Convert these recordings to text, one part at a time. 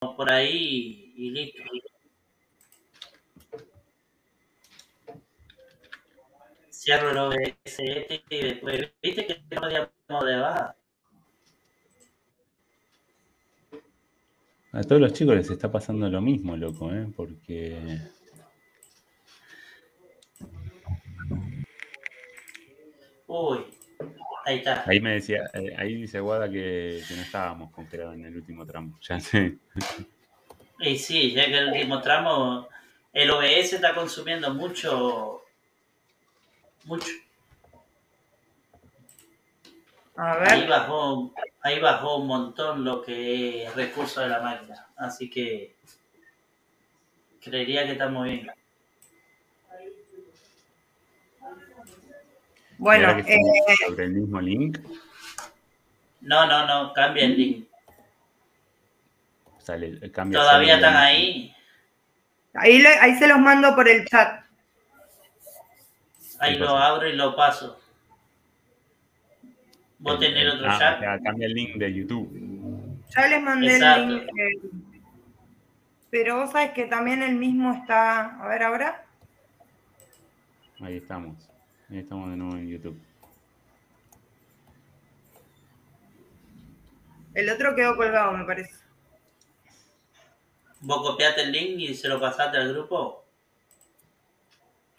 por ahí y listo. Cierro el OBS este y después, viste que no podíamos de baja. A todos los chicos les está pasando lo mismo, loco, ¿eh? Porque... Uy, ahí está. Ahí me decía, eh, ahí dice Guada que, que no estábamos congelados en el último tramo. Ya sé. Y sí, ya que el último tramo, el OBS está consumiendo mucho, mucho. A Ahí ver. bajó, ahí bajó un montón lo que es recurso de la máquina. Así que creería que estamos bien. Bueno, eh, sobre el mismo link, No, no, no, cambia el link. sale, cambia Todavía están link. ahí. ahí, le- ahí se los mando por el chat. Ahí ¿Qué lo pasa? abro y lo paso. Vos El- tenés el- otro ah, chat. ya, cambia el link de YouTube. Ya les mandé Exacto. el link. eh, pero vos sabés que también el mismo está. A ver ahora. Ahí estamos. Ahí estamos de nuevo en YouTube. El otro quedó colgado, me parece. Vos copiaste el link y se lo pasaste al grupo.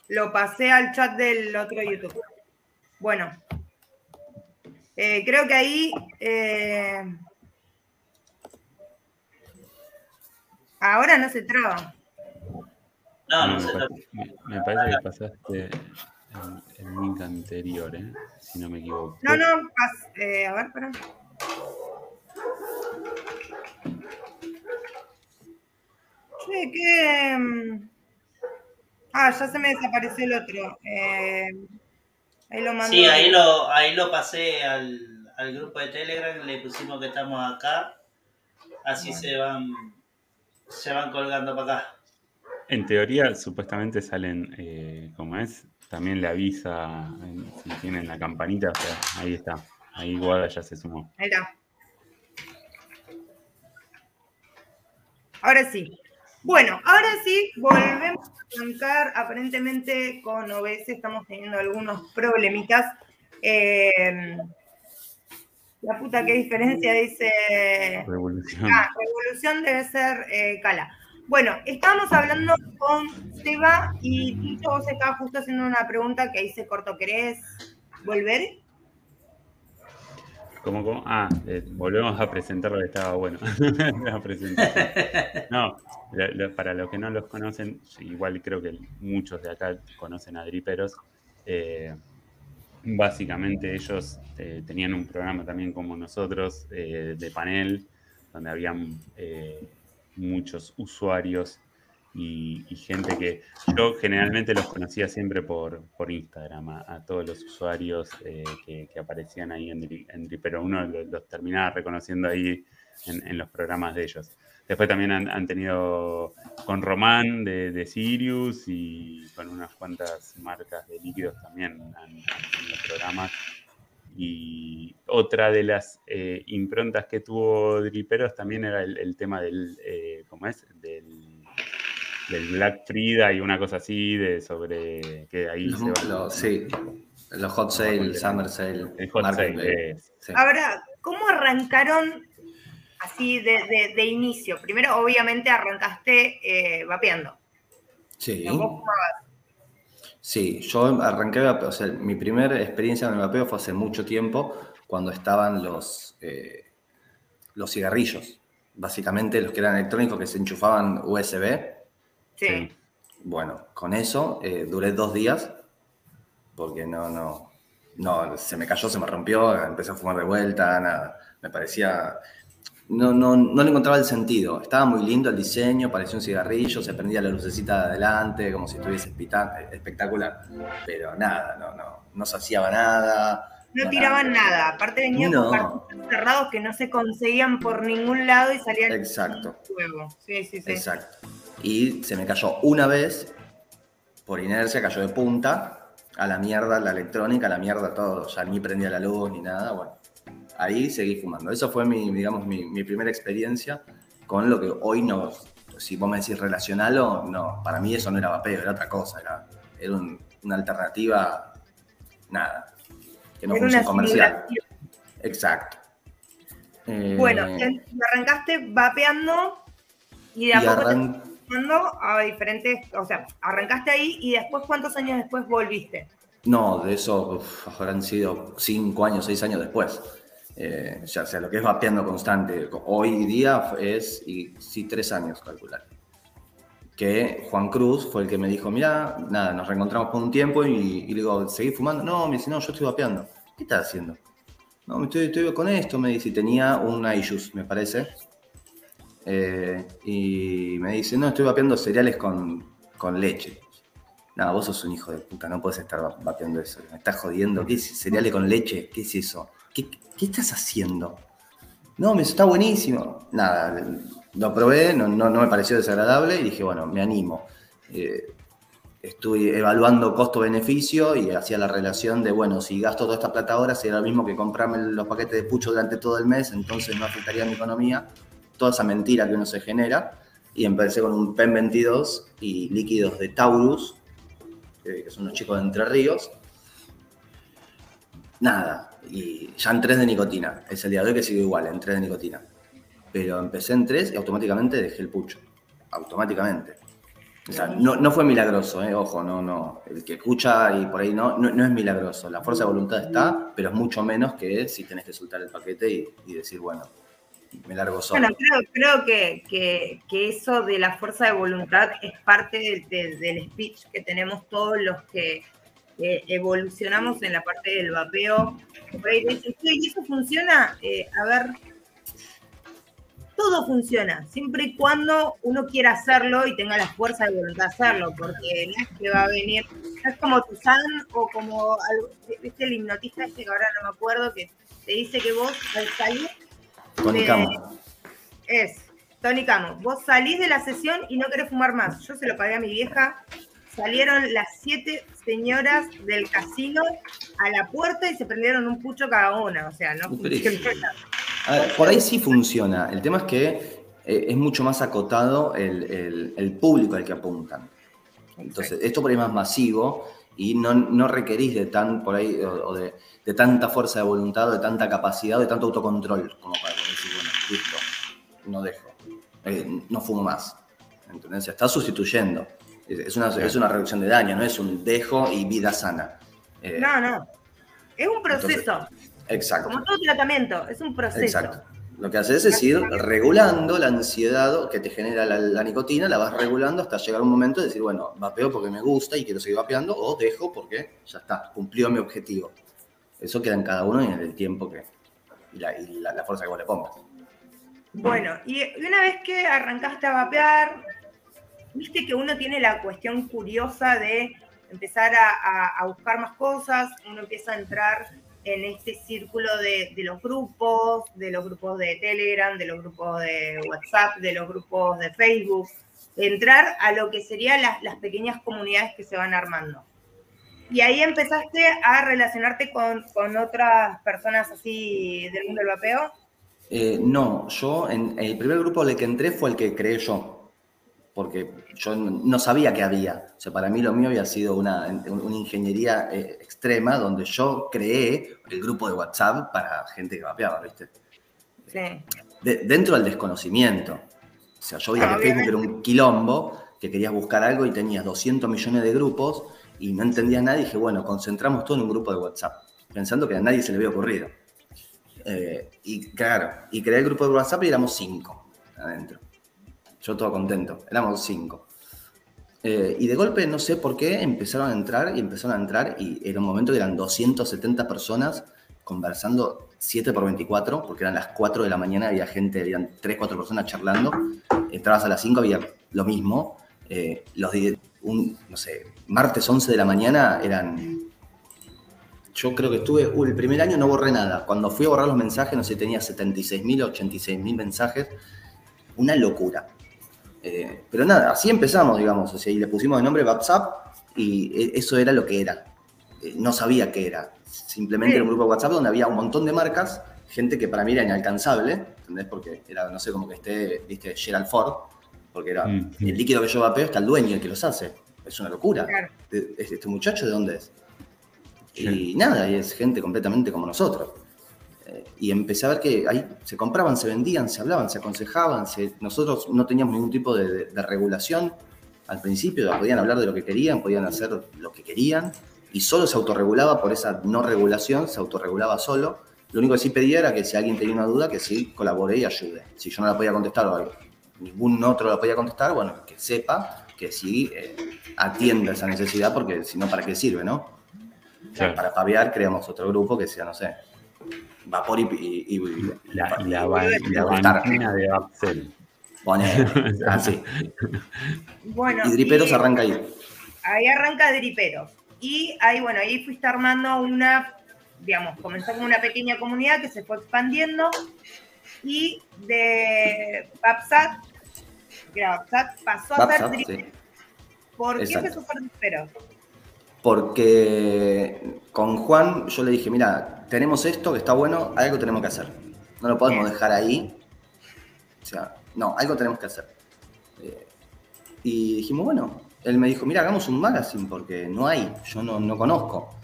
Lo pasé al chat del otro YouTube. Bueno. Eh, creo que ahí. eh, ahora no se traba. No, no me, se me- me parece que pasaste el, el link anterior, ¿eh? si no me equivoco. No, no, pas- eh, a ver, espera. Che, que. mm, Ah, ya se me desapareció el otro. Eh, ahí lo mando. Sí, ahí lo, ahí lo pasé al, al grupo de Telegram, le pusimos que estamos acá. Así se van se van colgando para acá. En teoría, supuestamente salen, eh, como es, también le avisa en- si tienen la campanita, o sea, ahí está. Ahí Guada ya se sumó. Ahí está. Ahora sí. Bueno, ahora sí, volvemos a arrancar. Aparentemente con OBS estamos teniendo algunos problemitas. Eh, la puta, qué diferencia, dice. Revolución. Ah, revolución debe ser eh, Cala. Bueno, estábamos hablando con Seba y Tito, vos estabas justo haciendo una pregunta que ahí se cortó. ¿Querés volver? ¿Cómo, cómo? Ah, eh, volvemos a presentar lo que estaba bueno. No, lo- para los que no los conocen, igual creo que muchos de acá conocen a Driperos. eh, básicamente ellos eh, tenían un programa también como nosotros de panel, donde habían muchos usuarios y, y gente que yo generalmente los conocía siempre por, por Instagram, a, todos los usuarios eh, que, aparecían ahí en, en Dripero. Uno los, terminaba reconociendo ahí en, en los programas de ellos. Después también han, han tenido con Román de, de Sirius y con unas cuantas marcas de líquidos también han, han tenido programas. Y otra de las eh, improntas que tuvo Driperos también era el, el tema del, eh, ¿cómo es? Del, del Black Frida y una cosa así, de sobre que ahí Los, se los- sí, los hot sale, summer sale, El hot sale, es. Sí. Ahora, ¿cómo arrancaron así de, de- de inicio? Primero, obviamente, arrancaste eh, vapeando. Sí. ¿no? Sí, yo arranqué, o sea, mi primera experiencia con el vapeo fue hace mucho tiempo, cuando estaban los, eh, los cigarrillos, básicamente los que eran electrónicos que se enchufaban USB. Sí. Sí. Bueno, con eso eh, duré dos días, porque no, no, no, se me cayó, se me rompió, empecé a fumar de vuelta, nada, me parecía, no, no, no le encontraba el sentido, estaba muy lindo el diseño, parecía un cigarrillo, se prendía la lucecita de adelante, como si estuviese espectacular, pero nada, no, no, no saciaba nada. No tiraban nada. Aparte venían No. con cerrados que no se conseguían por ningún lado y salían Exacto. fuego. Sí, sí, sí. Exacto. Y se me cayó una vez, por inercia, cayó de punta, a la mierda la electrónica, a la mierda todo, ya ni prendía la luz ni nada, bueno. Ahí seguí fumando. Eso fue mi, digamos, mi, mi primera experiencia con lo que hoy no, si vos me decís relacional o no, para mí eso no era vapeo, era otra cosa, era, era un- una alternativa, nada, que no Era funciona una comercial. Exacto. Eh, Bueno, arrancaste vapeando y de a poco te arran- pasando a diferentes, o sea, arrancaste ahí y después, ¿cuántos años después volviste? No, de eso uf, habrán sido cinco años, seis años después. Eh, ya sea lo que es vapeando constante. Hoy día es, y sí, tres años calcular. Que Juan Cruz fue el que me dijo, mira, nada, nos reencontramos por un tiempo y, y le digo, ¿seguís fumando? No, me dice, no, yo estoy vapeando. ¿Qué estás haciendo? No, me estoy, estoy con esto, me dice, tenía un iJuice, me parece. Eh, y me dice, no, estoy vapeando cereales con, con leche. No, vos sos un hijo de puta, no puedes estar va- vapeando eso. Me estás jodiendo. ¿Qué es cereales con leche? ¿Qué es eso? ¿Qué, estás haciendo? No, me está buenísimo. Nada, lo probé, no, me pareció desagradable y dije, bueno, me animo. Eh, estuve evaluando costo-beneficio y hacía la relación de, bueno, si gasto toda esta plata ahora, sería lo mismo que comprarme los paquetes de pucho durante todo el mes, entonces no afectaría mi economía. Toda esa mentira que uno se genera. Y empecé con un PEN 22 y líquidos de Taurus, eh, que son unos chicos de Entre Ríos. Nada, y ya en 3 de nicotina. Es el día de hoy que sigo igual, en 3 de nicotina. Pero empecé en 3 y automáticamente dejé el pucho. Automáticamente. O sea, no, no fue milagroso, eh, ojo, no, no. El que escucha y por ahí no, no, no es milagroso. La fuerza de voluntad está, pero es mucho menos que si tenés que soltar el paquete y, decir, bueno, me largo solo. Bueno, creo, creo que, que- eso de la fuerza de voluntad es parte de- de- del speech que tenemos todos los que eh, evolucionamos en la parte del vapeo. Por ahí te dicen, "Sí, ¿y eso funciona? Eh, a ver, todo funciona, siempre y cuando uno quiera hacerlo y tenga la fuerza de voluntad de hacerlo, porque no es que va a venir, no es como Tuzán o como, ¿viste el hipnotista este que ahora no me acuerdo, que te dice que vos al salir Tony de- Camo. es, Tony Camo, vos salís de la sesión y no querés fumar más. Yo se lo pagué a mi vieja. Salieron las siete señoras del casino a la puerta y se prendieron un pucho cada una. O sea, no Pero- funciona. A ver, por ahí sí funciona. El tema es que eh, es mucho más acotado el, el- el público al que apuntan. Entonces, esto por ahí es más masivo y no, no requerís de tan por ahí o, o de, de tanta fuerza de voluntad, o de tanta capacidad, o de tanto autocontrol como para decir, bueno, listo, no dejo, eh, no fumo más. ¿Entendés? Se está sustituyendo. Es, una, es una reducción de daño, no es un dejo y vida sana. Eh, No, no. Es un proceso. Exacto. Como todo tratamiento, es un proceso. Exacto. Lo que haces es ir regulando la ansiedad que te genera la, la nicotina, la vas regulando hasta llegar un momento de decir, bueno, vapeo porque me gusta y quiero seguir vapeando, o dejo porque ya está, cumplió mi objetivo. Eso queda en cada uno y en el tiempo que. y la, y la- la fuerza que vos le pongas. Bueno, y y una vez que arrancaste a vapear, viste que uno tiene la cuestión curiosa de empezar a, buscar más cosas, uno empieza a entrar en este círculo de, de los grupos, de los grupos de Telegram, de los grupos de WhatsApp, de los grupos de Facebook, entrar a lo que serían las, las pequeñas comunidades que se van armando. Y ahí empezaste a relacionarte con, con otras personas así del mundo del vapeo. Eh, no, yo en el primer grupo al que entré fue el que creé yo, porque yo no sabía que había. O sea, para mí lo mío había sido una, una ingeniería eh, extrema donde yo creé el grupo de WhatsApp para gente que vapeaba, ¿viste? Sí. De- dentro del desconocimiento. O sea, yo veía Ah, que Facebook era un quilombo, que querías buscar algo y tenías 200 millones de grupos y no entendías nada y dije, bueno, concentramos todo en un grupo de WhatsApp, pensando que a nadie se le había ocurrido. Eh, y claro, y creé el grupo de WhatsApp y éramos cinco adentro. Yo todo contento, éramos cinco. Eh, y de golpe, no sé por qué, empezaron a entrar y empezaron a entrar y era un momento que eran 270 personas conversando 7 por 24, porque eran las 4 de la mañana, había gente, habían 3, 4 personas charlando. Entrabas a las 5, había lo mismo. Eh, los un, no sé, martes 11 de la mañana eran... Yo creo que estuve, uh, el primer año no borré nada. Cuando fui a borrar los mensajes, no sé, tenía 76.000 o 86.000 mensajes. Una locura. Eh, pero nada, así empezamos, digamos. O sea, y le pusimos el nombre WhatsApp y e- eso era lo que era. Eh, no sabía qué era. Simplemente Sí. era un grupo de WhatsApp donde había un montón de marcas gente que para mí era inalcanzable, ¿entendés? Porque era, no sé, como que esté, viste, Gerald Ford, porque era Mm. el líquido que yo vapeo está el dueño, el que los hace. Es una locura. Claro. ¿Este muchacho de dónde es? Sí. Y nada, y es gente completamente como nosotros. Eh, y empecé a ver que ahí se compraban, se vendían, se hablaban, se aconsejaban. se- nosotros no teníamos ningún tipo de, de- de regulación al principio, podían hablar de lo que querían, podían hacer lo que querían, y solo se autorregulaba por esa no regulación, se autorregulaba solo. Lo único que sí pedía era que si alguien tenía una duda, que sí colabore y ayude. Si yo no la podía contestar o ningún otro la podía contestar, bueno, que sepa que sí eh, atienda esa necesidad, porque si no, ¿para qué sirve, no? Claro. Para paviar creamos otro grupo que sea, no sé, Vapor y... y- y- La, y- la, y- ba- y la Star. banquina de Upsell. Pone así. Bueno, Y Driperos y arranca ahí. ahí arranca Driperos. Y ahí, bueno, ahí fuiste armando una, digamos, comenzó como una pequeña comunidad que se fue expandiendo. Y de Babsat, que era Babsat, pasó a ser Driperos. sí. ¿Por qué empezó a ser Driperos? Porque con Juan yo le dije, mira, tenemos esto que está bueno, algo tenemos que hacer. No lo podemos dejar ahí. O sea, no, algo tenemos que hacer. Eh, y dijimos, bueno, él me dijo, mira, hagamos un magazine porque no hay, yo no, no conozco.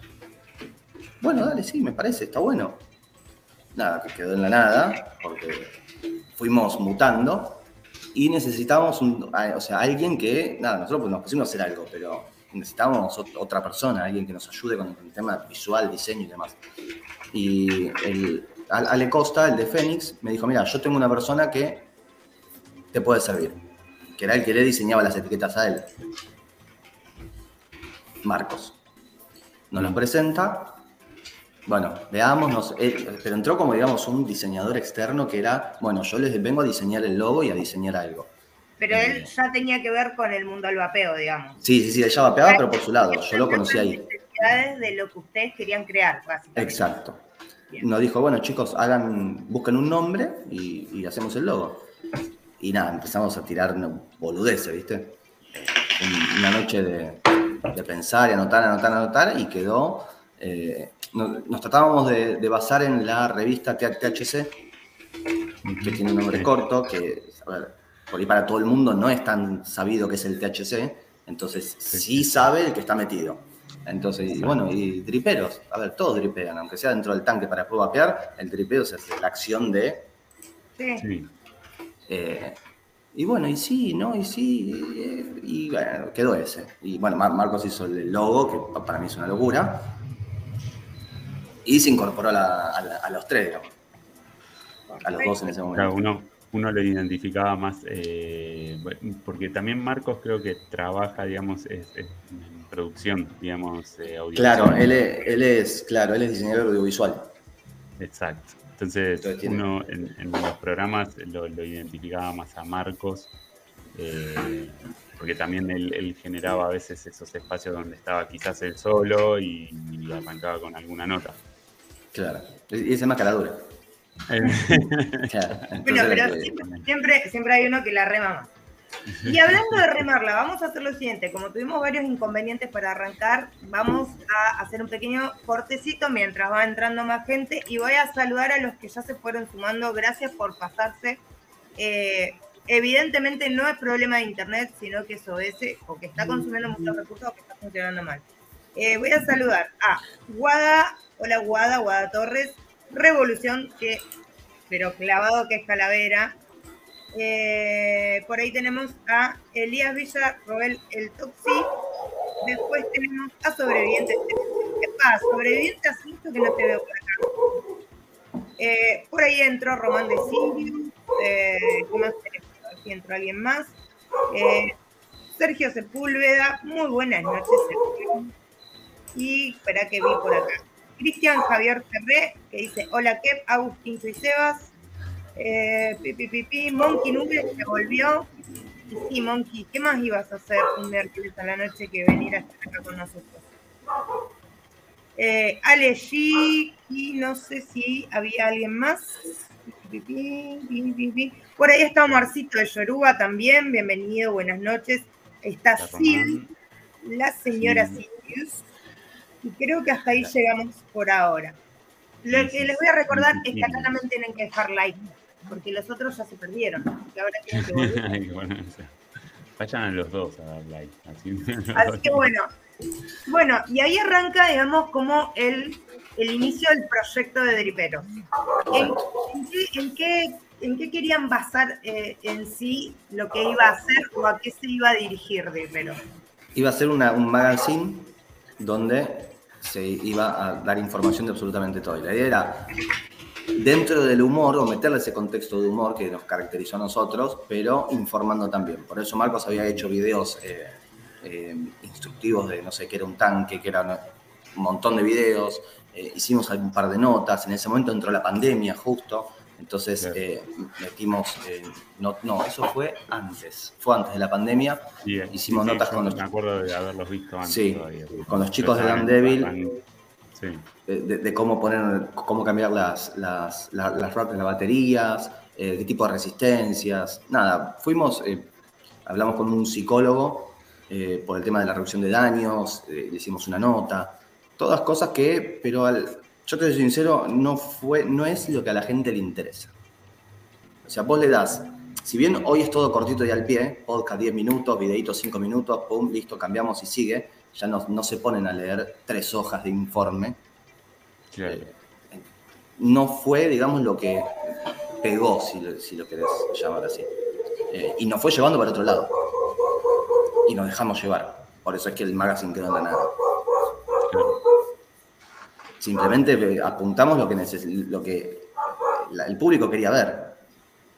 Bueno, dale, sí, me parece, está bueno. Nada, que quedó en la nada, porque fuimos mutando y necesitábamos un, o sea, alguien que, nada, nosotros pues, nos pusimos a hacer algo, pero necesitábamos ot- otra persona, alguien que nos ayude con el tema visual, diseño y demás. Y Ale Costa, el de Fénix, me dijo, mira, yo tengo una persona que te puede servir, que era el que le diseñaba las etiquetas a él. Marcos. Nos los presenta. Bueno, veamos, pero entró como, digamos, un diseñador externo que era, bueno, yo les vengo a diseñar el logo y a diseñar algo. Pero él ya tenía que ver con el mundo del vapeo, digamos. Sí, sí, sí, ella vapeaba, pero por su lado, yo lo conocí ahí. Las necesidades de lo que ustedes querían crear, básicamente. Exacto. Bien. Nos dijo, bueno, chicos, hagan, busquen un nombre y, y hacemos el logo. Y nada, empezamos a tirar boludeces, ¿viste? Un- Una noche de, de pensar y anotar, anotar, anotar, y quedó. eh, no- nos, tratábamos de, de basar en la revista THC, que tiene un nombre corto, que, a ver, por ahí para todo el mundo no es tan sabido que es el THC, entonces sí sabe el que está metido. Entonces, y bueno, y driperos, a ver, todos dripean, aunque sea dentro del tanque para después vapear, el dripeo se hace la acción de... Sí. Eh, y bueno, y sí, ¿no? Y sí, y bueno, quedó ese. Y bueno, Mar- Marcos hizo el logo, que pa- para mí es una locura, y se incorporó a, la- a la- a los tres, digamos, a los dos en ese momento. Claro, uno, uno lo identificaba más, eh, porque también Marcos creo que trabaja, digamos, es, es en producción, digamos, eh, audiovisual. Claro, él es, él es, claro, él es diseñador audiovisual. Exacto. Entonces, uno en, en los programas lo, lo identificaba más a Marcos, eh, porque también él, él generaba a veces esos espacios donde estaba quizás él solo y, y arrancaba con alguna nota. Claro. Y es más caladura. Claro. Bueno, pero eh, siempre, siempre, siempre hay uno que la rema más. Y hablando de remarla, vamos a hacer lo siguiente. Como tuvimos varios inconvenientes para arrancar, vamos a hacer un pequeño cortecito mientras va entrando más gente y voy a saludar a los que ya se fueron sumando. Gracias por pasarse. Eh, evidentemente no es problema de internet, sino que es OS o que está consumiendo muchos recursos o que está funcionando mal. Eh, voy a saludar a Guada, hola Guada, Guada Torres, Revolución, que pero clavado que es Calavera. Eh, por ahí tenemos a Elías Villa, Robel El Toxi. Después tenemos a Sobrevivientes. ¿Qué pasa? Sobreviviente hace mucho que no te veo por acá. Eh, por ahí entró Román de Silvio. Eh, ¿Qué más tenemos? Aquí entró alguien más. Sergio Sepúlveda. Muy buenas noches, Sergio. Y espera que vi por acá. Cristian Javier Ferré, que dice, hola Kev, Agustín y Sebas. Eh, pi, pi, pi, pi, Monkey Nube que volvió. Y sí, Monkey, ¿qué más ibas a hacer un miércoles a la noche que venir a estar acá con nosotros? Eh, Ale G, y no sé si había alguien más. Por ahí está Omarcito de Yoruba también, bienvenido, buenas noches. Está Sil, la señora. Sirius. Y creo que hasta ahí llegamos por ahora. Lo que les voy a recordar es que acá también tienen que dejar like, porque los otros ya se perdieron. Que ahora tienen que volver. Vayan a los dos a dar like. Así, Así que bueno. Bueno, y ahí arranca, digamos, como el, el inicio del proyecto de Dripero. ¿En, en qué, en qué- en qué querían basar eh, en sí lo que iba a hacer o a qué se iba a dirigir Dripero? Iba a ser una- un magazine donde se iba a dar información de absolutamente todo. Y la idea era, dentro del humor, o meterle ese contexto de humor que nos caracterizó a nosotros, pero informando también. Por eso Marcos había hecho videos eh, eh, instructivos de, no sé, qué era un tanque, que eran un montón de videos. Eh, hicimos un par de notas. En ese momento entró la pandemia justo. Entonces eh, metimos, eh, no, no, eso fue antes, fue antes de la pandemia. Sí, Hicimos sí, notas con los- Me acuerdo de haberlos visto antes Sí, todavía. con los chicos de Pero Dan estaban- Devil. estaban- Sí, de, cómo poner, cómo cambiar las, las, la- las, racks de las baterías, eh, qué tipo de resistencias. Nada, fuimos, eh, hablamos con un psicólogo por el tema de la reducción de daños, le hicimos una nota, todas cosas que, pero al- yo te soy sincero, no, fue, no es lo que a la gente le interesa. O sea, vos le das, si bien hoy es todo cortito y al pie, podcast 10 minutos, videito 5 minutos, pum, listo, cambiamos y sigue, ya no, no se ponen a leer tres hojas de informe. claro. Eh, no fue, digamos, lo que pegó, si lo, si lo querés llamar así. Eh, y nos fue llevando para otro lado. Y nos dejamos llevar. Por eso es que el magazine quedó en la nada. claro. Simplemente apuntamos lo que, neces- lo que la- el público quería ver.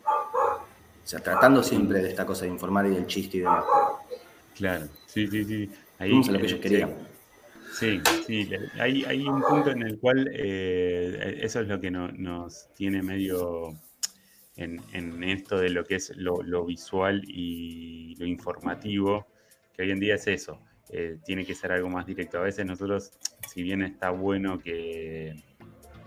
O sea, tratando siempre de esta cosa de informar y del chiste y demás. Claro, sí, sí, sí. Ahí, a lo que eh, ellos querían. Sí, sí, hay, hay un punto en el cual eh, eso es lo que no- nos tiene medio en, en esto de lo que es lo, lo visual y lo informativo, que hoy en día es eso, eh, tiene que ser algo más directo. A veces nosotros, si bien está bueno que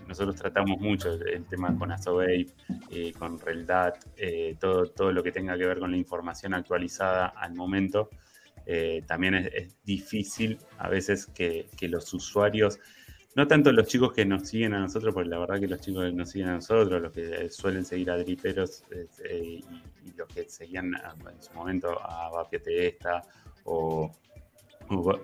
nosotros tratamos mucho el, tema con Asobape, eh, con Reldat, eh, todo, todo lo que tenga que ver con la información actualizada al momento, eh, también es, difícil a veces que, los usuarios, no tanto los chicos que nos siguen a nosotros, porque la verdad que los chicos que nos siguen a nosotros, los que suelen seguir a Driperos y, los que seguían a- en su momento a Vapiate Esta o,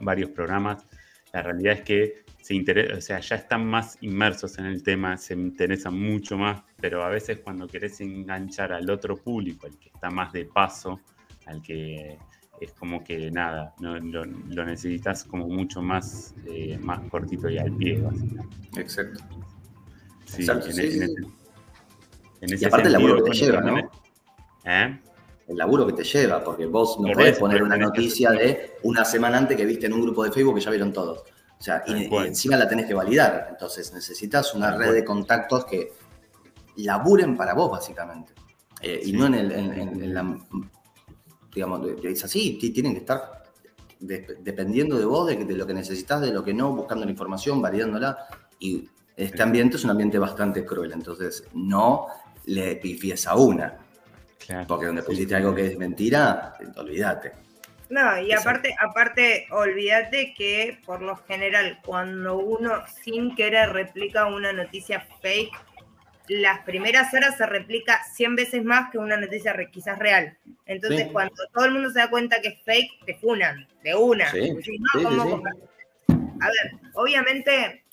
varios programas, la realidad es que se interesa, o sea, ya están más inmersos en el tema, se interesan mucho más, pero a veces cuando querés enganchar al otro público, al que está más de paso, al que es como que nada, no- lo, lo necesitas como mucho más, eh, más cortito y al pie, básicamente. Exacto. Sí, Exacto, en, sí, en sí. ese, en Y aparte el laburo que te lleva, ¿no? ¿Eh? El laburo que te lleva, porque vos no podés poner una noticia de una semana antes que viste en un grupo de Facebook que ya vieron todos. O sea, y, encima la tenés que validar. Entonces necesitas una red de contactos que laburen para vos, básicamente. Eh, Y no en, el, en- en- en la. Digamos, es así, ti- tienen que estar de- dependiendo de vos, de, de lo que necesitas, de lo que no, buscando la información, validándola. Y este ambiente es un ambiente bastante cruel. Entonces, no le pifies a una. Claro. Porque donde pusiste algo que es mentira, olvídate. No, y Exacto. aparte, aparte, olvídate que por lo general, cuando uno sin querer replica una noticia fake, las primeras horas se replica 100 veces más que una noticia re- quizás real. Entonces, Sí. cuando todo el mundo se da cuenta que es fake, te funan, de una. Sí. A ver, obviamente,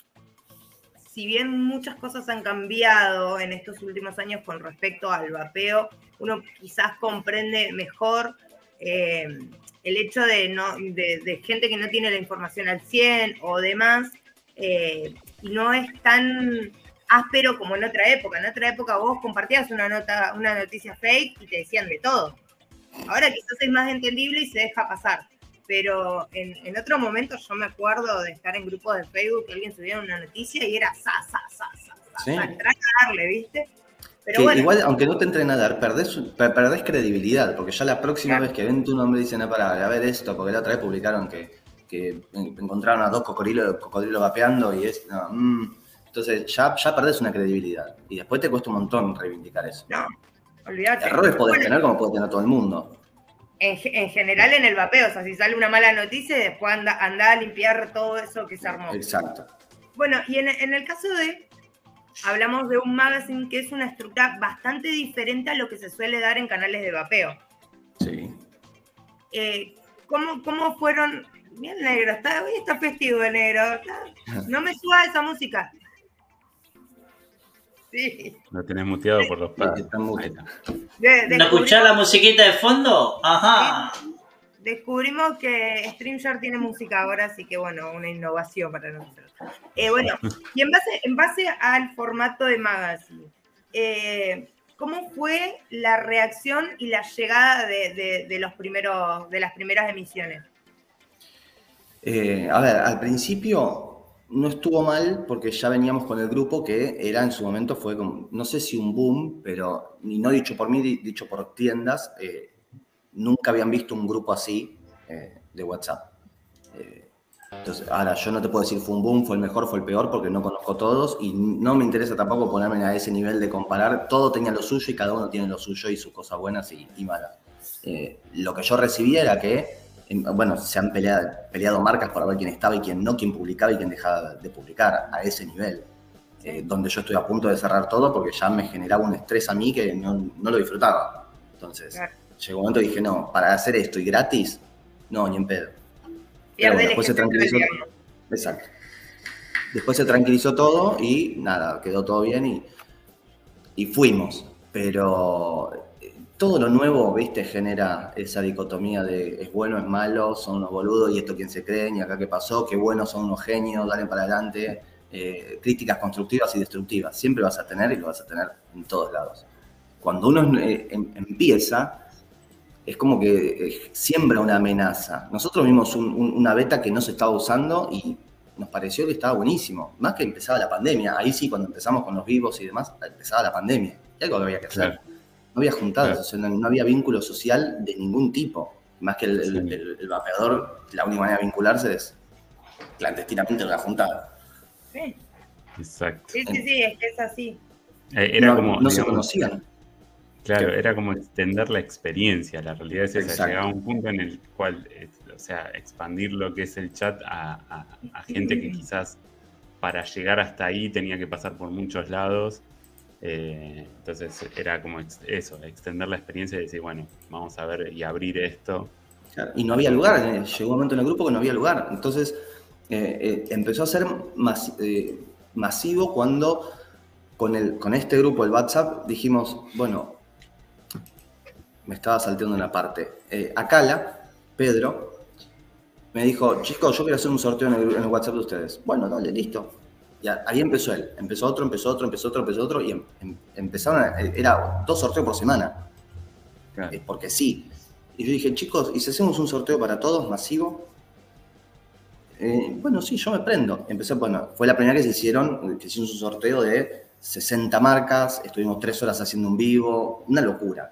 si bien muchas cosas han cambiado en estos últimos años con respecto al vapeo, uno quizás comprende mejor eh, el hecho de, no, de, gente que no tiene la información al 100 o demás, eh, y no es tan áspero como en otra época. En otra época vos compartías una nota, una noticia fake y te decían de todo. Ahora quizás es más entendible y se deja pasar. Pero en, en otro momento yo me acuerdo de estar en grupos de Facebook que alguien subía una noticia y era sa, sa, sa, sa, sa, Sí. a darle, ¿viste? Pero Que bueno, igual, aunque no te entren a dar, perdés, per- perdés credibilidad, porque ya la próxima Claro. vez que ven tu nombre dicen, no, para, a ver esto, porque la otra vez publicaron que, que en- encontraron a dos cocodrilos, cocodrilos vapeando y es, no, mm. entonces ya, ya perdés una credibilidad y después te cuesta un montón reivindicar eso. no, olvídate. Errores podés Bueno, tener como puede tener todo el mundo. En, ge- en general en el vapeo, o sea, si sale una mala noticia, después anda, anda a limpiar todo eso que se armó. Exacto. Bueno, y en, en el caso de hablamos de un magazine que es una estructura bastante diferente a lo que se suele dar en canales de vapeo. Sí. Eh, ¿cómo, ¿Cómo fueron? Bien negro, está, hoy está festivo el negro. está- no me suba esa música. Sí. Lo tenés muteado por los. De- ¿No escuchás la musiquita de fondo? Ajá. descubrimos que StreamYard tiene música ahora, así que bueno, una innovación para nosotros. Eh, bueno, y en base, en base al formato de magazine, eh, ¿cómo fue la reacción y la llegada de, de- de los primeros, de las primeras emisiones? Eh, a ver, al principio no estuvo mal porque ya veníamos con el grupo que era en su momento fue como, no sé si un boom, pero ni no dicho por mí, di- dicho por tiendas, eh, nunca habían visto un grupo así eh, de WhatsApp. Eh, entonces, ahora yo no te puedo decir fue un boom, fue el mejor, fue el peor, porque no conozco todos y no me interesa tampoco ponerme a ese nivel de comparar. Todo tenía lo suyo y cada uno tiene lo suyo y sus cosas buenas y, y malas. Lo que yo recibí era que, bueno, se han peleado, peleado marcas para ver quién estaba y quién no, quién publicaba y quién dejaba de publicar a ese nivel. Eh, donde yo estoy a punto de cerrar todo porque ya me generaba un estrés a mí que no, no lo disfrutaba. Entonces, Claro. llegó un momento y dije, no, para hacer esto y gratis, no, ni en pedo. Bueno, el después se tranquilizó. Exacto. Después se tranquilizó todo y nada, quedó todo bien y, y fuimos. Pero todo lo nuevo, viste, genera esa dicotomía de es bueno, es malo, son unos boludos y esto quién se creen y acá qué pasó, qué bueno, son unos genios, dale para adelante. Eh, críticas constructivas y destructivas. Siempre vas a tener y lo vas a tener en todos lados. Cuando uno eh, em- empieza, es como que eh, siembra una amenaza. Nosotros vimos un- un- una beta que no se estaba usando y nos pareció que estaba buenísimo. Más que empezaba la pandemia. Ahí sí, cuando empezamos con los vivos y demás, empezaba la pandemia. Y algo había que hacer. No había juntadas, Claro. o sea, no, no había vínculo social de ningún tipo. Más que el, Sí. el- el vapeador, la única manera de vincularse es clandestinamente en una juntada. Sí, Exacto. sí, sí, sí, es que es así. Eh, Era no, como. no se conocían. Claro, era como extender la experiencia. La realidad es esa. Llegaba un punto en el cual, eh, o sea, expandir lo que es el chat a, a- a gente que quizás para llegar hasta ahí tenía que pasar por muchos lados. Eh, entonces era como eso, extender la experiencia y decir, bueno, vamos a ver y abrir esto. Y no había lugar, eh, llegó un momento en el grupo que no había lugar. Entonces eh, empezó a ser mas- masivo cuando con, este grupo, el WhatsApp, dijimos, bueno, me estaba salteando una parte. Acala, Pedro, me dijo, chicos, yo quiero hacer un sorteo en el, en el WhatsApp de ustedes. Bueno, dale, listo. Y ahí empezó él. Empezó otro, empezó otro, empezó otro, empezó otro. Y em- em- empezaron, a- era dos sorteos por semana. Claro. Eh, porque sí. Y yo dije, chicos, ¿y si hacemos un sorteo para todos masivo? Eh, bueno, sí, yo me prendo. Empecé, bueno, fue la primera que se hicieron, que hicimos un sorteo de 60 marcas, estuvimos tres horas haciendo un vivo, una locura.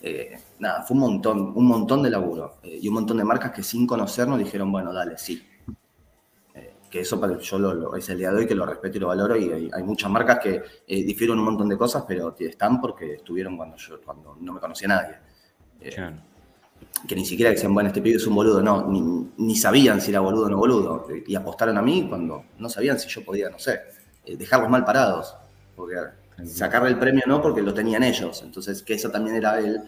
Eh, nada, fue un montón, un montón de laburo. Eh, y un montón de marcas que sin conocernos dijeron, bueno, dale, sí. Que eso para yo lo, lo- es el día de hoy que lo respeto y lo valoro y hay, hay muchas marcas que eh, difieren un montón de cosas, pero están porque estuvieron cuando yo cuando no me conocía nadie. Eh, Claro. que ni siquiera decían, bueno, este pibe es un boludo, no, ni, ni sabían si era boludo o no boludo. Y apostaron a mí cuando no sabían si yo podía, no sé, eh, dejarlos mal parados. Porque sacarle el premio no, porque lo tenían ellos. Entonces, que eso también era el,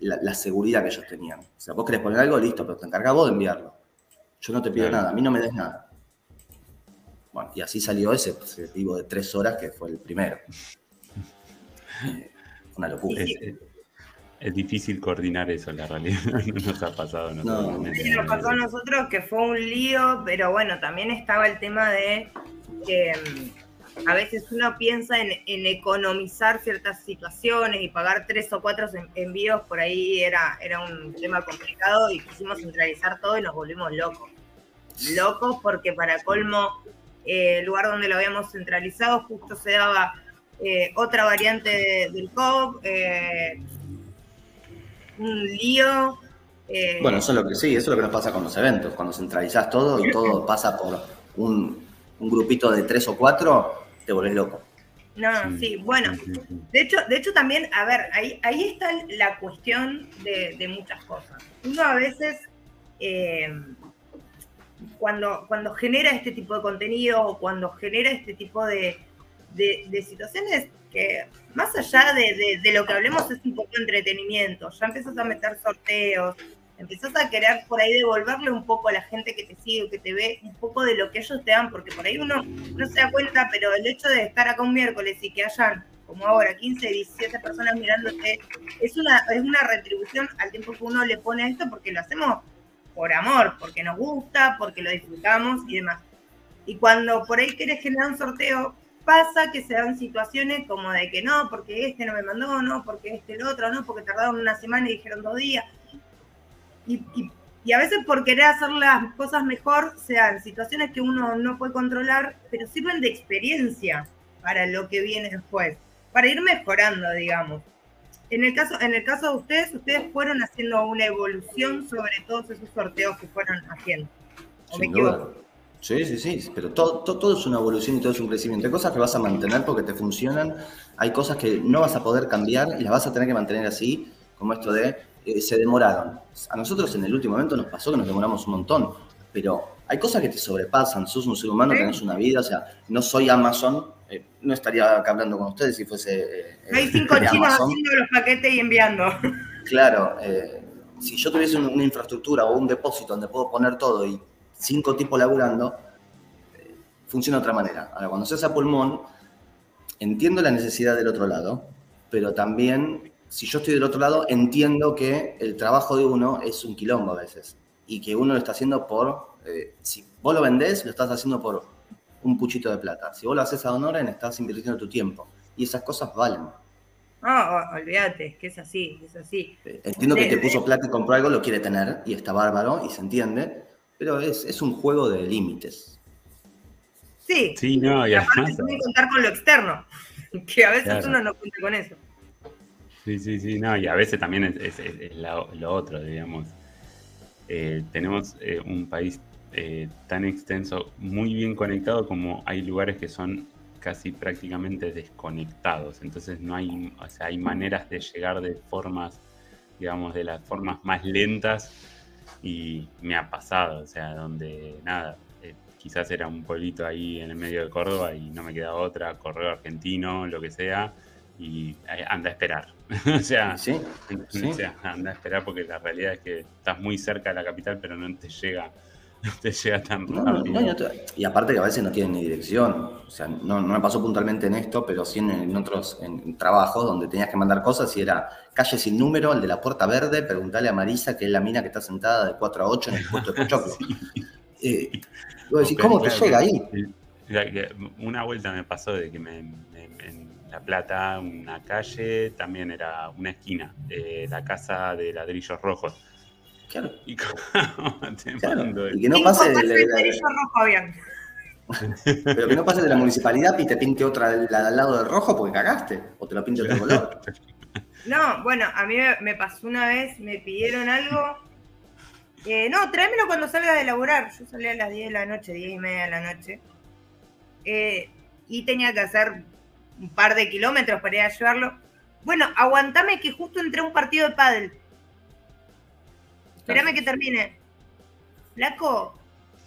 la, la seguridad que ellos tenían. O sea, vos querés poner algo, listo, pero te encargás vos de enviarlo. Yo no te pido Claro. nada, a mí no me des nada. Bueno, y así salió ese, vivo de tres horas que fue el primero. Eh, una locura. Es, es- es difícil coordinar eso, la realidad. No nos ha pasado a nosotros. No. en Sí, nos pasó a nosotros que fue un lío, pero bueno, también estaba el tema de que mm, a veces uno piensa en, en economizar ciertas situaciones y pagar tres o cuatro en- envíos, por ahí era, era un tema complicado y quisimos centralizar todo y nos volvimos locos. Locos porque para colmo, eh, el lugar donde lo habíamos centralizado justo se daba eh, otra variante de- del COP, eh, un lío. eh, Bueno, eso es lo que sí, eso es lo que nos pasa con los eventos. Cuando centralizás todo y todo pasa por un, un grupito de tres o cuatro, te volvés loco. No, sí, bueno, sí, sí, sí. de hecho, de hecho también, a ver, ahí, ahí está la cuestión de, de muchas cosas. Uno a veces, eh, cuando, cuando genera este tipo de contenido o cuando genera este tipo de, de, situaciones que más allá de, de, lo que hablemos es un poco entretenimiento, ya empiezas a meter sorteos, empezás a querer por ahí devolverle un poco a la gente que te sigue, que te ve, un poco de lo que ellos te dan, porque por ahí uno no se da cuenta, pero el hecho de estar acá un miércoles y que hayan, como ahora, 15, 17 personas mirándote, es una, es una retribución al tiempo que uno le pone a esto porque lo hacemos por amor, porque nos gusta, porque lo disfrutamos y demás. Y cuando por ahí querés generar un sorteo, pasa que se dan situaciones como de que no, porque este no me mandó, no, porque este el otro, no, porque tardaron una semana y dijeron dos días. Y, y, a veces por querer hacer las cosas mejor, se dan situaciones que uno no puede controlar, pero sirven de experiencia para lo que viene después, para ir mejorando, digamos. En el caso, en el caso de ustedes, ustedes fueron haciendo una evolución sobre todos esos sorteos que fueron haciendo. ¿O me equivoco? Sí, sí, sí, pero todo, todo, es una evolución y todo es un crecimiento. Hay cosas que vas a mantener porque te funcionan, hay cosas que no vas a poder cambiar y las vas a tener que mantener así, como esto de eh, se demoraron. A nosotros en el último momento nos pasó que nos demoramos un montón, pero hay cosas que te sobrepasan, sos un ser humano, tenés una vida, o sea, no soy Amazon, eh, no estaría acá hablando con ustedes si fuese... Eh, hay cinco chinos haciendo los paquetes y enviando. Claro, si yo tuviese una infraestructura o un depósito donde puedo poner todo y cinco tipos laburando, eh, funciona de otra manera. Ahora, cuando se hace a pulmón, entiendo la necesidad del otro lado, pero también, si yo estoy del otro lado, entiendo que el trabajo de uno es un quilombo a veces y que uno lo está haciendo por, eh, si vos lo vendés, lo estás haciendo por un puchito de plata. Si vos lo haces a Honoren, estás invirtiendo tu tiempo y esas cosas valen. No, olvídate, que es así, es así. Entiendo que te puso plata y compró algo, lo quiere tener y está bárbaro y se entiende, pero es, es un juego de límites. Sí. Sí, no, y además. que contar con lo externo, que a veces uno no cuenta con eso. Sí, sí, sí, no, y a veces también es, lo, otro, digamos. Eh, tenemos eh, un país eh, tan extenso, muy bien conectado, como hay lugares que son casi prácticamente desconectados. Entonces no hay, o sea, hay maneras de llegar de formas, digamos, de las formas más lentas y me ha pasado, o sea, donde nada, eh, quizás era un pueblito ahí en el medio de Córdoba y no me queda otra, correo argentino, lo que sea, y eh, anda a esperar. o, sea, ¿Sí? anda a esperar porque la realidad es que estás muy cerca de la capital, pero no te llega te llega tan rápido. y aparte que a veces no tienen ni dirección. O sea, no, me pasó puntualmente en esto, pero sí en, otros en trabajos donde tenías que mandar cosas y era calle sin número, el de la puerta verde, preguntarle a Marisa, que es la mina que está sentada de 4 a 8 en el puesto de Pochoclo. Eh, ¿cómo te llega ahí? Una vuelta me pasó de que me, en La Plata, una calle, también era una esquina, de la casa de ladrillos rojos Claro. Y, que no pase de, la, Pero que no pase de la municipalidad y te pinte otra al lado del rojo porque cagaste. O te lo pinte otro color. No, bueno, a mí me pasó una vez, me pidieron algo. Eh, no, tráemelo cuando salga de laburar. Yo salí a las 10 de la noche, 10 y media de la noche. Eh, y tenía que hacer un par de kilómetros para ir a llevarlo. Bueno, aguantame que justo entré a un partido de pádel. Espérame que termine. Flaco,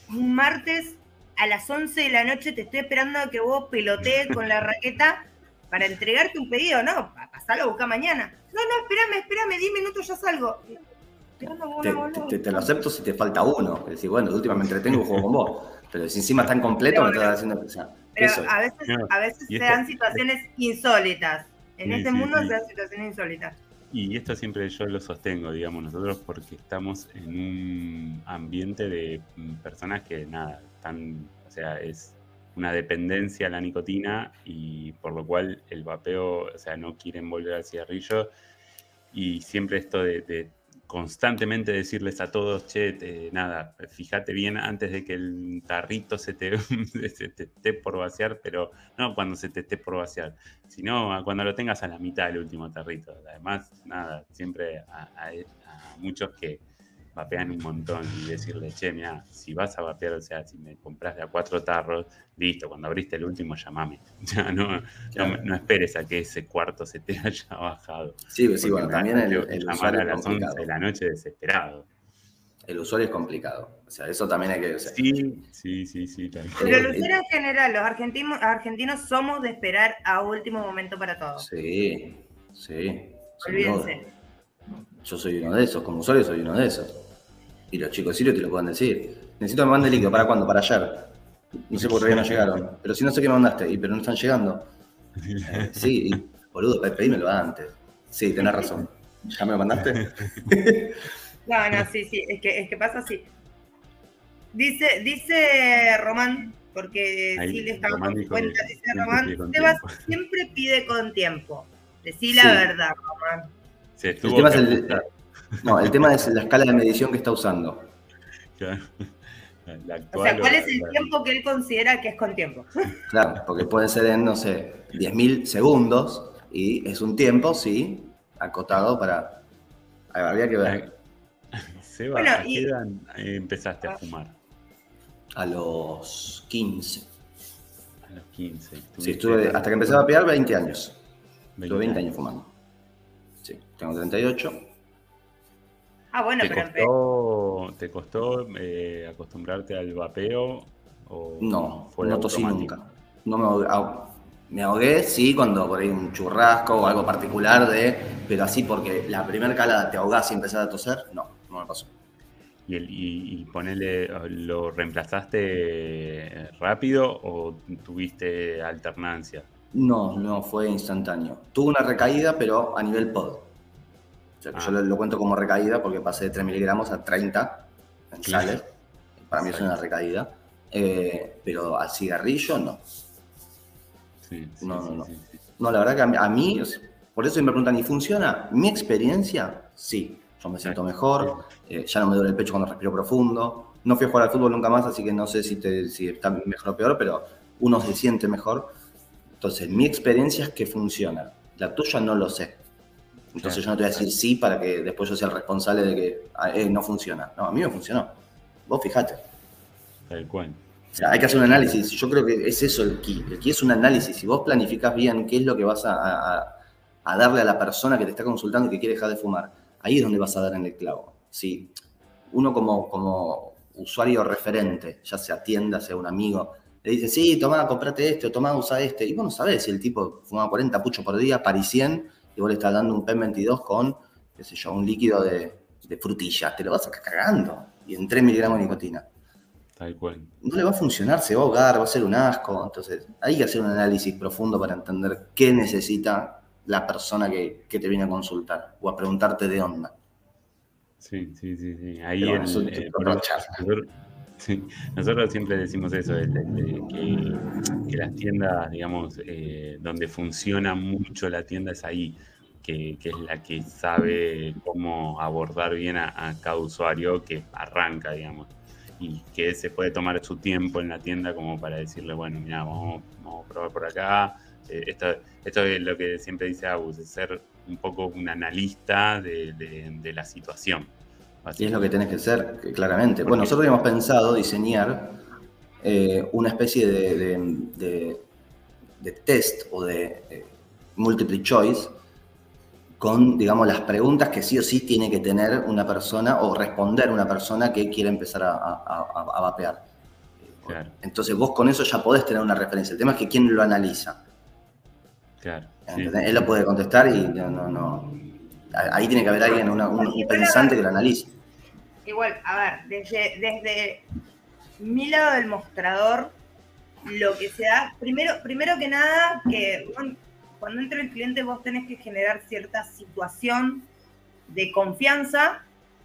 un martes a las 11 de la noche te estoy esperando a que vos pelotees con la raqueta para entregarte un pedido, ¿no? Pasalo a buscar mañana. No, no, espérame, espérame, 10 minutos ya salgo. Te, te, lo acepto si te falta uno. Es decir, bueno, de última me entretengo y juego con vos. Pero si encima está completo, me estás haciendo pensar. Pero a veces, a veces se dan situaciones insólitas. En este mundo se dan situaciones insólitas. Y esto siempre yo lo sostengo, digamos, nosotros porque estamos en un ambiente de mm, personas que nada, están, o sea, es una dependencia a la nicotina y por lo cual el vapeo, o sea, no quieren volver al cigarrillo. Y siempre esto de constantemente decirles a todos, che, nada, fíjate bien antes de que el tarrito se te, esté por vaciar, pero no cuando se te esté por vaciar, sino cuando lo tengas a la mitad del último tarrito. Además, nada, siempre a muchos que vapean un montón y decirle, che, mira, si vas a vapear, o sea, si me compras de a cuatro tarros, listo, cuando abriste el último, llamame. Ya no, no, esperes a que ese cuarto se te haya bajado. Sí, sí, bueno, también el, llamar a las 11 de la noche desesperado. el usuario es complicado. O sea, eso también hay que... o sea, Sí, sí, sí, sí. cual. Pero el usuario en general, los argentinos, argentinos somos de esperar a último momento para todo. Sí, sí. Olvídense. Yo soy uno de esos, como usuario soy uno de esos. Y los chicos de Sirio te lo pueden decir. Necesito que me mande líquido, ¿para cuándo? Para ayer. No sé por qué todavía no llegaron. Pero si no sé qué me mandaste, y pero no están llegando. Eh, sí, y, boludo, pe- pedímelo antes. Sí, tenés razón. ¿Ya me lo mandaste? No, no, sí, sí, es que, es que pasa así. Dice, dice Román, porque Ahí, sí le estaba Román con su dijo cuenta, dice siempre Román, Sebas tiempo". siempre pide con tiempo. Decí la Sí. verdad, Román. Se El tuvo tema, que es el, ajustar, no, el tema es la escala de medición que está usando. La O actual sea, ¿cuál es el la- tiempo que él considera que es con tiempo? Claro, porque puede ser en, no sé, 10.000 segundos y es un tiempo, sí, acotado para... Habría que ver. Seba, Bueno, ¿a qué y- edad empezaste Ah. a fumar? A los 15. A los 15. Sí, estuve, hasta que empecé a vapear, 20 años. 20 Estuve 20 años fumando. Sí, tengo 38. Ah, bueno, ¿Te pero costó, te costó eh, acostumbrarte al vapeo? O No, fue no tosí automático? nunca. No me ahogué, ah, me ahogué, sí, cuando por ahí un churrasco o algo particular de, pero así porque la primera calada te ahogás y empezás a toser, no, no me pasó. ¿Y, el, y, y ponele, ¿lo reemplazaste rápido o tuviste alternancia? No, no fue instantáneo. Tuve una recaída, pero a nivel pod. O sea, que Ah. yo lo, lo cuento como recaída porque pasé de 3 miligramos a 30 en Claro. Para mí es una recaída. Eh, pero al cigarrillo, no. Sí, sí, No, no, no. sí. No, la verdad que a mí, por eso me preguntan, ¿y funciona? Mi experiencia, sí. Yo me siento mejor, eh, ya no me duele el pecho cuando respiro profundo. No fui a jugar al fútbol nunca más, así que no sé si, te- si está mejor o peor, pero uno se siente mejor. Entonces, mi experiencia es que funciona. La tuya no lo sé. Entonces Claro. yo no te voy a decir sí para que después yo sea el responsable de que ah, eh, no funciona. No, a mí me funcionó. Vos fijate. Tal cual. O sea, hay que hacer un análisis. Yo creo que es eso el key. El key es un análisis. Si vos planificás bien qué es lo que vas a, a- a darle a la persona que te está consultando y que quiere dejar de fumar, ahí es donde vas a dar en el clavo. Si uno como, como usuario referente, ya sea tienda, sea un amigo, le dice, sí, tomá, comprate este, o tomá, usa este, y vos no sabés si el tipo fumaba 40 puchos por día, parisien, y vos le estás dando un PEN22 con, qué sé yo, un líquido de, de frutillas, te lo vas a sacar cagando, y en 3 miligramos de nicotina Tal cual. no le va a funcionar, se va a ahogar, va a ser un asco. Entonces, hay que hacer un análisis profundo para entender qué necesita la persona que, que te viene a consultar o a preguntarte de onda. Sí, sí, sí, sí. Ahí eso eh, por- sí, nosotros siempre decimos eso, el que, las tiendas, digamos, eh, donde funciona mucho la tienda es ahí, que, es la que sabe cómo abordar bien a, cada usuario que arranca, digamos, y que se puede tomar su tiempo en la tienda como para decirle, bueno, mira, vamos, vamos a probar por acá. Eh, esto, esto es lo que siempre dice Agus, es ser un poco un analista de, de- de la situación. Y es lo que tenés que ser, claramente. Bueno, nosotros habíamos pensado diseñar eh, una especie de, de- de- de test o de eh, multiple choice con, digamos, las preguntas que sí o sí tiene que tener una persona o responder una persona que quiere empezar a, a- a- a vapear. Claro, Entonces vos con eso ya podés tener una referencia. El tema es que quién lo analiza. claro. Él lo puede contestar y no, no, no. Ahí tiene que haber alguien, una- un, un pensante que lo analice. Igual, a ver, desde, desde mi lado del mostrador, lo que se da, primero, primero que nada, que cuando entra el cliente vos tenés que generar cierta situación de confianza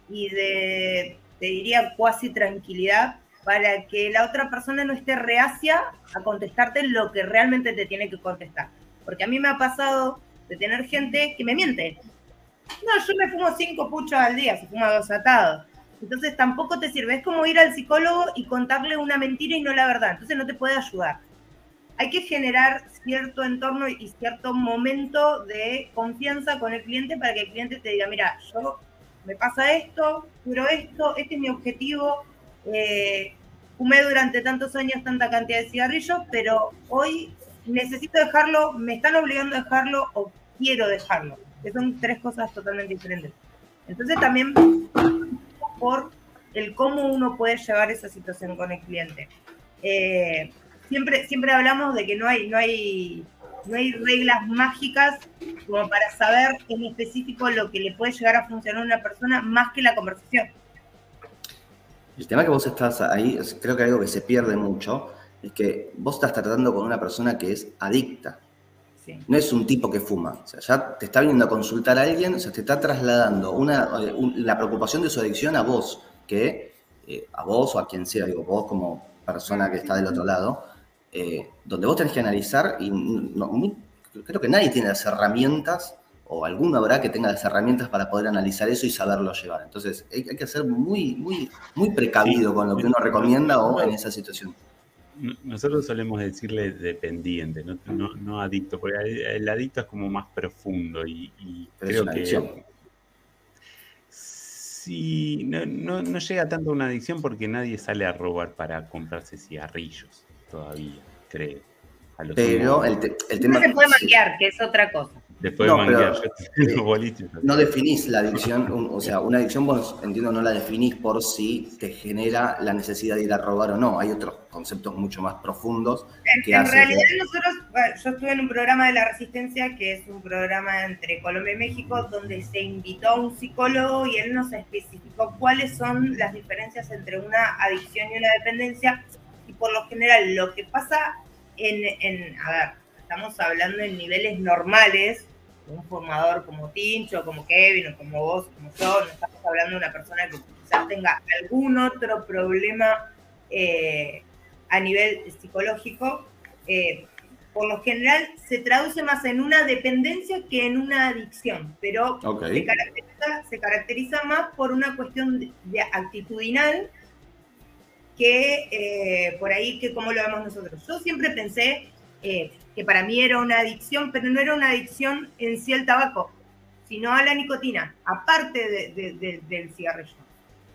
y de, te diría, cuasi tranquilidad para que la otra persona no esté reacia a contestarte lo que realmente te tiene que contestar. Porque a mí me ha pasado de tener gente que me miente. No, yo me fumo cinco puchos al día, se fuma dos atados. Entonces tampoco te sirve. Es como ir al psicólogo y contarle una mentira y no la verdad. Entonces no te puede ayudar. Hay que generar cierto entorno y cierto momento de confianza con el cliente para que el cliente te diga, mira, yo me pasa esto, quiero esto, este es mi objetivo. eh, fumé durante tantos años tanta cantidad de cigarrillos, pero hoy necesito dejarlo, me están obligando a dejarlo o quiero dejarlo. Que son tres cosas totalmente diferentes. Entonces también por el cómo uno puede llevar esa situación con el cliente. Eh, siempre, siempre hablamos de que no hay, no, hay, no hay reglas mágicas como para saber en específico lo que le puede llegar a funcionar a una persona más que la conversación. El tema que vos estás ahí, creo que algo que se pierde mucho, es que vos estás tratando con una persona que es adicta. No es un tipo que fuma. O sea, ya te está viniendo a consultar a alguien, o sea, te está trasladando una, eh, la preocupación de su adicción a vos, que eh, a vos o a quien sea, digo, vos como persona que está del otro lado, eh, donde vos tenés que analizar, y creo que nadie tiene las herramientas, o alguno habrá que tenga las herramientas para poder analizar eso y saberlo llevar. Entonces, hay, que ser muy, muy, muy precavido con lo que uno recomienda o en esa situación. Nosotros solemos decirle dependiente, no, adicto, porque el adicto es como más profundo y, creo que... Sí, no, llega tanto a una adicción porque nadie sale a robar para comprarse cigarrillos todavía, creo. Pero el, tema... No se puede maquillar, que es otra cosa. Después no, de No definís la adicción, o sea, una adicción vos, entiendo, no la definís por si te genera la necesidad de ir a robar o no. Hay otros conceptos mucho más profundos. En, que en realidad nosotros, yo estuve en un programa de la Resistencia, que es un programa entre Colombia y México, donde se invitó a un psicólogo y él nos especificó cuáles son las diferencias entre una adicción y una dependencia. Y por lo general, lo que pasa en, en a ver, estamos hablando en niveles normales, un formador como Tincho, como Kevin, o como vos, como yo, no estamos hablando de una persona que quizás tenga algún otro problema eh, a nivel psicológico, eh, por lo general se traduce más en una dependencia que en una adicción, pero se, caracteriza, más por una cuestión de, actitudinal que eh, por ahí que como lo vemos nosotros. Yo siempre pensé que para mí era una adicción, pero no era una adicción en sí al tabaco, sino a la nicotina, aparte del cigarrillo.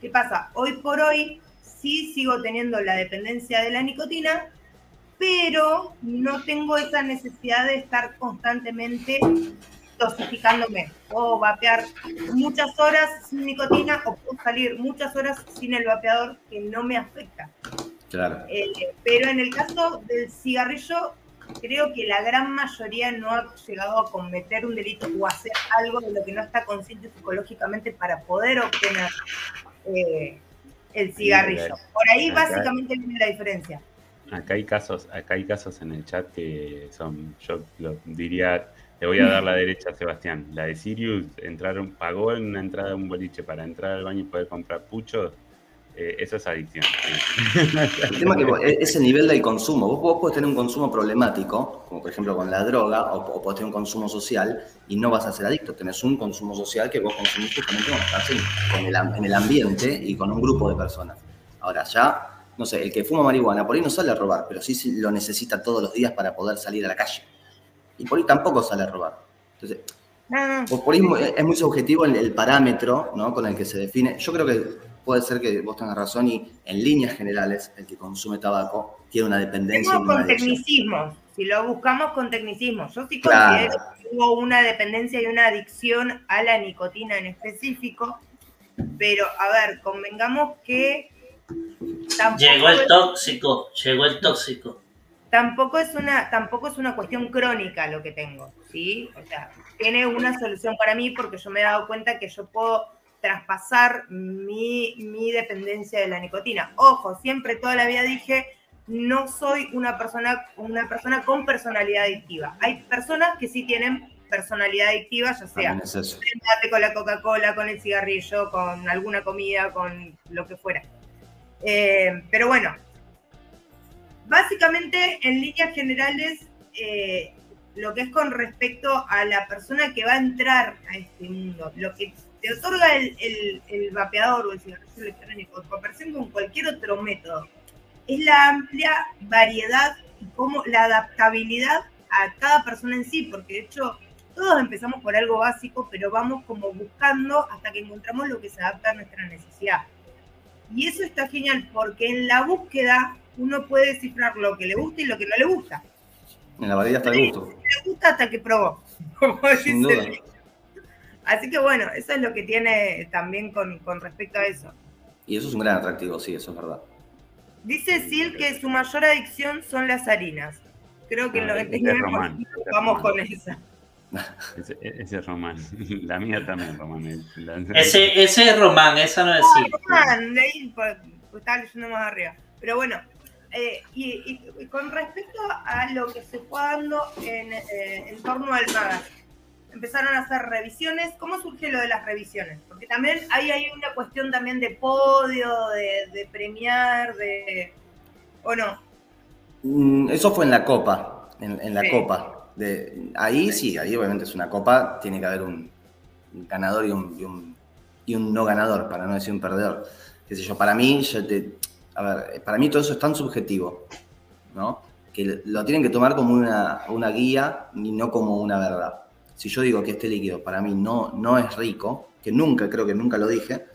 ¿Qué pasa? Hoy por hoy sí sigo teniendo la dependencia de la nicotina, pero no tengo esa necesidad de estar constantemente dosificándome. Puedo vapear muchas horas sin nicotina o puedo salir muchas horas sin el vapeador que no me afecta. Claro. Eh, pero en el caso del cigarrillo, creo que la gran mayoría no ha llegado a cometer un delito o hacer algo de lo que no está consciente psicológicamente para poder obtener eh, el cigarrillo. Por ahí básicamente viene la diferencia. Acá hay casos, acá hay casos en el chat que son, yo lo diría, le voy a dar la derecha a Sebastián. La de Sirius entraron, pagó en una entrada de un boliche para entrar al baño y poder comprar puchos eh, eso es adicción. El tema es que ese nivel del consumo, vos, vos podés tener un consumo problemático, como por ejemplo con la droga, o, o, podés tener un consumo social y no vas a ser adicto. Tenés un consumo social que vos consumís justamente cuando estás en, el, en el ambiente y con un grupo de personas. Ahora ya, no sé, el que fuma marihuana, por ahí no sale a robar, pero sí lo necesita todos los días para poder salir a la calle. Y por ahí tampoco sale a robar. Entonces, por ahí es muy subjetivo el, el parámetro ¿no? con el que se define. Yo creo que puede ser que vos tengas razón y en líneas generales el que consume tabaco tiene una dependencia. con tecnicismo, si lo buscamos con tecnicismo. Yo sí considero que hubo una dependencia y una adicción a la nicotina en específico, pero a ver, convengamos que... Llegó el tóxico, llegó el tóxico. Tampoco es, una, tampoco es una cuestión crónica lo que tengo, ¿sí? O sea, tiene una solución para mí porque yo me he dado cuenta que yo puedo traspasar mi, mi dependencia de la nicotina. Ojo, siempre toda la vida dije, no soy una persona, una persona con personalidad adictiva. Hay personas que sí tienen personalidad adictiva, ya sea con la Coca-Cola, con el cigarrillo, con alguna comida, con lo que fuera. Eh, pero bueno, básicamente en líneas generales, eh, lo que es con respecto a la persona que va a entrar a este mundo, lo que te otorga el, el, vapeador o el cigarrillo electrónico en comparación con cualquier otro método es la amplia variedad y cómo la adaptabilidad a cada persona en sí, porque de hecho todos empezamos por algo básico, pero vamos como buscando hasta que encontramos lo que se adapta a nuestra necesidad. Y eso está genial, porque en la búsqueda uno puede descifrar lo que le gusta y lo que no le gusta. En la variedad está el gusto. Le gusta hasta que probó. Como Sin duda. Así que bueno, eso es lo que tiene también con, respecto a eso. Y eso es un gran atractivo, sí, eso es verdad. Dice Sil que su mayor adicción son las harinas. Creo que el Ah, es Román, 99% ese es vamos con esa. Ese, ese es Román. La mía también, Román. El- la- Ese, ese es Román, esa no es Ay, sí. Román, leí, pues, pues estaba leyendo más arriba. Pero bueno, eh, y, y- y con respecto a lo que se fue dando en, eh, en torno al magazine, empezaron a hacer revisiones. ¿Cómo surge lo de las revisiones? Porque también ahí hay una cuestión también de podio, de, de premiar, de... ¿O no? Mm, Eso fue en la copa, en, en la Sí. copa. De, ahí sí, ahí obviamente es una copa, tiene que haber un ganador y un, y un, y un no ganador, para no decir un perdedor. Qué sé yo, para mí, yo te- a ver, para mí todo eso es tan subjetivo, ¿no? Que lo tienen que tomar como una, una guía y no como una verdad. Si yo digo que este líquido para mí no, no es rico, que nunca, creo que nunca lo dije,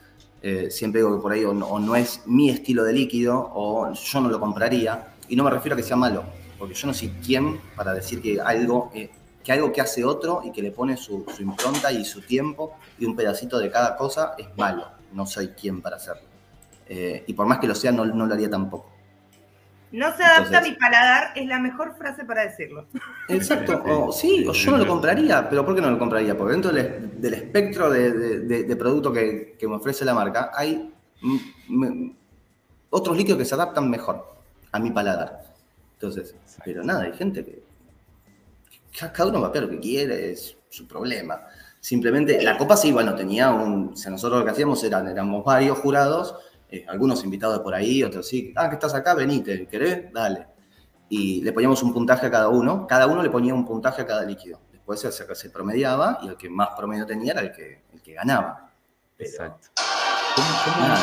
eh, siempre digo que por ahí o no, es mi estilo de líquido o yo no lo compraría, y no me refiero a que sea malo, porque yo no soy quien para decir que algo, eh, que, algo que hace otro y que le pone su, su impronta y su tiempo y un pedacito de cada cosa es malo. No soy quien para hacerlo. Eh, y por más que lo sea, no, no lo haría tampoco. No se adapta a mi paladar, es la mejor frase para decirlo. Exacto, o sí, o yo no lo compraría, pero ¿por qué no lo compraría? Porque dentro del, del espectro de, de- de- producto que, que me ofrece la marca hay otros líquidos que se adaptan mejor a mi paladar. Entonces, pero nada, hay gente que ca- cada uno va a lo que quiere, es su problema. Simplemente, la copa sí, bueno, tenía un, o sea, nosotros lo que hacíamos eran, éramos varios jurados, eh, algunos invitados por ahí, otros sí, ah, que estás acá, venite, ¿querés? Dale y le poníamos un puntaje a cada uno. Cada uno le ponía un puntaje a cada líquido. Después se, se- se promediaba y el que más promedio tenía era el que, el que ganaba. Pero, Exacto. ¿Cómo, cómo- nada.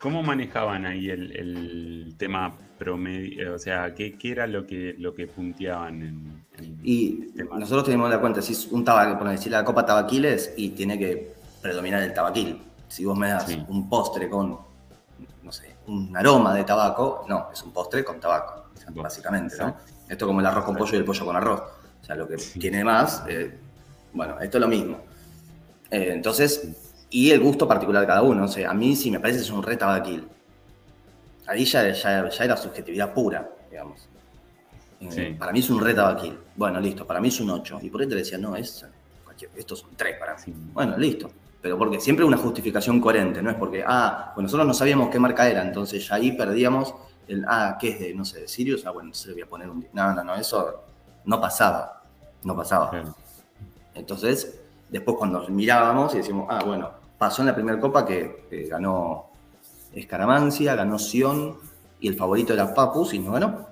cómo manejaban ahí el, el tema promedio? O sea, ¿qué, qué era lo que, lo que punteaban en, en Y nosotros tenemos la cuenta, si es un tabaco, por decir la copa tabaquiles y tiene que predominar el tabaquil. Si vos me das Sí. un postre con, no sé, un aroma de tabaco, no, es un postre con tabaco, o sea, Bueno, básicamente, ¿no? exacto. Esto como el arroz con pollo y el pollo con arroz. O sea, lo que Sí. tiene más, eh, bueno, esto es lo mismo. Eh, entonces, y el gusto particular de cada uno. O sea, a mí sí me parece que es un re tabaquil. Ahí ya, ya, ya era subjetividad pura, digamos. Eh, Sí. Para mí es un re tabaquil. Bueno, listo, para mí es un 8. Y por ahí te decía, no, es, cualquier- estos son 3 para mí. Sí. Bueno, listo. Pero porque siempre una justificación coherente, no es porque, ah, pues nosotros no sabíamos qué marca era, entonces ya ahí perdíamos el, ah, ¿qué es de, no sé, de Sirius? Ah, bueno, entonces le voy a poner un... No, no, no, eso no pasaba, no pasaba. Entonces, después cuando mirábamos y decíamos, ah, bueno, pasó en la primera copa que eh, ganó Escaramancia, ganó Sion y el favorito era Papus y no ganó.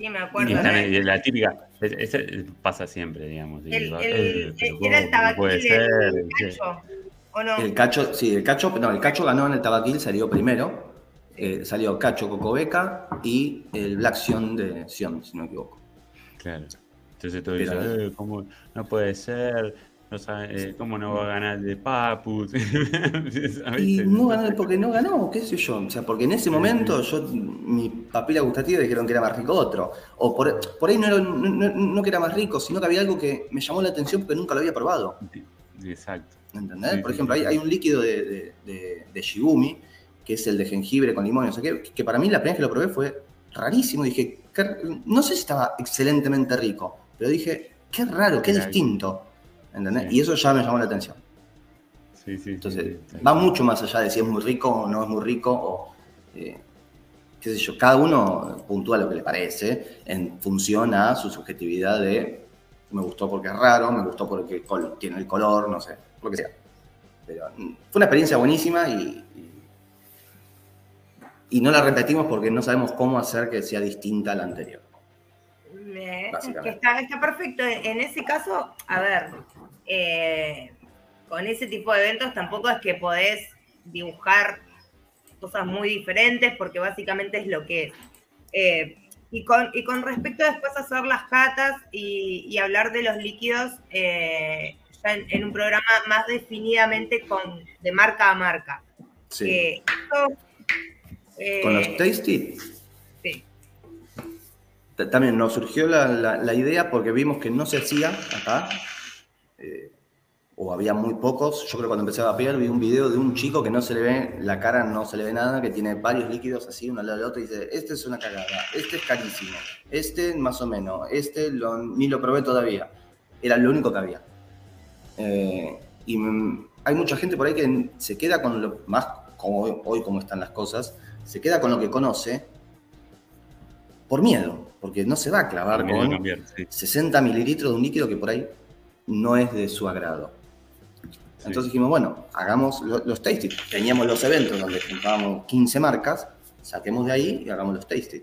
Sí, me Y acuerdo. están ¿no? ahí, la típica, es- pasa siempre, digamos. y El, el- eh, era el cacho, ¿o no? El Cacho, sí, el Cacho, no, el Cacho ganó en el Tabaquil, salió primero. Eh, salió Cacho Cocobeca y el Black Sion de Sion, si no me equivoco. Claro. Entonces todo dice, eh, ¿cómo no puede ser? No sabe, eh, ¿Cómo no va a ganar el de Papus? Y no ganó porque no ganó, qué sé yo. O sea, porque en ese momento yo, mi papila gustativa dijeron que era más rico otro. O por, por ahí no, era- no, no- no que era más rico, sino que había algo que me llamó la atención porque nunca lo había probado. Exacto. ¿Entendés? Por ejemplo, hay, hay un líquido de, de, de- de Shibumi, que es el de jengibre con limón, no sé qué, que para mí la primera vez que lo probé fue rarísimo. Dije, no sé si estaba excelentemente rico, pero dije, qué raro, qué distinto. ¿Entendés? Sí. Y eso ya me llamó la atención. Sí, sí, Entonces, sí, va mucho más allá de si es muy rico o no es muy rico, o eh, qué sé yo, cada uno puntúa lo que le parece en función a su subjetividad de me gustó porque es raro, me gustó porque tiene el color, no sé, lo que sea. Pero mm, fue una experiencia buenísima y, y, y no la repetimos porque no sabemos cómo hacer que sea distinta a la anterior. Está, está perfecto. En ese caso, a ver, eh, con ese tipo de eventos tampoco es que podés dibujar cosas muy diferentes porque básicamente es lo que es. Eh, y, con, y con respecto a después hacer las catas y, y hablar de los líquidos eh, ya en, en un programa más definidamente con, de marca a marca. Sí. Esto, Con los tasty También nos surgió la, la- idea porque vimos que no se hacía acá, eh, o había muy pocos. Yo creo que cuando empecé a vapear vi un video de un chico que no se le ve, la cara no se le ve nada, que tiene varios líquidos así, uno al lado del otro, y dice, este es una cagada, este es carísimo, este más o menos, este ni lo probé todavía. Era lo único que había. Eh, y mm, hay mucha gente por ahí que se queda con lo más, como hoy, hoy como están las cosas, se queda con lo que conoce por miedo, porque no se va a clavar con cambiar, sí. 60 mililitros de un líquido que por ahí no es de su agrado. Sí. Entonces dijimos, bueno, hagamos lo- los tasting. Teníamos los eventos donde juntábamos 15 marcas, saquemos de ahí y hagamos los tasting.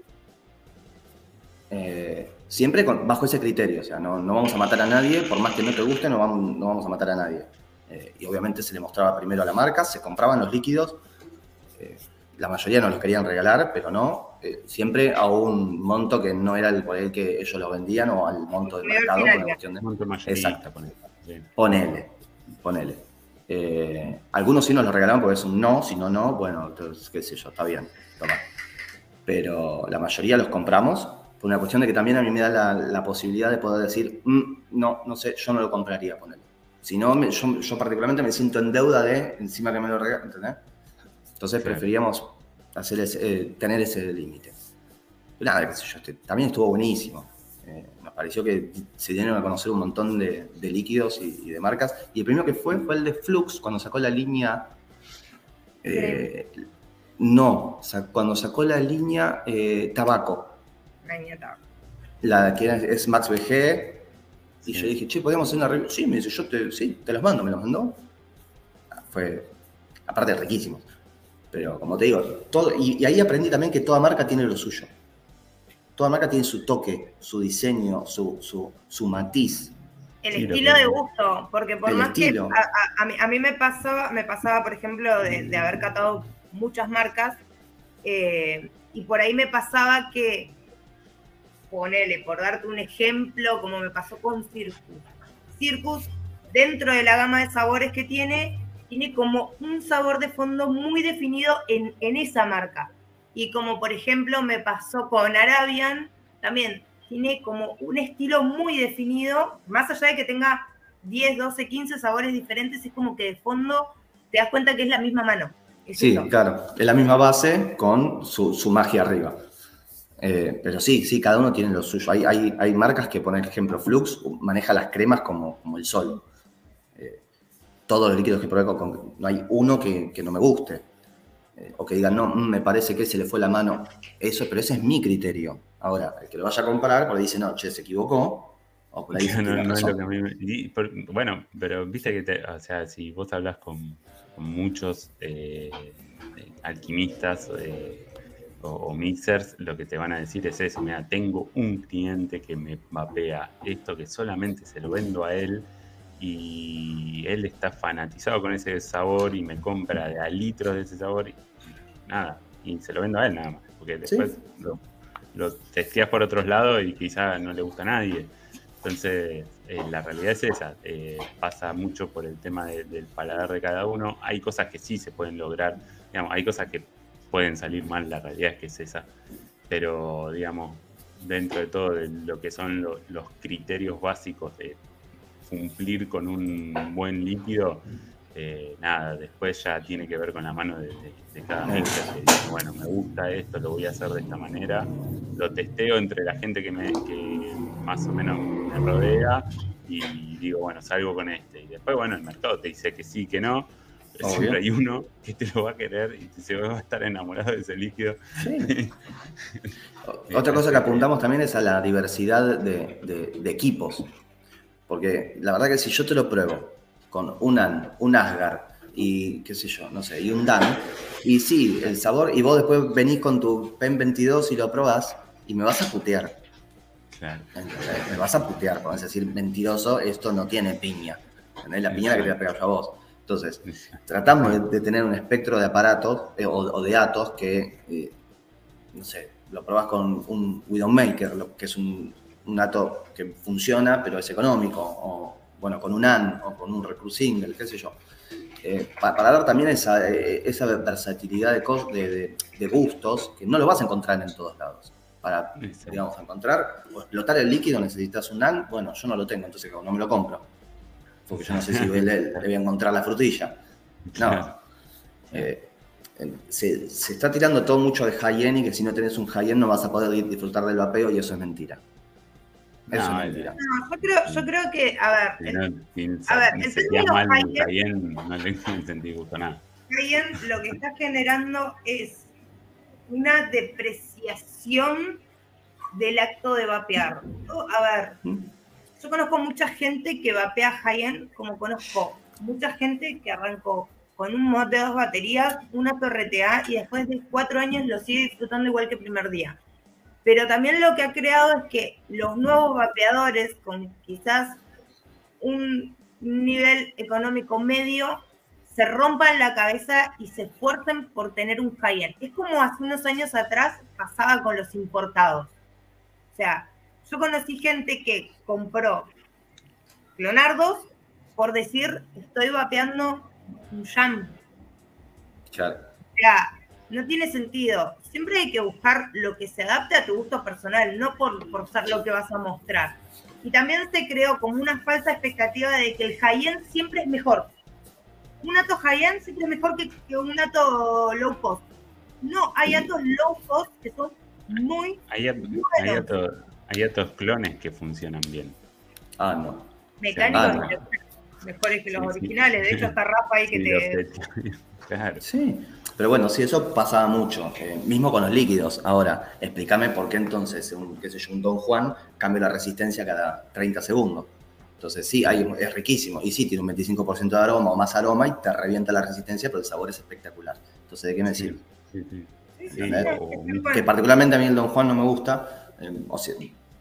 Eh, siempre con- bajo ese criterio, o sea, no, no vamos a matar a nadie, por más que no te guste, no vamos, no vamos a matar a nadie. Eh, y obviamente se le mostraba primero a la marca, se compraban los líquidos, eh, la mayoría nos los querían regalar, pero no, eh, siempre a un monto que no era el por el que ellos lo vendían o al monto del mercado. final. una cuestión de- Monto Exacto. ponele. Sí. Ponele, ponele. Eh, algunos sí nos lo regalaban porque es un no, si no, no, bueno, entonces, qué sé yo, está bien, toma. Pero la mayoría los compramos por una cuestión de que también a mí me da la, la posibilidad de poder decir, "Mm, no, no sé, yo no lo compraría, ponele. Si no, me- yo, yo particularmente me siento en deuda de encima que me lo regalan, ¿entendés? Entonces Claro. preferíamos hacer ese- eh, tener ese límite. Nada, qué sé yo, este, también estuvo buenísimo. Eh, nos pareció que se dieron a conocer un montón de, de líquidos y, y de marcas. Y el primero que fue fue el de Flux, cuando sacó la línea. eh, no, sa- cuando sacó la línea eh, tabaco, La nieta. la que era- es Max BG. Y Sí. yo dije, che, ¿podemos hacer una review? Sí, me dice, yo te, sí, te los mando, me los mandó. Fue, aparte, riquísimos. Pero como te digo, todo, y, y ahí aprendí también que toda marca tiene lo suyo. Toda marca tiene su toque, su diseño, su, su, su matiz. El Sí, estilo que- de gusto, porque por El más estilo. que a, a- a mí, a mí me pasaba, me pasaba, por ejemplo, de, de haber catado muchas marcas, eh, y por ahí me pasaba que, ponele, por darte un ejemplo, como me pasó con Circus. Circus, dentro de la gama de sabores que tiene, tiene como un sabor de fondo muy definido en, en esa marca. Y como por ejemplo me pasó con Arabian, también tiene como un estilo muy definido, más allá de que tenga 10, 12, 15 sabores diferentes, es como que de fondo te das cuenta que es la misma mano. Es Sí, eso. claro, es la misma base con su, su magia arriba. Eh, pero sí, sí, cada uno tiene lo suyo. Hay, hay, hay marcas que, por ejemplo, Flux maneja las cremas como, como el sol. Eh, todos los líquidos que probé, con- con- no hay uno que, que no me guste. Eh, o que digan, no, mm, me parece que se le fue la mano. Eso, pero ese es mi criterio. Ahora, el que lo vaya a comprar, por ahí dice, no, che, se equivocó. O por ahí No, es lo que a mí me- y por- bueno, pero viste que, te- o sea, si vos hablas con, con muchos eh, alquimistas eh, o, o mixers, lo que te van a decir es eso. Mira, tengo un cliente que me mapea esto que solamente se lo vendo a él y él está fanatizado con ese sabor y me compra de a litros de ese sabor y nada, y se lo vendo a él nada más, porque después lo, lo testeas por otros lados y quizá no le gusta a nadie. Entonces, eh, la realidad es esa, eh, pasa mucho por el tema de- del paladar de cada uno. Hay cosas que sí se pueden lograr, digamos, hay cosas que pueden salir mal, la realidad es que es esa. Pero, digamos, dentro de todo de lo que son lo- los criterios básicos de cumplir con un buen líquido, eh, nada, después ya tiene que ver con la mano de, de- de cada que dice, bueno, me gusta esto, lo voy a hacer de esta manera, lo testeo entre la gente que, me, que más o menos me rodea y digo, bueno, salgo con este. Y después, bueno, el mercado te dice que sí, que no, pero Obvio. siempre hay uno que te lo va a querer y te se va a estar enamorado de ese líquido. Sí. Otra cosa que apuntamos también es a la diversidad de, de- de equipos. Porque la verdad que si yo te lo pruebo con un AN, un Asgard y qué sé yo, no sé, y un DAN, y sí, el sabor, y vos después venís con tu PEN 22 y lo probás y me vas a putear. Claro. Me vas a putear, podés decir mentiroso, esto no tiene piña. ¿entendés? La piña la que te voy a pegar yo a vos. Entonces, tratamos de, de tener un espectro de aparatos eh, o, o de datos que, eh, no sé, lo probás con un Widowmaker, lo- que es un, un dato que funciona, pero es económico, o bueno, con un AN o con un Recruit Single, qué sé yo. Eh, pa- para, dar también esa, eh, esa versatilidad de, de, de- de gustos que no lo vas a encontrar en todos lados. Para, Exacto. digamos, encontrar o explotar el líquido necesitas un AN, bueno, yo no lo tengo, entonces no me lo compro. porque yo no sé si le, le voy a encontrar la frutilla. No. Eh, se, se está tirando todo mucho de high-end y que si no tenés un high-end no vas a poder di- disfrutar del vapeo y eso es mentira. Eso No, es mentira. No, yo creo, yo creo que, a ver, A ver, en términos mal high-end- no le sentí gusto nada. High-end lo que está generando es una depreciación del acto de vapear. Yo, A ver, ¿Mm? yo conozco mucha gente que vapea high-end, como conozco mucha gente que arrancó con un mod de dos baterías, una torretea y después de cuatro años lo sigue disfrutando igual que el primer día. Pero también lo que ha creado es que los nuevos vapeadores, con quizás un nivel económico medio, se rompan la cabeza y se esfuercen por tener un high-end. Es como hace unos años atrás pasaba con los importados. O sea, yo conocí gente que compró clonardos por decir, estoy vapeando un jam. O sea, no tiene sentido. Siempre hay que buscar lo que se adapte a tu gusto personal, no por, por ser lo que vas a mostrar. Y también se creó como una falsa expectativa de que el high-end siempre es mejor. Un ato high-end siempre es mejor que, que un ato low cost. No, hay atos low cost que son muy Hay, at- hay, ato- hay atos clones que funcionan bien. Ah, no. mecánicos, Ah, no. mejores que los Sí, sí. originales. De hecho, está Rafa ahí que Sí, te... claro. Sí, pero bueno, sí, eso pasaba mucho, eh, mismo con los líquidos. Ahora, explícame por qué entonces, un, qué sé yo, un Don Juan cambia la resistencia cada 30 segundos. Entonces, sí, hay, es riquísimo. Y sí, tiene un 25% de aroma o más aroma y te revienta la resistencia, pero el sabor es espectacular. Entonces, ¿de qué me sirve? Sí, sí. Que particularmente a mí el Don Juan no me gusta. eh, o sea,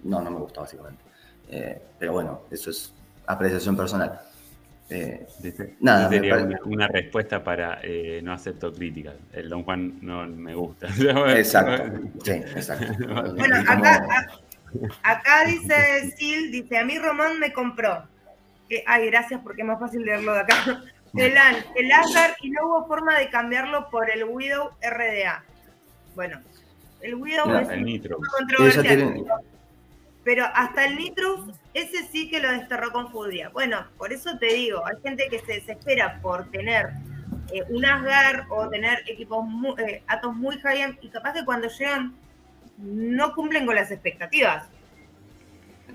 no, no me gusta, básicamente. Eh, pero bueno, eso es apreciación personal. Eh, Nada, sería una, una respuesta para eh, no acepto críticas. El Don Juan no me gusta. exacto. Sí, exacto. Bueno, acá, acá dice Sil, dice, a mí Román me compró. Eh, ay, gracias porque es más fácil leerlo de acá. El AN, el láser y no hubo forma de cambiarlo por el Widow RDA. Bueno, el Widow Mira, es El nitro. controversial. tiene- Pero hasta el Nitrus, ese sí que lo desterró con Fudia. Bueno, por eso te digo, hay gente que se desespera por tener eh, un Asgar o tener equipos muy, eh, atos muy high-end y capaz que cuando llegan no cumplen con las expectativas.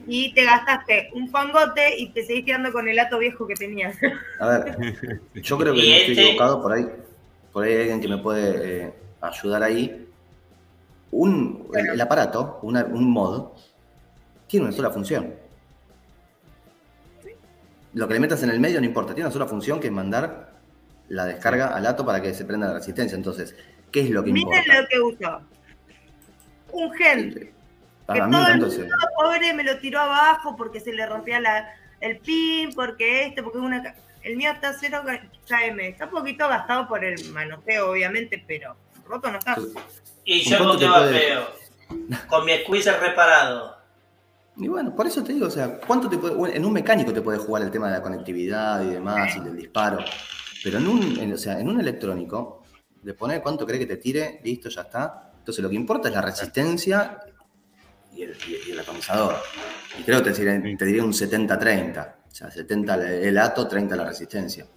Y te gastaste un fangote y te seguís quedando con el ato viejo que tenías. A ver, yo creo que no estoy este- equivocado por ahí. Por ahí hay alguien que me puede eh, ayudar ahí. Un, el, el aparato, una- un mod, tiene una sola función. Lo que le metas en el medio no importa, tiene una sola función que es mandar la descarga al ato para que se prenda la resistencia. Entonces, ¿qué es lo que Miren importa? lo que usó. Un gen A que mí todo el entonces, mundo pobre me lo tiró abajo porque se le rompía la, el pin, porque este, porque una... ca- El mío está 0 KM, está un poquito gastado por el manoseo, obviamente, pero roto no está. Y ¿Con yo qué te puede- vapeo. Con mi squeezer reparado. Y bueno, por eso te digo, o sea, ¿cuánto te puede, en un mecánico te puede jugar el tema de la conectividad y demás, y del disparo, pero en un, en- o sea, en un electrónico, de poner cuánto cree que te tire, listo, ya está. Entonces lo que importa es la resistencia y el, y- y el atomizador. Y creo que te, diría- te diría un 70-30, o sea, 70 el- el ato, 30 la resistencia.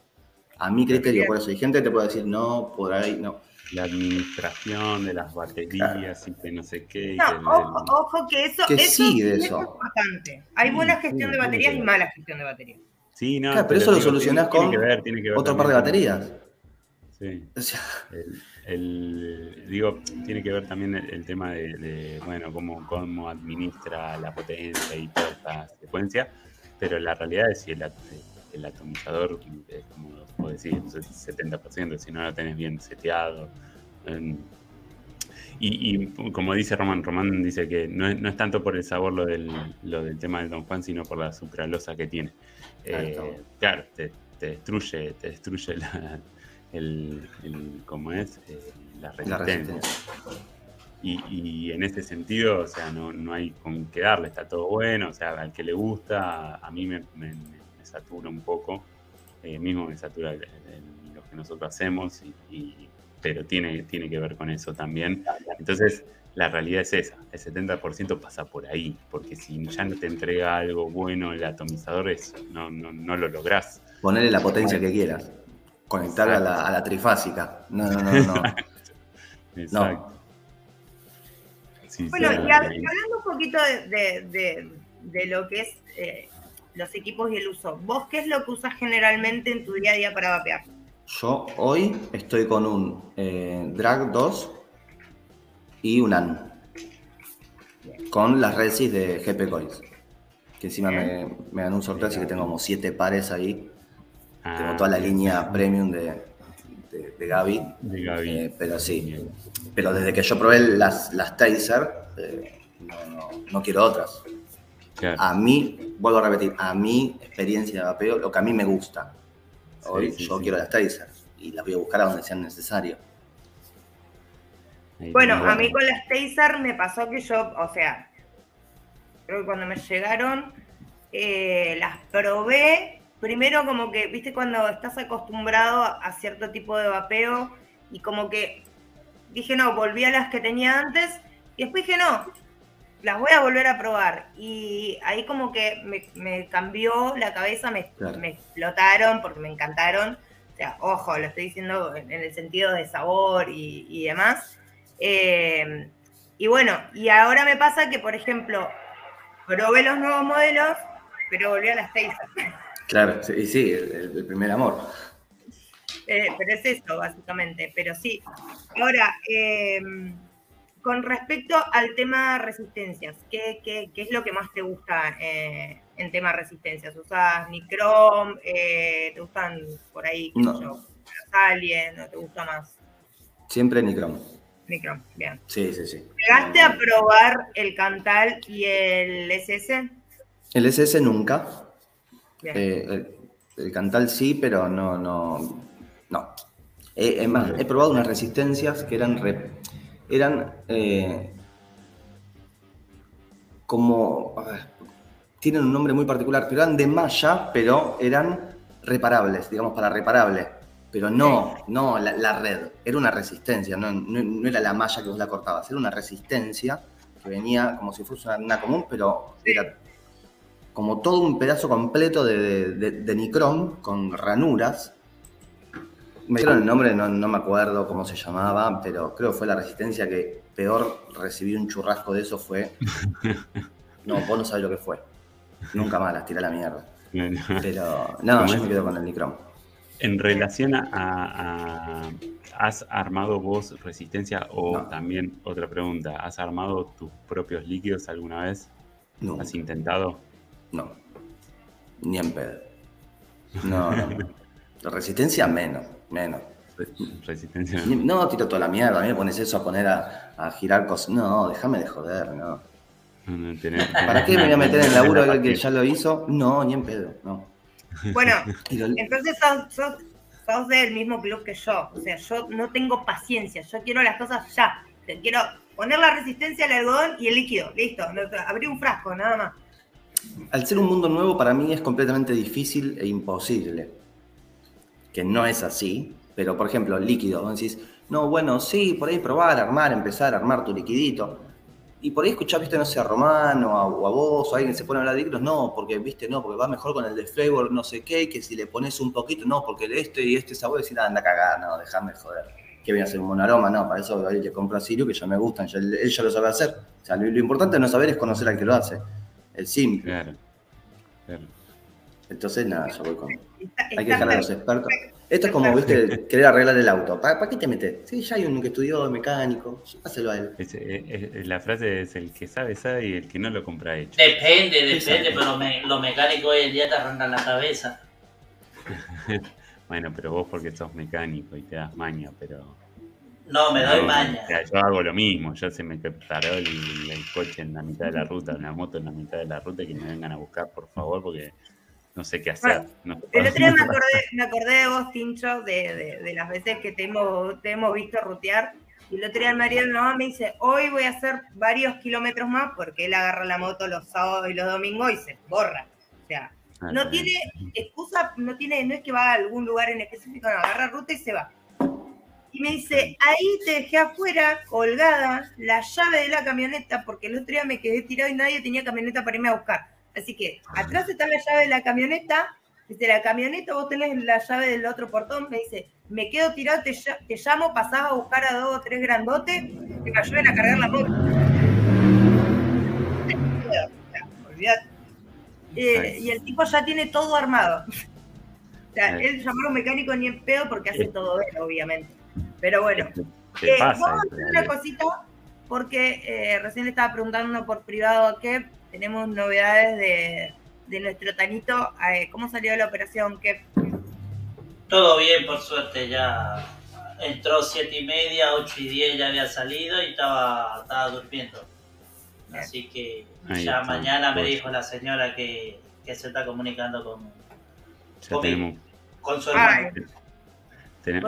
A mi criterio, por eso hay gente que te puede decir, no, por ahí, no. La administración de las baterías y que no sé qué. No, el- ojo, ojo que eso, Que eso sigue sí eso. es importante. Hay buena gestión sí, de baterías y mala gestión de baterías. Sí, no, Claro, pero eso lo solucionás tiene- con tiene que ver, tiene que ver Otro par de baterías. Sí. O sea, El, el- digo, tiene que ver también el, el tema de, de, bueno, cómo, cómo administra la potencia y toda esta secuencia, pero la realidad es que el, at- el atomizador es como decís, un 70%, si no lo tenés bien seteado. em, y, y como dice Román, Román dice que no es, no es tanto por el sabor lo del, lo del tema del Don Juan, sino por la sucralosa que tiene. Claro, Eh, claro, te, te destruye, te destruye la, el, el- ¿cómo es? Eh, la la resistencia. resistencia. Y, y en ese sentido, o sea, no, no hay con qué darle, está todo bueno, o sea, al que le gusta, a mí me, me- me satura un poco, eh, mismo me satura el- el- lo que nosotros hacemos, y, y- pero tiene, tiene que ver con eso también. Entonces, la realidad es esa, el 70% pasa por ahí, porque si ya no te entrega algo bueno el atomizador, es, no, no, no lo lográs. Ponerle la potencia que quieras. Conectar a la, a la trifásica. No, no, no, no. Exacto. Sí, Bueno, y hablando un poquito de, de- de- de lo que es eh, los equipos y el uso, ¿vos qué es lo que usas generalmente en tu día a día para vapear? Yo hoy estoy con un eh, Drag 2 y un AN. Con las resis de GP Coils. Que encima me, me dan un sorteo, así que tengo como 7 pares ahí. Ah, Tengo toda la bien. línea premium de, de, de Gaby. De Gaby. Eh, pero sí, Bien. pero desde que yo probé las, las Taser, eh, no, no- no quiero otras. Claro. A mí, vuelvo a repetir, a mi experiencia de vapeo, lo que a mí me gusta. Hoy Sí, sí, yo sí. quiero las Taser y las voy a buscar a donde sean necesarias. Bueno, a mí con las Taser me pasó que yo, o sea, creo que cuando me llegaron, eh, las probé. Primero como que, viste, cuando estás acostumbrado a cierto tipo de vapeo y como que dije, no, volví a las que tenía antes y después dije, no, las voy a volver a probar. Y ahí como que me, me cambió la cabeza, me, Claro. me explotaron porque me encantaron. O sea, ojo, lo estoy diciendo en, en el sentido de sabor y, y demás. Eh, y bueno, y ahora me pasa que, por ejemplo, probé los nuevos modelos, pero volví a las Taser. Claro, sí, y sí, el, el primer amor. Eh, pero es eso, básicamente. Pero sí. Ahora, eh, con respecto al tema resistencias, ¿qué, qué, qué es lo que más te gusta eh, en tema resistencias? ¿Usas Nicrom? Eh, ¿Te gustan por ahí, No. yo, Alien? ¿No te gusta más Siempre Nicrom. Nicrom? Bien. Sí, sí, sí. ¿Llegaste a probar el Cantal y el SS? El SS nunca. Eh, el, el Cantal sí, pero no, no, no. Eh, es más, he probado unas resistencias que eran, re- eran eh, como, ver, tienen un nombre muy particular, pero eran de malla, pero eran reparables, digamos, para reparable. Pero no, no la, la red, era una resistencia, no, no- no era la malla que vos la cortabas, era una resistencia que venía como si fuese una, una común, pero era como todo un pedazo completo de, de, de- de nicrón con ranuras. Me dieron el nombre, no, no me acuerdo cómo se llamaba, pero creo que fue la resistencia que peor recibí un churrasco de eso fue. No, vos no sabés lo que fue. Nunca más las tiré a la mierda. Pero no, ¿Cómo yo me quedo con el nicrón. En relación a, a- ¿Has armado vos resistencia o No. también otra pregunta? ¿Has armado tus propios líquidos alguna vez? No, ¿Has intentado? no. Ni en pedo. No, no. La resistencia menos, menos. Re- Resistencia. No, tiro toda la mierda. A mí me pones eso a poner a, a girar cosas. No, déjame de joder, no. No, no, tenés- ¿Para qué me voy a meter en el laburo la del que ya lo hizo? No, ni en pedo, no. Bueno, entonces sos, sos, sos del mismo club que yo. O sea, yo no tengo paciencia. Yo quiero las cosas ya. Te quiero poner la resistencia al algodón y el líquido. Listo. Abrí un frasco, nada más. Al ser un mundo nuevo, para mí es completamente difícil e imposible. Que no es así, pero por ejemplo, líquido, vos decís, no, bueno, sí, por ahí probar, armar, empezar a armar tu liquidito. Y por ahí escuchás, viste, no sé, a Román o a, vos o a alguien que se pone a hablar de líquidos, no, porque, viste, no, porque va mejor con el de flavor, no sé qué, que si le pones un poquito, no, porque este y este sabor, decir, anda a cagar, no, déjame joder. ¿Qué voy a hacer? ¿Un monaroma? No, para eso ahí le compro Sirio, que ya me gustan, ya, él, ya lo sabe hacer. O sea, lo, lo importante no saber es conocer al que lo hace. El simple. Claro. claro. Entonces, nada, yo voy con. Hay que dejar a los expertos. Esto es como, viste, querer arreglar el auto. ¿Para, para qué te metes? Sí, ya hay uno que estudió mecánico. Hacelo a él. Es- es- es- la frase es el que sabe, sabe y el que no lo compra hecho. Depende, depende, Exacto. pero me- los mecánicos hoy en día te arrancan la cabeza. Bueno, pero vos porque sos mecánico y te das maña, pero... No, me doy No, maña. o sea, yo hago lo mismo, yo se me paró el, el coche en la mitad de la ruta, la moto en la mitad de la ruta y que me vengan a buscar, por favor, porque no sé qué hacer. No sé El otro día me acordé, me acordé de vos, Tincho, de, de- de las veces que te hemos, te hemos visto rutear. Y el otro día el marido de mi mamá me dice, hoy voy a hacer varios kilómetros más porque él agarra la moto los sábados y los domingos y se borra. O sea, Ah, no tiene excusa, no tiene, no es que va a algún lugar en específico, no, agarra ruta y se va. Y me dice, ahí te dejé afuera, colgada, la llave de la camioneta, porque el otro día me quedé tirado y nadie tenía camioneta para irme a buscar. Así que atrás está la llave de la camioneta, dice, la camioneta, vos tenés la llave del otro portón, me dice, me quedo tirado, te, te llamo, pasás a buscar a dos o tres grandotes que me ayuden a cargar la moto. Eh, y el tipo ya tiene todo armado. O sea, él llamó a un mecánico ni en pedo porque hace todo él, obviamente. Pero bueno, ¿Qué eh, pasa? vamos a hacer una cosita porque eh, recién le estaba preguntando por privado a Kev, tenemos novedades de, de nuestro Tanito. Eh, ¿Cómo salió la operación, Kev? Todo bien, por suerte, ya entró siete y media, ocho y diez ya había salido y estaba, estaba durmiendo. Así que Ahí ya está, mañana me dijo la señora que, que se está comunicando con, con su hermano.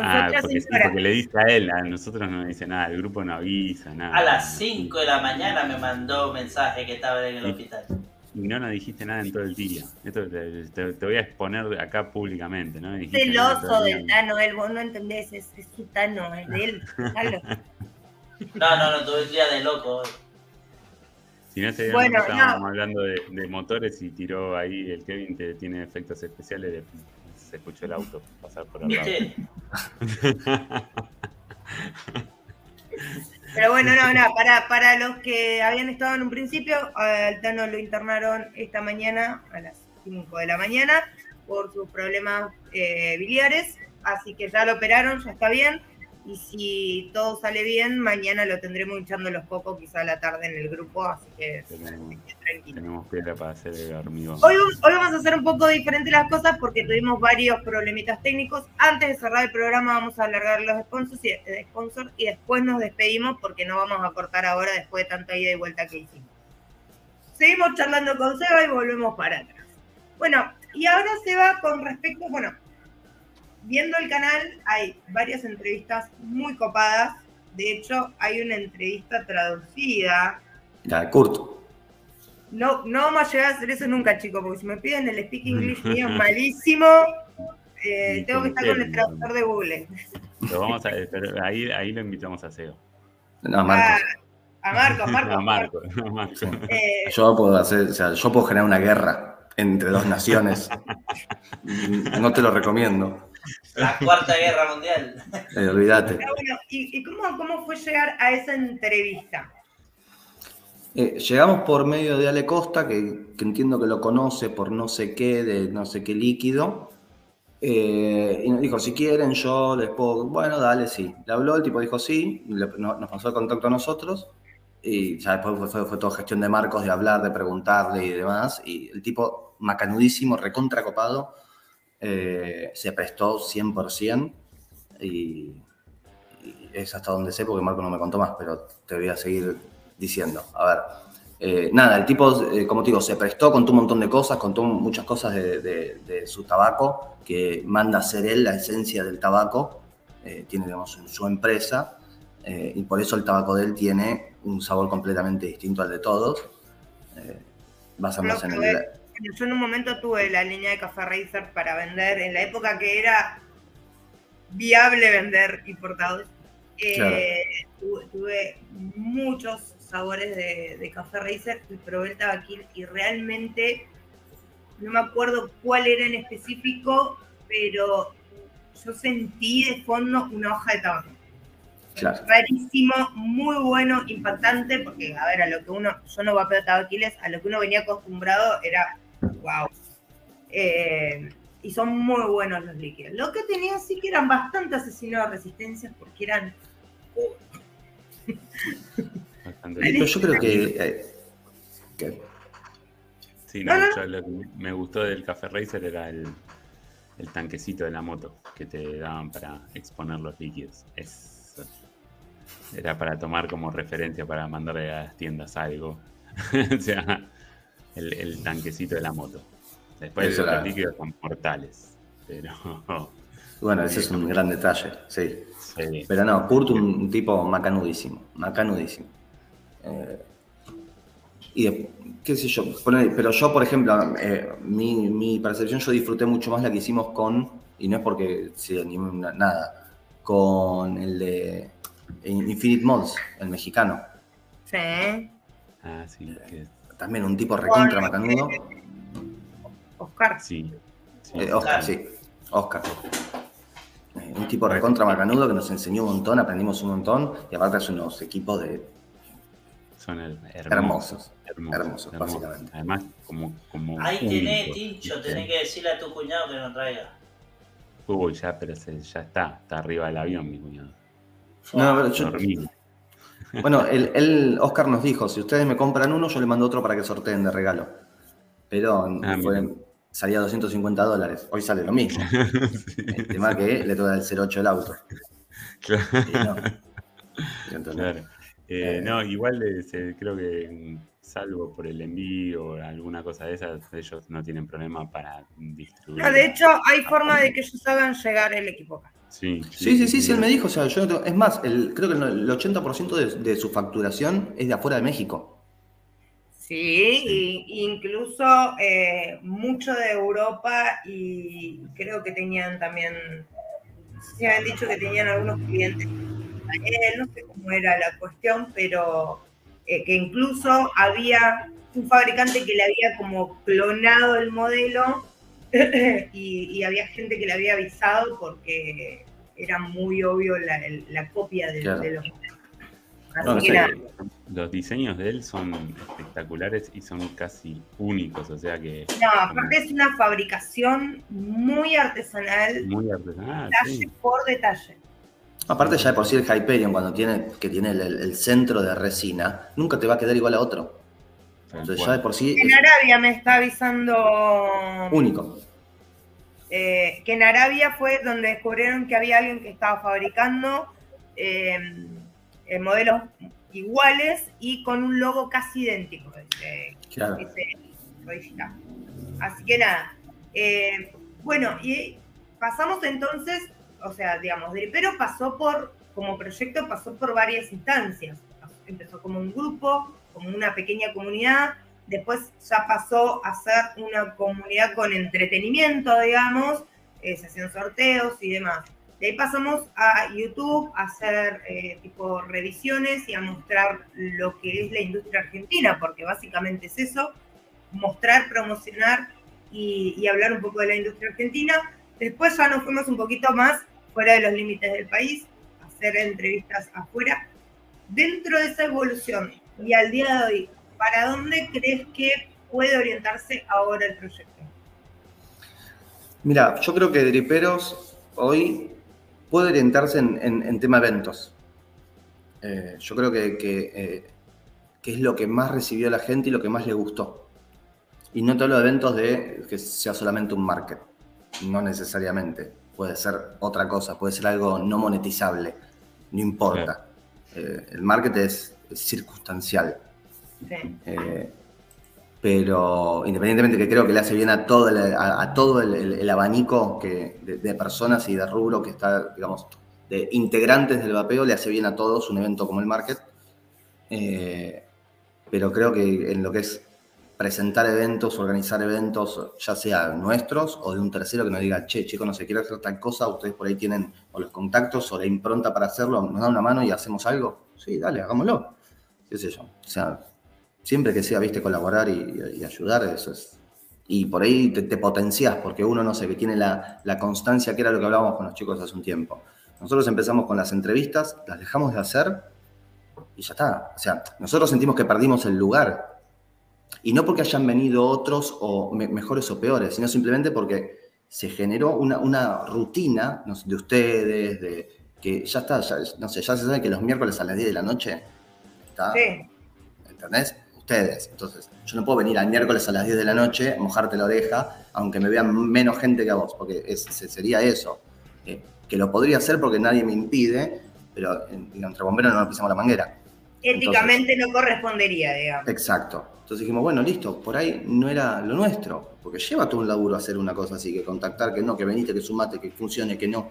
Ah, porque, sí, porque le dice a él, a nosotros no dice nada, el grupo no avisa, nada. A las 5 de la mañana me mandó un mensaje que estaba en el hospital. Y no nos dijiste nada en todo el día. Esto te, te- te voy a exponer acá públicamente, ¿no? Celoso el del. Tano, él, vos no entendés, es, es su Tano, es de él. No, no, no, tuve un día de loco hoy. Si no se Bueno, estábamos no. hablando de, de motores y tiró ahí el Kevin te tiene efectos especiales, de- se escuchó el auto pasar por al lado. ¿Viste? Pero bueno, no, no, para, para los que habían estado en un principio, al Tano lo internaron esta mañana a las 5 de la mañana por sus problemas eh, biliares, así que ya lo operaron, ya está bien, y si todo sale bien, mañana lo tendremos hinchando los cocos quizá a la tarde en el grupo, así que Tenemos, tranquilo. tenemos piedra para hacer el hormigón. Hoy, hoy vamos a hacer un poco diferente las cosas porque tuvimos varios problemitas técnicos. Antes de cerrar el programa vamos a alargar los sponsors y, eh, sponsors y después nos despedimos porque no vamos a cortar ahora después de tanta ida y vuelta que hicimos. Seguimos charlando con Seba y volvemos para atrás. Bueno, y ahora Seba con respecto, bueno, viendo el canal hay varias entrevistas muy copadas. De hecho, hay una entrevista traducida Ya, Kurt. no, no vamos a llegar a hacer eso nunca, chicos, porque si me piden el speak English mío malísimo, eh, tengo que estar con el traductor de Google. Lo vamos a, pero ahí, ahí lo invitamos a Seo. No, Marcos. A, a Marcos, Marcos. A Marco, a Marco. Eh, Yo puedo hacer, o sea, yo puedo generar una guerra entre dos naciones. No te lo recomiendo. La cuarta guerra mundial. Eh, olvídate. pero bueno, ¿y, y cómo, cómo fue llegar a esa entrevista? Eh, llegamos por medio de Ale Costa, que, que entiendo que lo conoce por no sé qué, de no sé qué líquido. Eh, y nos dijo, si quieren, yo les puedo. Bueno, dale, sí. Le habló, el tipo dijo sí, le- no- nos pasó el contacto a nosotros. Y ya después fue, fue, fue toda gestión de Marcos, de hablar, de preguntarle y demás. Y el tipo, macanudísimo, recontra copado, eh, se prestó 100%. Y, y es hasta donde sé, porque Marco no me contó más, pero te voy a seguir diciendo. A ver. eh, nada, el tipo, eh, como te digo, se prestó, contó un montón de cosas, contó muchas cosas de, de- de su tabaco, que manda a hacer él la esencia del tabaco, tiene, digamos, en su empresa, y por eso el tabaco de él tiene un sabor completamente distinto al de todos, basándose en el... Yo en un momento tuve la línea de Café Racer para vender, en la época que era viable vender importados. Eh, tuve, tuve muchos sabores de, de Café Racer y probé el tabaquil y realmente no me acuerdo cuál era en específico, pero yo sentí de fondo una hoja de tabaco. Claro. Rarísimo, muy bueno, impactante, porque a ver, a lo que uno, yo no vapeo tabaquiles, a lo que uno venía acostumbrado era wow. Eh, y son muy buenos los líquidos. Lo que tenía sí que eran bastante asesinos de resistencias porque eran. Pero yo creo que... eh, que- Sí, no, No, no, yo lo que me gustó del Café Racer era el, el tanquecito de la moto que te daban para exponer los líquidos. Es, era para tomar como referencia para mandarle a las tiendas algo. o sea, el, el tanquecito de la moto. Después Eso los líquidos son mortales. Pero bueno, ese es un gran detalle, sí. sí, Pero no, Kurt un, tipo macanudísimo, macanudísimo. Eh, y de- qué sé yo, pero yo, por ejemplo, eh, mi, mi percepción, yo disfruté mucho más la que hicimos con, y no es porque ni una- nada, con el de Infinite Malls, el mexicano. Sí. Ah, sí, que También un tipo recontra macanudo. Oscar. sí. sí. Eh, Oscar, sí. Oscar. Eh, Un tipo recontra macanudo que nos enseñó un montón, aprendimos un montón. Y aparte es unos equipos de Son her- hermosos. hermosos, hermosos, básicamente. Además, como. como Ahí tenés, Tincho, tenés que decirle a tu cuñado que nos traiga. Uy, ya, pero se- ya está. Está arriba del avión, mi cuñado. No, pero yo- Dormido. Bueno, él, él- Oscar nos dijo, si ustedes me compran uno, yo le mando otro para que sorteen de regalo. Pero Ah, fue- salía 250 dólares. Hoy sale lo mismo. El tema que le toca el 08 el auto. Claro. Y no. Claro. Eh, Eh, no, igual eh, se- creo que salvo por el envío o alguna cosa de esas, ellos no tienen problema para distribuir. No, de hecho, hay forma de que ellos hagan llegar el equipo acá. Sí, Sí, sí, sí, sí, él me dijo. O sea, yo no tengo- es más, el- creo que el 80% de, de su facturación es de afuera de México. Sí, y incluso eh, mucho de Europa y creo que tenían también, se habían dicho que tenían algunos clientes. Eh, no sé cómo era la cuestión, pero eh, que incluso había un fabricante que le había como clonado el modelo y, y había gente que le había avisado porque era muy obvio la, el- la copia de, Claro. de los modelos. Así No, que sé. nada. Los diseños de él son espectaculares y son casi únicos, o sea que No, aparte es una fabricación muy artesanal, muy artesanal. detalle sí. por detalle. Aparte ya de por sí el Hyperion, cuando tiene, que tiene el, el centro de resina, nunca te va a quedar igual a otro. Tal Entonces ya cual. de por sí En es Arabia me está avisando único. eh, que en Arabia fue donde descubrieron que había alguien que estaba fabricando eh, eh, modelos iguales y con un logo casi idéntico. dice- Claro. original. Así que nada. eh, bueno, y pasamos entonces, o sea, digamos, Dripero pasó por, como proyecto, pasó por varias instancias. Empezó como un grupo, como una pequeña comunidad, después ya pasó a ser una comunidad con entretenimiento, digamos, eh, se hacían sorteos y demás. De ahí pasamos a YouTube a hacer eh, tipo revisiones y a mostrar lo que es la industria argentina, porque básicamente es eso, mostrar, promocionar y, y hablar un poco de la industria argentina. Después ya nos fuimos un poquito más fuera de los límites del país, a hacer entrevistas afuera. Dentro de esa evolución y al día de hoy, ¿para dónde crees que puede orientarse ahora el proyecto? Mira, yo creo que Driperos hoy puede orientarse en, en- en tema eventos. Eh, yo creo que, que, eh, que es lo que más recibió la gente y lo que más le gustó. Y no te hablo de eventos de que sea solamente un market, no necesariamente. Puede ser otra cosa, puede ser algo no monetizable, no importa. Eh, el market es circunstancial. Sí. Eh, pero independientemente que creo que le hace bien a todo el, a, a todo el, el- el abanico que, de, de personas y de rubro que está, digamos, de integrantes del vapeo, le hace bien a todos un evento como el Market. Eh, pero creo que en lo que es presentar eventos, organizar eventos, ya sea nuestros o de un tercero que nos diga, che, chicos, no sé, quiero hacer tal cosa, ustedes por ahí tienen o los contactos o la impronta para hacerlo, nos dan una mano y hacemos algo. Sí, dale, hagámoslo. ¿Qué sé? O sea, siempre que sea, viste, colaborar y, y ayudar, eso es. Y por ahí te, te potencias, porque uno, no sé, que tiene la, la constancia, que era lo que hablábamos con los chicos hace un tiempo. Nosotros empezamos con las entrevistas, las dejamos de hacer y ya está. O sea, nosotros sentimos que perdimos el lugar. Y no porque hayan venido otros o me- mejores o peores, sino simplemente porque se generó una, una rutina de ustedes, de que ya está, no sé, ya se sabe que los miércoles a las 10 de la noche está. Sí. ¿Entendés? Ustedes. Entonces, yo no puedo venir al miércoles a las 10 de la noche, mojarte la oreja, aunque me vean menos gente que a vos, porque es- se- sería eso. Eh, que lo podría hacer porque nadie me impide, pero entre bomberos no nos pisamos la manguera. Éticamente no correspondería, digamos. Exacto. Entonces dijimos, bueno, listo, por ahí no era lo nuestro, porque lleva todo un laburo hacer una cosa así, que contactar, que no, que venite, que sumate, que funcione, que no.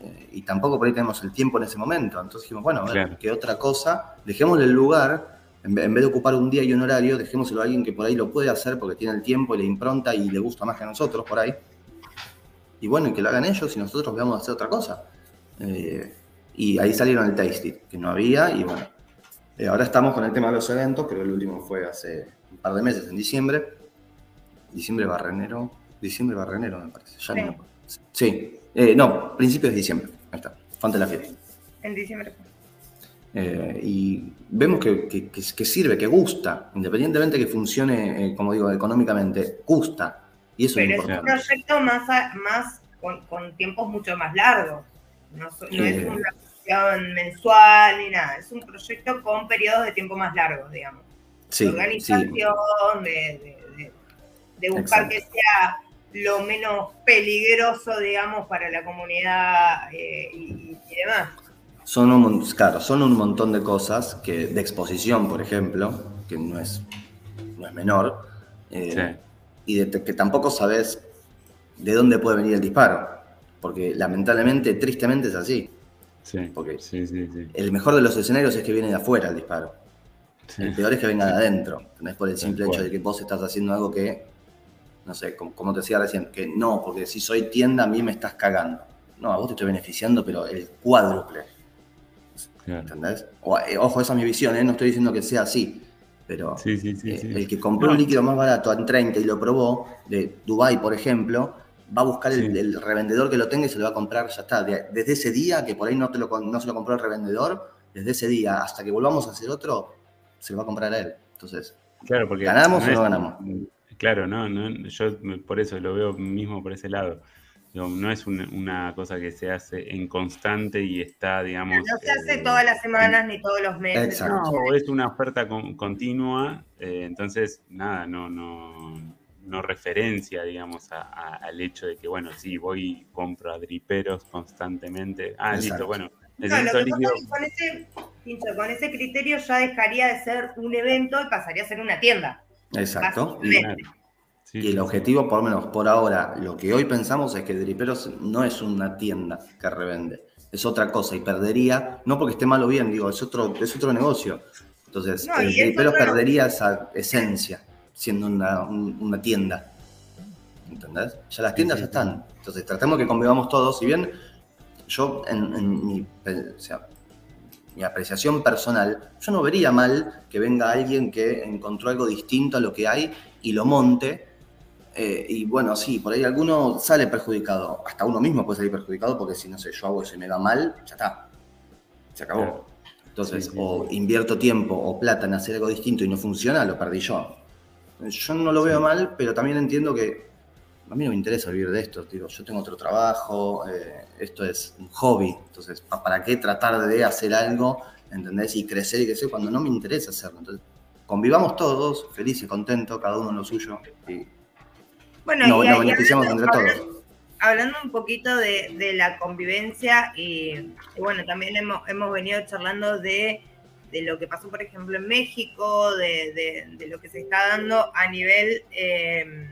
Eh, y tampoco por ahí tenemos el tiempo en ese momento. Entonces dijimos, bueno, a ver, Claro. ¿qué otra cosa? Dejémosle el lugar, en vez, en vez de ocupar un día y un horario, dejémoselo a alguien que por ahí lo puede hacer porque tiene el tiempo y le impronta y le gusta más que a nosotros por ahí. Y bueno, y que lo hagan ellos y nosotros veamos hacer otra cosa. Eh, y ahí salieron el Tasty, que no había, y bueno. Eh, ahora estamos con el tema de los eventos, creo que el último fue hace un par de meses, en diciembre. Diciembre barra enero. Diciembre barra enero, me parece. Ya Sí. no me acuerdo. Sí. Eh, no, principios de diciembre. Ahí está. De la fiesta. En diciembre. Eh, y vemos que, que- sirve, que gusta, independientemente que funcione, eh, como digo, económicamente, gusta. Y eso Pero es es un importante. proyecto más, a- más con, con tiempos mucho más largos. No, es una cuestión mensual ni nada. Es un proyecto con periodos de tiempo más largos, digamos. Sí, de sí. organización, de, de- de- de buscar Exacto. que sea lo menos peligroso, digamos, para la comunidad eh, y, y demás. Son un, claro, son un montón de cosas que, de exposición, por ejemplo, que no es, no es menor, eh, Sí. y de, que tampoco sabes de dónde puede venir el disparo, porque lamentablemente, tristemente es así. Sí, Porque- sí, sí, sí. El mejor de los escenarios es que viene de afuera el disparo. Sí. El peor es que venga de adentro. No es por el simple hecho de que vos estás haciendo algo que, no sé, como, como te decía recién, que no, porque si soy tienda a mí me estás cagando. No, a vos te estoy beneficiando, pero el cuádruple. Claro. ¿Entendés? O- eh, ojo, esa es mi visión, ¿eh? no estoy diciendo que sea así. Pero Sí, sí, sí, eh, sí. el que compró No. un líquido más barato en 30 y lo probó, de Dubai por ejemplo, va a buscar el, Sí. el revendedor que lo tenga y se lo va a comprar, ya está. De- desde ese día, que por ahí no, te lo, con- no se lo compró el revendedor, desde ese día hasta que volvamos a hacer otro, se lo va a comprar a él. Entonces, Claro, porque ¿Ganamos o no es- ganamos? Claro, no, no, yo por eso lo veo mismo por ese lado. Digo, no es una, una cosa que se hace en constante y está, digamos. No se hace eh, todas las semanas ni todos los meses. Exacto. No, es una oferta con- continua, eh, entonces, nada, no, no, no referencia, digamos, a- a- al hecho de que, bueno, sí, voy y compro a driperos constantemente. Ah, Exacto. listo, bueno, No, lo que líquido. pasa es que con ese, Pincho, con ese criterio ya dejaría de ser un evento y pasaría a ser una tienda. Exacto. Y. Sí, el objetivo, por lo menos por ahora, lo que hoy pensamos es que Driperos no es una tienda que revende, es otra cosa y perdería, no porque esté mal o bien, digo, es otro, es otro negocio. Entonces, No, el Driperos otro- perdería esa esencia siendo una, un- una tienda. ¿Entendés? Ya las tiendas sí, ya están. Entonces, tratemos que convivamos todos. Si bien yo, en, en mi, o sea, mi apreciación personal, yo no vería mal que venga alguien que encontró algo distinto a lo que hay y lo monte. eh, y bueno, sí, por ahí alguno sale perjudicado. Hasta uno mismo puede salir perjudicado porque si, no sé, yo hago eso y me va mal, ya está. Se acabó. Entonces, Sí, sí, o invierto tiempo o plata en hacer algo distinto y no funciona, lo perdí yo. Yo no lo veo mal, pero también entiendo que a mí no me interesa vivir de esto. Digo, yo tengo otro trabajo, eh, esto es un hobby. Entonces, ¿pa- ¿para qué tratar de hacer algo, entendés? Y crecer y crecer cuando no me interesa hacerlo. Entonces, convivamos todos, felices, contentos, cada uno en lo suyo. Y Bueno, no, y, nos y hablando- entre todos. hablando un poquito de, de la convivencia y, y bueno, también hemos, hemos venido charlando de, de lo que pasó, por ejemplo, en México, de, de- de lo que se está dando a nivel, eh,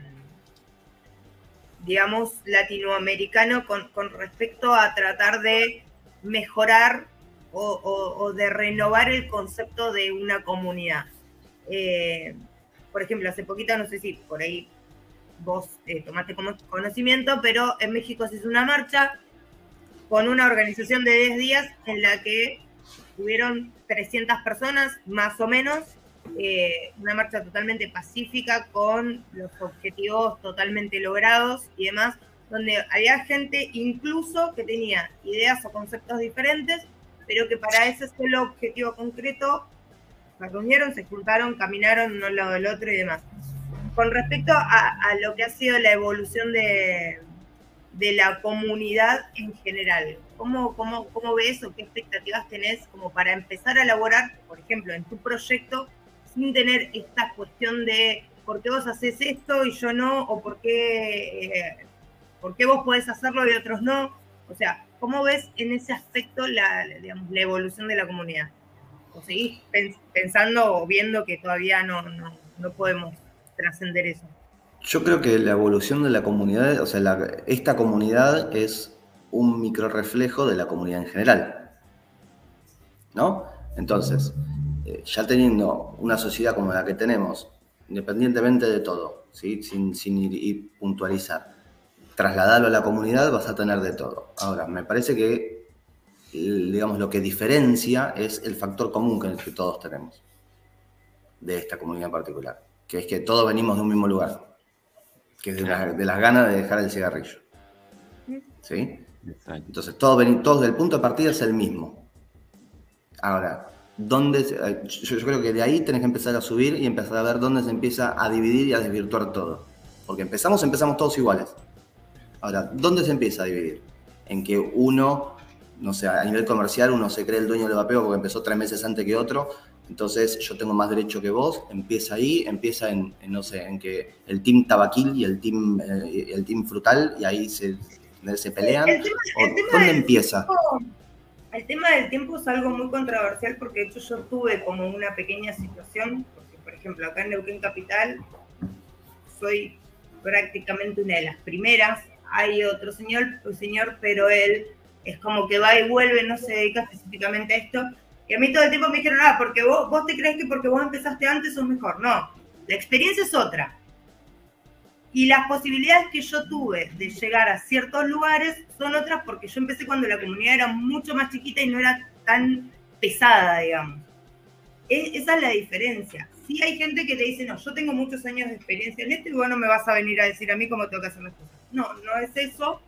digamos, latinoamericano con, con respecto a tratar de mejorar o, de renovar el concepto de una comunidad. Eh, por ejemplo, hace poquito, no sé si por ahí vos eh, tomaste como conocimiento, pero en México se hizo una marcha con una organización de 10 días en la que tuvieron 300 personas, más o menos, eh, una marcha totalmente pacífica con los objetivos totalmente logrados y demás, donde había gente incluso que tenía ideas o conceptos diferentes, pero que para ese solo objetivo concreto se reunieron, se juntaron, caminaron uno al lado del otro y demás. Con respecto a, a lo que ha sido la evolución de, de la comunidad en general, ¿cómo, cómo, ¿cómo ves o qué expectativas tenés como para empezar a elaborar, por ejemplo, en tu proyecto, sin tener esta cuestión de por qué vos haces esto y yo no, o por qué, eh, por qué vos podés hacerlo y otros no? O sea, ¿cómo ves en ese aspecto la, digamos, la evolución de la comunidad? ¿O seguís pens- pensando o viendo que todavía no, no, no podemos trascender eso. Yo creo que la evolución de la comunidad, o sea, esta comunidad es un micro reflejo de la comunidad en general. ¿No? Entonces, eh, ya teniendo una sociedad como la que tenemos, independientemente de todo, ¿sí? sin, sin ir y puntualizar, trasladarlo a la comunidad vas a tener de todo. Ahora, me parece que digamos, lo que diferencia es el factor común que, que todos tenemos de esta comunidad en particular, que es que todos venimos de un mismo lugar, que es de, la- de las ganas de dejar el cigarrillo. ¿Sí? Entonces, todos, todos del punto de partida es el mismo. Ahora, ¿dónde yo, yo creo que de ahí tenés que empezar a subir y empezar a ver dónde se empieza a dividir y a desvirtuar todo. Porque empezamos, empezamos todos iguales. Ahora, ¿dónde se empieza a dividir? En que uno, no sé, a nivel comercial, uno se cree el dueño del vapeo porque empezó tres meses antes que otro. Entonces, yo tengo más derecho que vos. Empieza ahí, empieza en, en, no sé, en que el team tabaquil y el team, eh, el team frutal, y ahí se, se pelean. El tema, ¿O el tema ¿Dónde empieza? El tema del tiempo es algo muy controversial porque de hecho yo tuve como una pequeña situación, porque por ejemplo acá en Neuquén Capital soy prácticamente una de las primeras, hay otro señor, señor, pero él es como que va y vuelve, no se dedica específicamente a esto, y a mí todo el tiempo me dijeron, ah, porque vos, vos te crees que porque vos empezaste antes sos mejor, no, la experiencia es otra. Y las posibilidades que yo tuve de llegar a ciertos lugares son otras porque yo empecé cuando la comunidad era mucho más chiquita y no era tan pesada, digamos. E- esa es la diferencia. Sí hay gente que te dice, no, yo tengo muchos años de experiencia en esto y vos no me vas a venir a decir a mí cómo tengo que hacer las cosas. No, no es eso.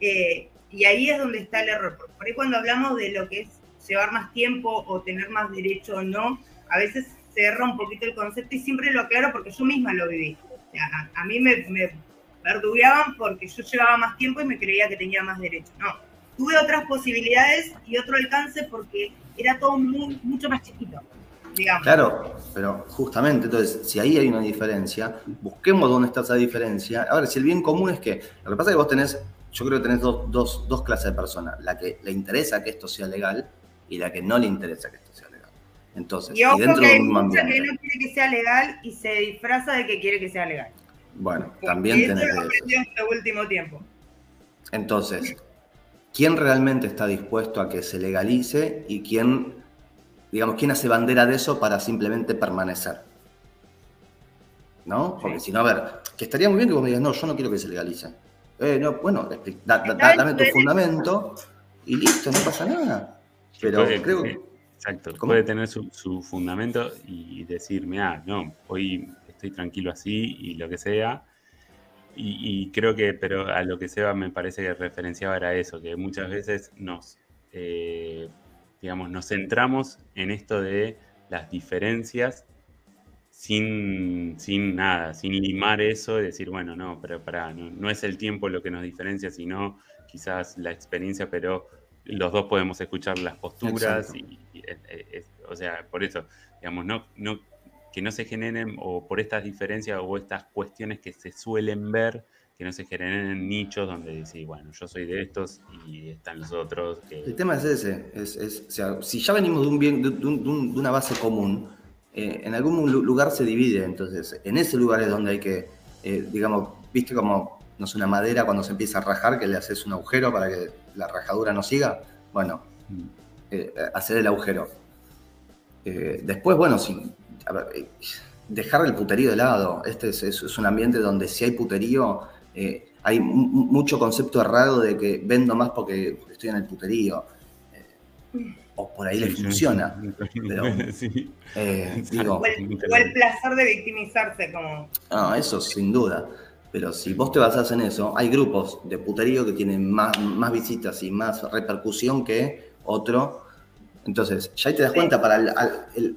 eh, y ahí es donde está el error. Por- ahí cuando hablamos de lo que es llevar más tiempo o tener más derecho o no, a veces se erra un poquito el concepto y siempre lo aclaro porque yo misma lo viví. A, mí me, me porque yo llevaba más tiempo y me creía que tenía más derecho. No, tuve otras posibilidades y otro alcance porque era todo muy, mucho más chiquito, digamos. Claro, pero justamente, entonces, si ahí hay una diferencia, busquemos dónde está esa diferencia. A ver, si el bien común es que, lo que pasa es que vos tenés, yo creo que tenés dos, dos, dos clases de personas, la que le interesa que esto sea legal y la que no le interesa que esto. Entonces, Y ojo dentro que de un mucha que ambiente, no quiere que sea legal y se disfraza de que quiere que sea legal. bueno, también Eso tenés lo de eso. en este último tiempo. Entonces, ¿quién realmente está dispuesto a que se legalice y quién, digamos, quién hace bandera de eso para simplemente permanecer? ¿No? Porque si no, a ver, que estaría muy bien que vos me digas, no, yo no quiero que se legalice. Eh, no, bueno, da- da- dame tu fundamento y listo, no pasa nada. Pero creo sí, que... Exacto, ¿Cómo? puede tener su, su fundamento y decir, mira, no, hoy estoy tranquilo así y lo que sea. Y, y creo que, pero a lo que Seba me parece que referenciaba era eso, que muchas veces nos, eh, digamos, nos centramos en esto de las diferencias sin, sin nada, sin limar eso y decir, bueno, no, pero pará, no, no es el tiempo lo que nos diferencia, sino quizás la experiencia, pero los dos podemos escuchar las posturas y, y es- es- o sea, por eso, digamos, no, no, que no se generen, o por estas diferencias o estas cuestiones que se suelen ver, que no se generen en nichos donde decís, bueno, yo soy de estos y están los otros. Que, El tema es ese, es, es- o sea, si ya venimos de, un bien, de, de un- de un- de una base común, eh, en algún lu- lugar se divide, entonces en ese lugar es donde hay que, eh, digamos, viste como, no sé, una madera cuando se empieza a rajar, que le haces un agujero para que la rajadura no siga, bueno, Mm. eh, hacer el agujero. Eh, después, bueno, si, a ver, eh, dejar el puterío de lado, este es, es- es un ambiente donde si hay puterío, eh, hay mu- mu- mucho concepto errado de que vendo más porque, estoy en el puterío. Eh, o por ahí les Sí, funciona. sí. pero- Sí. Eh, digo, O el, o el placer de victimizarse, como. no, eso sin duda. Pero si vos te basás en eso, hay grupos de puterío que tienen más, más visitas y más repercusión que otro. Entonces, ya ahí te das cuenta para el, el-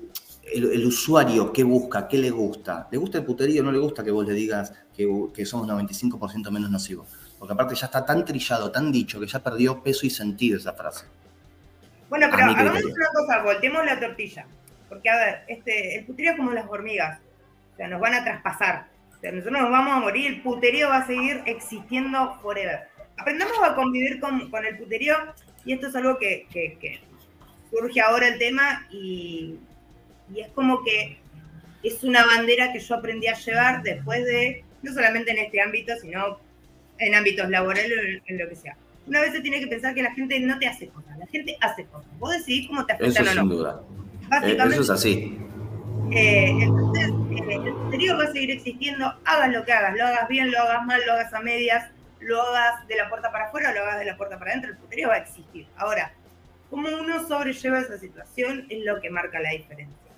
el- el usuario qué busca, qué le gusta. ¿Le gusta el puterío? ¿No le gusta que vos le digas que, que somos 95% menos nocivos? Porque aparte ya está tan trillado, tan dicho, que ya perdió peso y sentido esa frase. Bueno, pero hagamos una cosa, volteemos la tortilla. Porque, a ver, este, el puterío es como las hormigas. O sea, nos van a traspasar. O sea, nosotros nos vamos a morir, el puterío va a seguir existiendo forever. Aprendamos a convivir con, con el puterío, y esto es algo que, que- que surge ahora el tema, y, y es como que es una bandera que yo aprendí a llevar después de, no solamente en este ámbito, sino en ámbitos laborales o en, en lo que sea. Una vez se tiene que pensar que la gente no te hace cosas, la gente hace cosas. Vos decidís cómo te Eso afectan o sin no. duda. Eh, Básicamente, eso es así. eh, entonces, eh, el puterío va a seguir existiendo, hagas lo que hagas, lo hagas bien, lo hagas mal, lo hagas a medias, lo hagas de la puerta para afuera o lo hagas de la puerta para adentro, el puterío va a existir. Ahora, cómo uno sobrelleva esa situación es lo que marca la diferencia.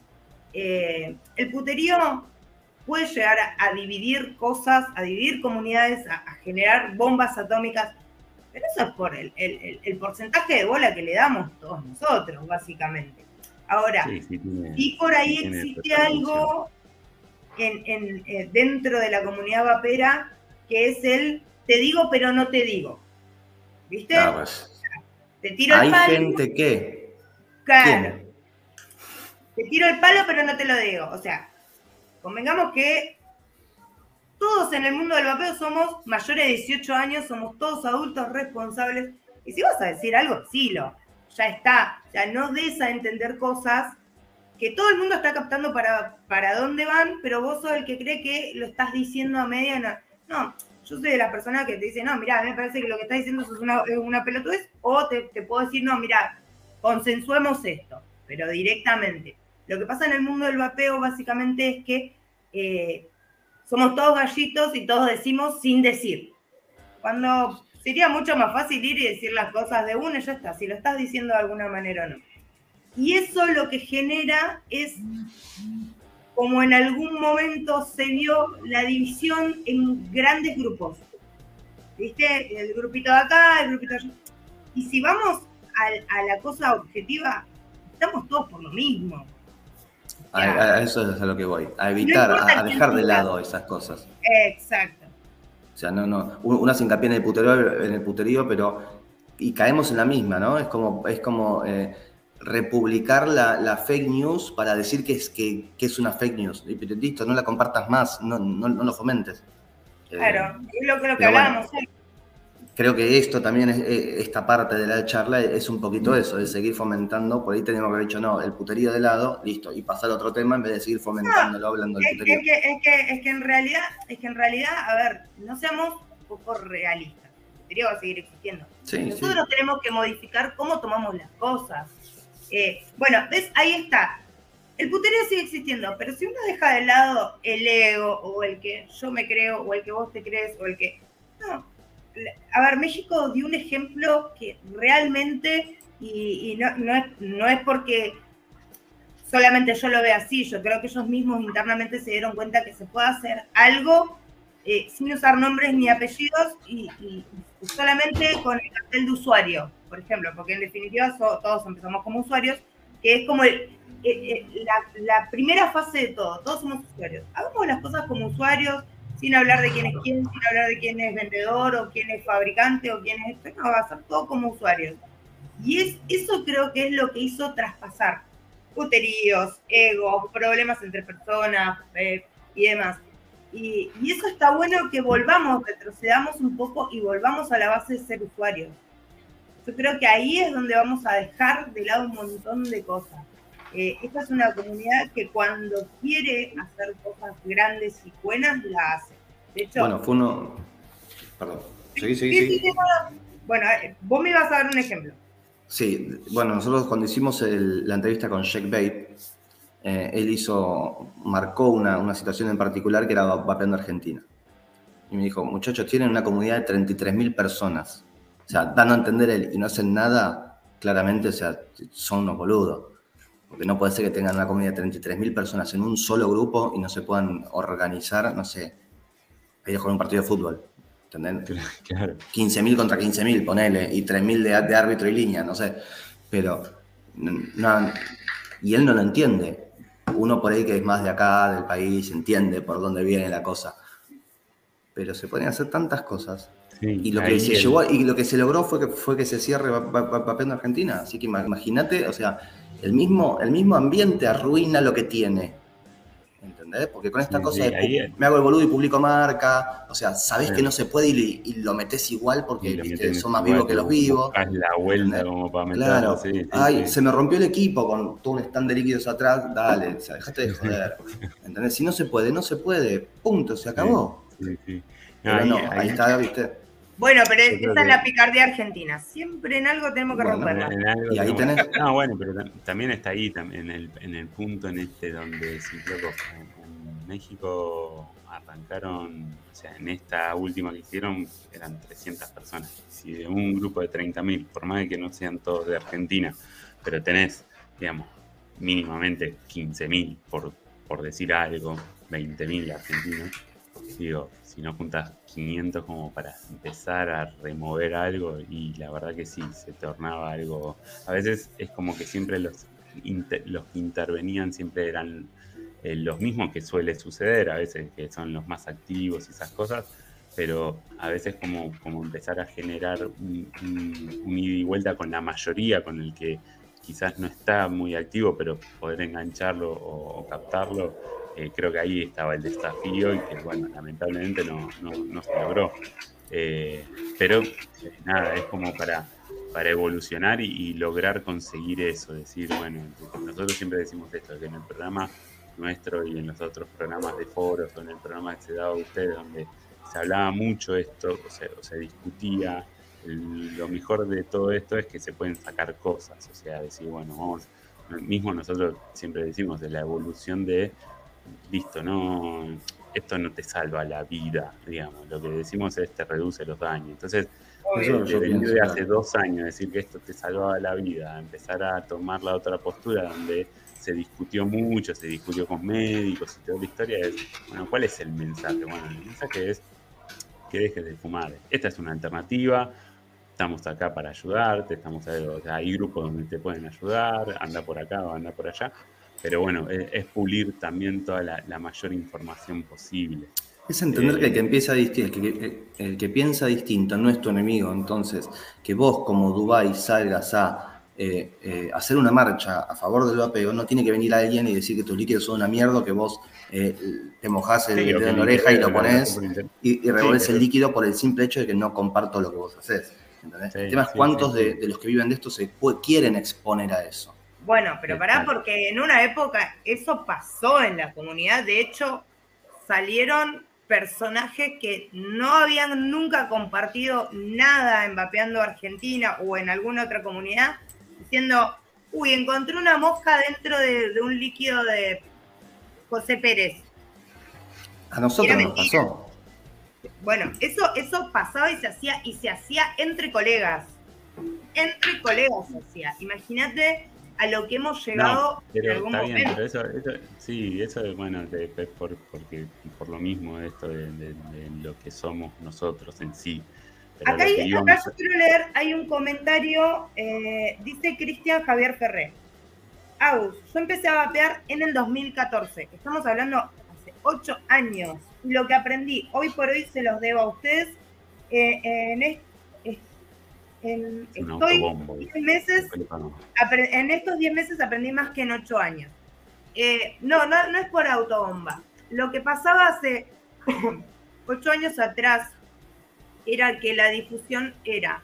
Eh, el puterío puede llegar a, dividir cosas, a dividir comunidades, a, generar bombas atómicas, pero eso es por el, porcentaje de bola que le damos todos nosotros, básicamente. Ahora, y por ahí existe algo en, eh, dentro de la comunidad vapera que es el te digo pero no te digo. ¿Viste? Pues, te tiro el palo. Hay gente que. Claro. Te tiro el palo pero no te lo digo. O sea, convengamos que todos en el mundo del vapeo somos mayores de 18 años, somos todos adultos responsables. Y si vas a decir algo, lo Ya está. Ya no des a entender cosas que todo el mundo está captando para, para dónde van, pero vos sos el que cree que lo estás diciendo a media. No, yo soy de las personas que te dicen, no, mira, me parece que lo que estás diciendo es una, es una pelotudez, o te, puedo decir, no, mira, consensuemos esto, pero directamente. Lo que pasa en el mundo del vapeo básicamente es que eh, somos todos gallitos y todos decimos sin decir. Cuando sería mucho más fácil ir y decir las cosas de uno ya está, si lo estás diciendo de alguna manera o no. Y eso lo que genera es, como en algún momento se vio, la división en grandes grupos. ¿Viste? El grupito de acá, el grupito de allá. Y si vamos a, la cosa objetiva, estamos todos por lo mismo. A, eso es a lo que voy, a evitar, a, dejar de lado esas cosas. Exacto. O sea, no, no, una se hincapié en el puterío, en el puterío, pero y caemos en la misma, ¿no? Es como, es como eh, republicar la, fake news para decir que es, que, es una fake news. Y listo, no la compartas más, no, no, lo fomentes. Claro, es lo, que, hablábamos. creo que esto también, es, eh, esta parte de la charla es un poquito eso, de seguir fomentando. Por ahí tenemos que haber dicho, no, el puterío de lado, listo, y pasar a otro tema en vez de seguir fomentándolo, hablando del puterío. Es que, es, que, es que en realidad, es que en realidad, a ver, no seamos un poco realistas. El puterío va a seguir existiendo. Nosotros tenemos que modificar cómo tomamos las cosas. Eh, bueno, ¿ves? Ahí está. El puterío sigue existiendo, pero si uno deja de lado el ego o el que yo me creo o el que vos te crees o el que... No. A ver, México dio un ejemplo que realmente, y, no, es, no es porque solamente yo lo vea así, yo creo que ellos mismos internamente se dieron cuenta que se puede hacer algo eh, sin usar nombres ni apellidos y, solamente con el cartel de usuario, por ejemplo, porque en definitiva todos empezamos como usuarios, que es como eh, eh, la, primera fase de todo, todos somos usuarios. Hagamos las cosas como usuarios, sin hablar de quién es quién, sin hablar de quién es vendedor o quién es fabricante o quién es esto, no, va a ser todo como usuarios. Y es, eso creo que es lo que hizo traspasar puteríos, egos, problemas entre personas y demás. Y, eso está bueno que volvamos, retrocedamos un poco y volvamos a la base de ser usuarios. Yo creo que ahí es donde vamos a dejar de lado un montón de cosas. Eh, esta es una comunidad que cuando quiere hacer cosas grandes y buenas, la hace. De hecho, bueno, fue uno. Perdón. Sí, sí, sí. bueno, eh, vos me ibas a dar un ejemplo. Sí, bueno, nosotros cuando hicimos la entrevista con Shake Babe, eh, él hizo, marcó una, situación en particular que era vapeando Argentina. Y me dijo, muchachos, tienen una comunidad de 33.000 personas. O sea, dando a entender él y no hacen nada, claramente, o sea, son unos boludos. Porque no puede ser que tengan una comunidad de 33.000 personas en un solo grupo y no se puedan organizar, no sé, ahí con un partido de fútbol. ¿Entendés? Claro. 15.000 contra 15.000, ponele, y 3.000 de, de árbitro y línea, no sé. Pero, no, y él no lo entiende uno por ahí que es más de acá, del país, entiende por dónde viene la cosa. Pero se pueden hacer tantas cosas. y, lo que se y lo que se logró fue que, fue que se cierre papel en Argentina. Así que imagínate, o sea, el mismo, el mismo ambiente arruina lo que tiene. ¿Entendés? Porque con esta cosa de me hago el boludo y publico marca, o sea, sabés que no se puede y, lo metes igual porque son más vivos que los vivos. la vuelta como para Claro, ay, se me rompió el equipo con todo un stand de líquidos atrás, dale, o sea, dejate de joder. ¿Entendés? Si no se puede, no se puede, punto, se acabó. Sí, sí. ahí, ahí, está, viste. Bueno, pero esa es la picardía argentina. Siempre en algo tenemos que romperla. y ahí tenés. No, bueno, pero también está ahí, en el, en el punto en este donde, si loco, México arrancaron, o sea, en esta última que hicieron eran 300 personas. Si de un grupo de 30.000, por más de que no sean todos de Argentina, pero tenés, digamos, mínimamente 15.000, por, por decir algo, 20.000 argentinos, digo, si no juntas 500 como para empezar a remover algo, y la verdad que sí, se tornaba algo. A veces es como que siempre los, los que intervenían siempre eran eh, los mismos que suele suceder, a veces que son los más activos y esas cosas, pero a veces como, como empezar a generar un, ida y vuelta con la mayoría, con el que quizás no está muy activo, pero poder engancharlo o captarlo, eh, creo que ahí estaba el desafío y que, bueno, lamentablemente no, no, se logró. Eh, pero eh, nada, es como para, para evolucionar y, lograr conseguir eso, decir, bueno, nosotros siempre decimos esto, que en el programa nuestro y en los otros programas de foros o en el programa que se daba a ustedes, donde se hablaba mucho esto, o se, o se discutía, lo mejor de todo esto es que se pueden sacar cosas, o sea, decir, bueno, vamos, mismo nosotros siempre decimos de la evolución de listo, no, esto no te salva la vida, digamos, lo que decimos es te reduce los daños. Entonces, eso de hace dos años decir que esto te salvaba la vida, empezar a tomar la otra postura donde se discutió mucho, se discutió con médicos y toda la historia es, bueno, ¿cuál es el mensaje? Bueno, el mensaje es que dejes de fumar. Esta es una alternativa, estamos acá para ayudarte, estamos hay grupos donde te pueden ayudar, anda por acá o anda por allá, pero bueno, es, pulir también toda la, mayor información posible. Es entender que el que, eh, empieza el que, piensa distinto no es tu enemigo. Entonces, que vos como Dubai salgas a eh, eh, hacer una marcha a favor del vapeo, no tiene que venir alguien y decir que tus líquidos son una mierda, que vos te mojás el dedo en la oreja y lo pones y, y el líquido por el simple hecho de que no comparto lo que vos haces. el tema es cuántos de, los que viven de esto se quieren exponer a eso. Bueno, pero pará, porque en una época eso pasó en la comunidad. De hecho, salieron personajes que no habían nunca compartido nada en Vapeando Argentina o en alguna otra comunidad, diciendo, uy, encontré una mosca dentro de, un líquido de José Pérez. A nosotros nos pasó. Bueno, eso, eso pasaba y se hacía, y se hacía entre colegas. Entre colegas se hacía. Imagínate a lo que hemos llegado pero está Bien, pero eso, sí, eso es bueno, por, porque, por lo mismo esto de, lo que somos nosotros en sí. Acá, yo quiero leer, hay un comentario, eh, dice Cristian Javier Ferré. Agus, yo empecé a vapear en el 2014, estamos hablando hace ocho años. Lo que aprendí hoy por hoy se los debo a ustedes. Eh, en este en, estoy meses, en estos 10 meses aprendí más que en 8 años. Eh, no, no, no es por autobomba. Lo que pasaba hace 8 años atrás era que la difusión era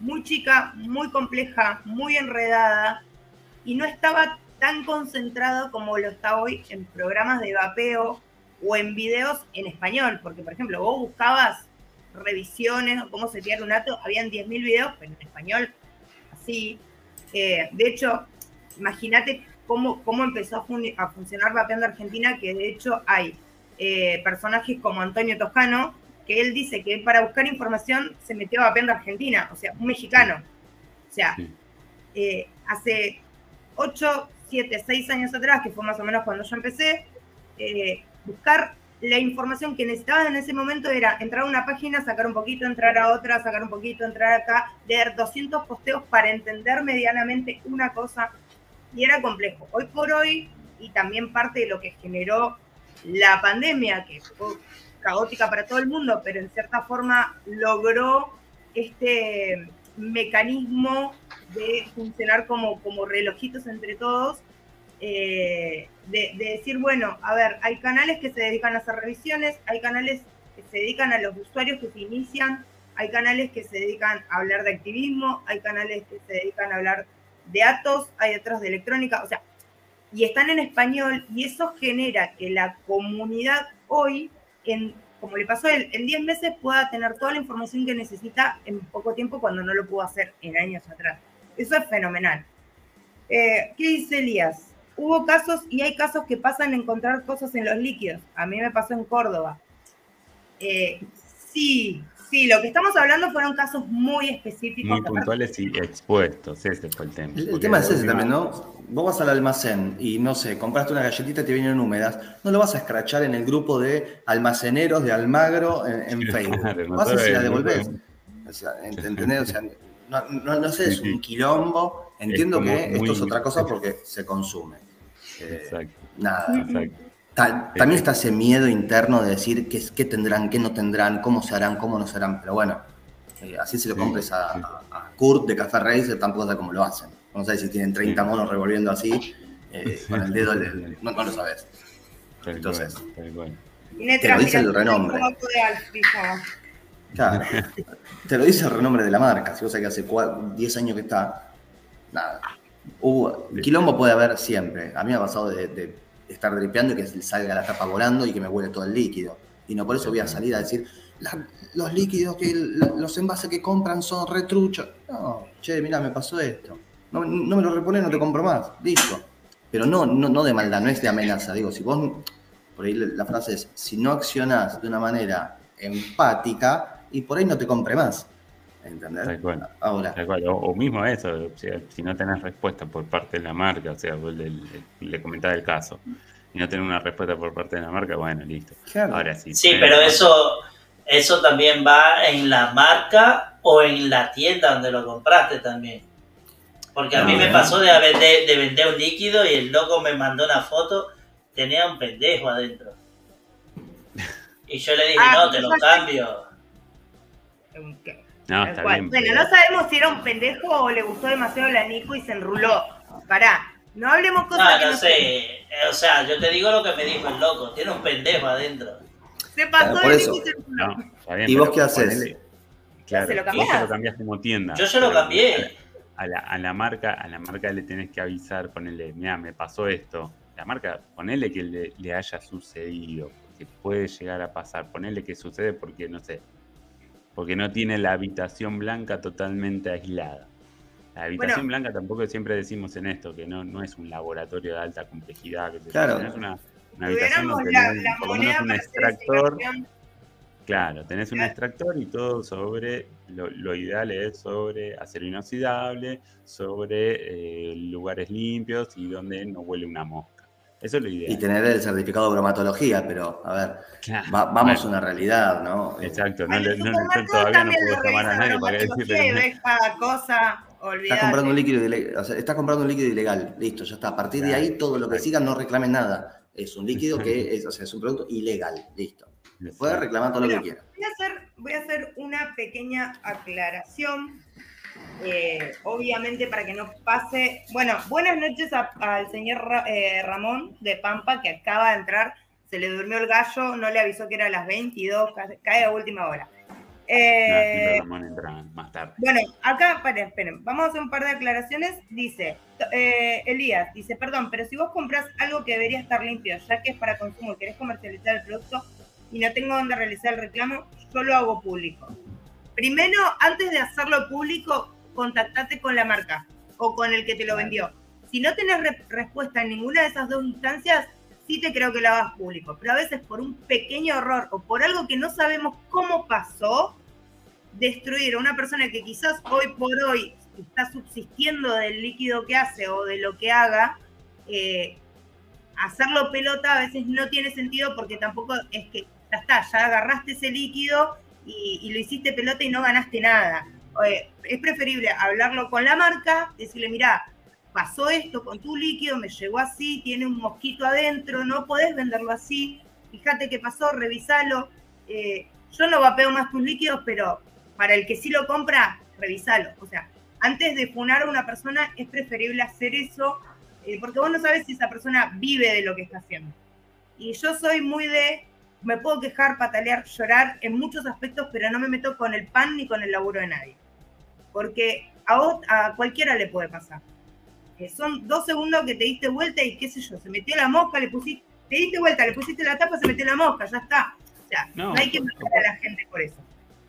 muy chica, muy compleja, muy enredada y no estaba tan concentrado como lo está hoy en programas de vapeo o en videos en español, porque por ejemplo vos buscabas revisiones o cómo setear un dato, habían 10.000 videos, pero en español, así. Eh, de hecho, imagínate cómo, cómo empezó a, funcionar Vapeando Argentina, que de hecho hay eh, personajes como Antonio Toscano, que él dice que para buscar información se metió a Vapeando Argentina, o sea, un mexicano. O sea, eh, hace 8, 7, 6 años atrás, que fue más o menos cuando yo empecé, buscar la información que necesitabas en ese momento era entrar a una página, sacar un poquito, entrar a otra, sacar un poquito, entrar acá, leer 200 posteos para entender medianamente una cosa y era complejo. Hoy por hoy, y también parte de lo que generó la pandemia, que fue caótica para todo el mundo, pero en cierta forma logró este mecanismo de funcionar como, como relojitos entre todos eh, de, decir, bueno, a ver, hay canales que se dedican a hacer revisiones, hay canales que se dedican a los usuarios que se inician, hay canales que se dedican a hablar de activismo, hay canales que se dedican a hablar de datos, hay otros de electrónica, o sea, y están en español y eso genera que la comunidad hoy, como le pasó él, en 10 meses pueda tener toda la información que necesita en poco tiempo cuando no lo pudo hacer en años atrás. Eso es fenomenal. Eh, ¿Qué dice Elías? hubo casos y hay casos que pasan a encontrar cosas en los líquidos. A mí me pasó en Córdoba. Eh, sí, sí, lo que estamos hablando fueron casos muy específicos. Muy puntuales y expuestos, ese fue el tema. El, tema es ese también, ¿no? Vos vas al almacén y no sé, compraste una galletita y te vienen húmedas, no lo vas a escrachar en el grupo de almaceneros de Almagro en, en Facebook. Claro, vas nosotros se la devolvés. de- O sea, ¿ent- ¿entendés? O sea, no, no, no sé, es un quilombo. Entiendo que esto muy- es otra cosa porque se consume. Eh, Exacto, nada. exacto. Ta- también está ese miedo interno de decir qué, qué tendrán, qué no tendrán, cómo se harán, cómo no se harán. Pero bueno, eh, así se lo Sí, compres a, sí. a- a Kurt de Café Racer, tampoco sé cómo lo hacen. No sabes si tienen 30 Sí. monos revolviendo así, eh, con el dedo, le- no, no lo sabes. Entonces. Te lo dice el renombre. Claro, te lo dice el renombre de la marca. Si vos sabés que hace cua- 10 años que está, nada. Hubo, quilombo puede haber siempre. A mí me ha pasado de, de estar dripeando y que salga la tapa volando y que me huele todo el líquido. Y no por eso voy a salir a decir, "La- los líquidos, que los envases que compran son retruchos. No, che, mira, me pasó esto. No, no me lo repones, no te compro más. Listo. Pero no, no, no de maldad, no es de amenaza. Digo, si vos, por ahí la frase es, si no accionás de una manera empática, y por ahí no te compre más. ¿Entendés? Tal cual. Ahora, Tal cual, o, o mismo eso, o sea, si no tenés respuesta por parte de la marca, o sea, vos le, comentaba el caso, y no tenés una respuesta por parte de la marca, bueno, listo. claro. Ahora sí. Sí, tenés- pero eso, eso también va en la marca o en la tienda donde lo compraste también. Porque a mí No, me ¿eh? pasó de vender, de vender un líquido y el loco me mandó una foto, tenía un pendejo adentro. Y yo le dije, Ah, no, te lo cambio. ¿Qué? No, está cual. bien. Bueno, pero- no sabemos si era un pendejo o le gustó demasiado la Nico y se enruló. Pará, no hablemos cosas No, que no no sé. Eh, O sea, yo te digo lo que me dijo el loco, tiene un pendejo adentro. Se pasó Claro, por de eso. Nico y se enruló. No, está bien, ¿Y vos qué haces? ponele- Claro, ¿Se lo vos se lo cambiás como tienda. Yo se lo cambié. A la, a la marca, a la marca le tenés que avisar, ponerle, mira, me pasó esto. La marca, ponele que le, le haya sucedido, que puede llegar a pasar, ponele que sucede porque, no sé, porque no tiene la habitación blanca totalmente aislada. La habitación blanca tampoco siempre decimos en esto, que no, no es un laboratorio de alta complejidad, que Claro. es una, una habitación donde la, moneda un extractor. Claro, tenés un extractor y todo sobre, lo, lo ideal es sobre acero inoxidable, sobre eh, lugares limpios y donde no huele una mosca. Eso es lo ideal. Y tener el certificado de bromatología, pero a ver, Claro, va- vamos bueno, a una realidad, ¿no? Exacto, no, le- no- no- todavía no puedo lo llamar a nadie para decirle. cada cosa, Estás comprando un líquido ilegal, o sea, estás comprando un líquido ilegal, listo, ya está. A partir de ahí, todo lo que siga no reclamen nada. Es un líquido que es, o sea, es un producto ilegal, listo. Puedes reclamar todo lo que Mira, quieras. Voy a hacer, voy a hacer una pequeña aclaración, eh, obviamente para que no pase. Bueno, buenas noches a- al señor eh, Ramón de Pampa que acaba de entrar. Se le durmió el gallo, no le avisó que era a las 22, ca- cae a última hora. No, Eh, Ramón entra más tarde. bueno, acá, esperen, esperen, vamos a hacer un par de aclaraciones. Dice, eh, Elías, dice, perdón, pero si vos compras algo que debería estar limpio, ya que es para consumo y querés comercializar el producto y no tengo dónde realizar el reclamo, yo lo hago público. Primero, antes de hacerlo público, contactate con la marca o con el que te lo vendió. Si no tenés re- respuesta en ninguna de esas dos instancias, sí te creo que lo hagas público. Pero a veces por un pequeño error o por algo que no sabemos cómo pasó, destruir a una persona que quizás hoy por hoy está subsistiendo del líquido que hace o de lo que haga, eh, hacerlo pelota a veces no tiene sentido porque tampoco es que ya está, ya agarraste ese líquido y, lo hiciste pelota y no ganaste nada. Eh, es preferible hablarlo con la marca, decirle, mira, pasó esto con tu líquido, me llegó así, tiene un mosquito adentro, no podés venderlo así, fíjate qué pasó, revisalo. Eh, yo no vapeo más tus líquidos, pero para el que sí lo compra, revisalo. O sea, antes de funar a una persona es preferible hacer eso, eh, porque vos no sabes si esa persona vive de lo que está haciendo. Y yo soy muy de, me puedo quejar, patalear, llorar en muchos aspectos, pero no me meto con el pan ni con el laburo de nadie. Porque a, vos, a cualquiera le puede pasar. Eh, son dos segundos que te diste vuelta y qué sé yo, se metió la mosca, le pusiste, te diste vuelta, le pusiste la tapa, se metió la mosca, ya está. O sea, no, No, hay que matar a la gente por eso.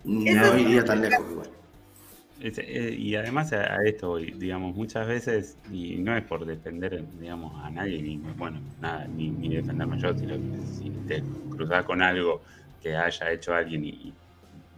No Eso iría tan lejos igual. Eh, y además a, esto, digamos, muchas veces, y no es por defender, digamos, a nadie, ni, bueno, nada, ni, ni defenderme yo, sino que si te cruzas con algo que haya hecho alguien y,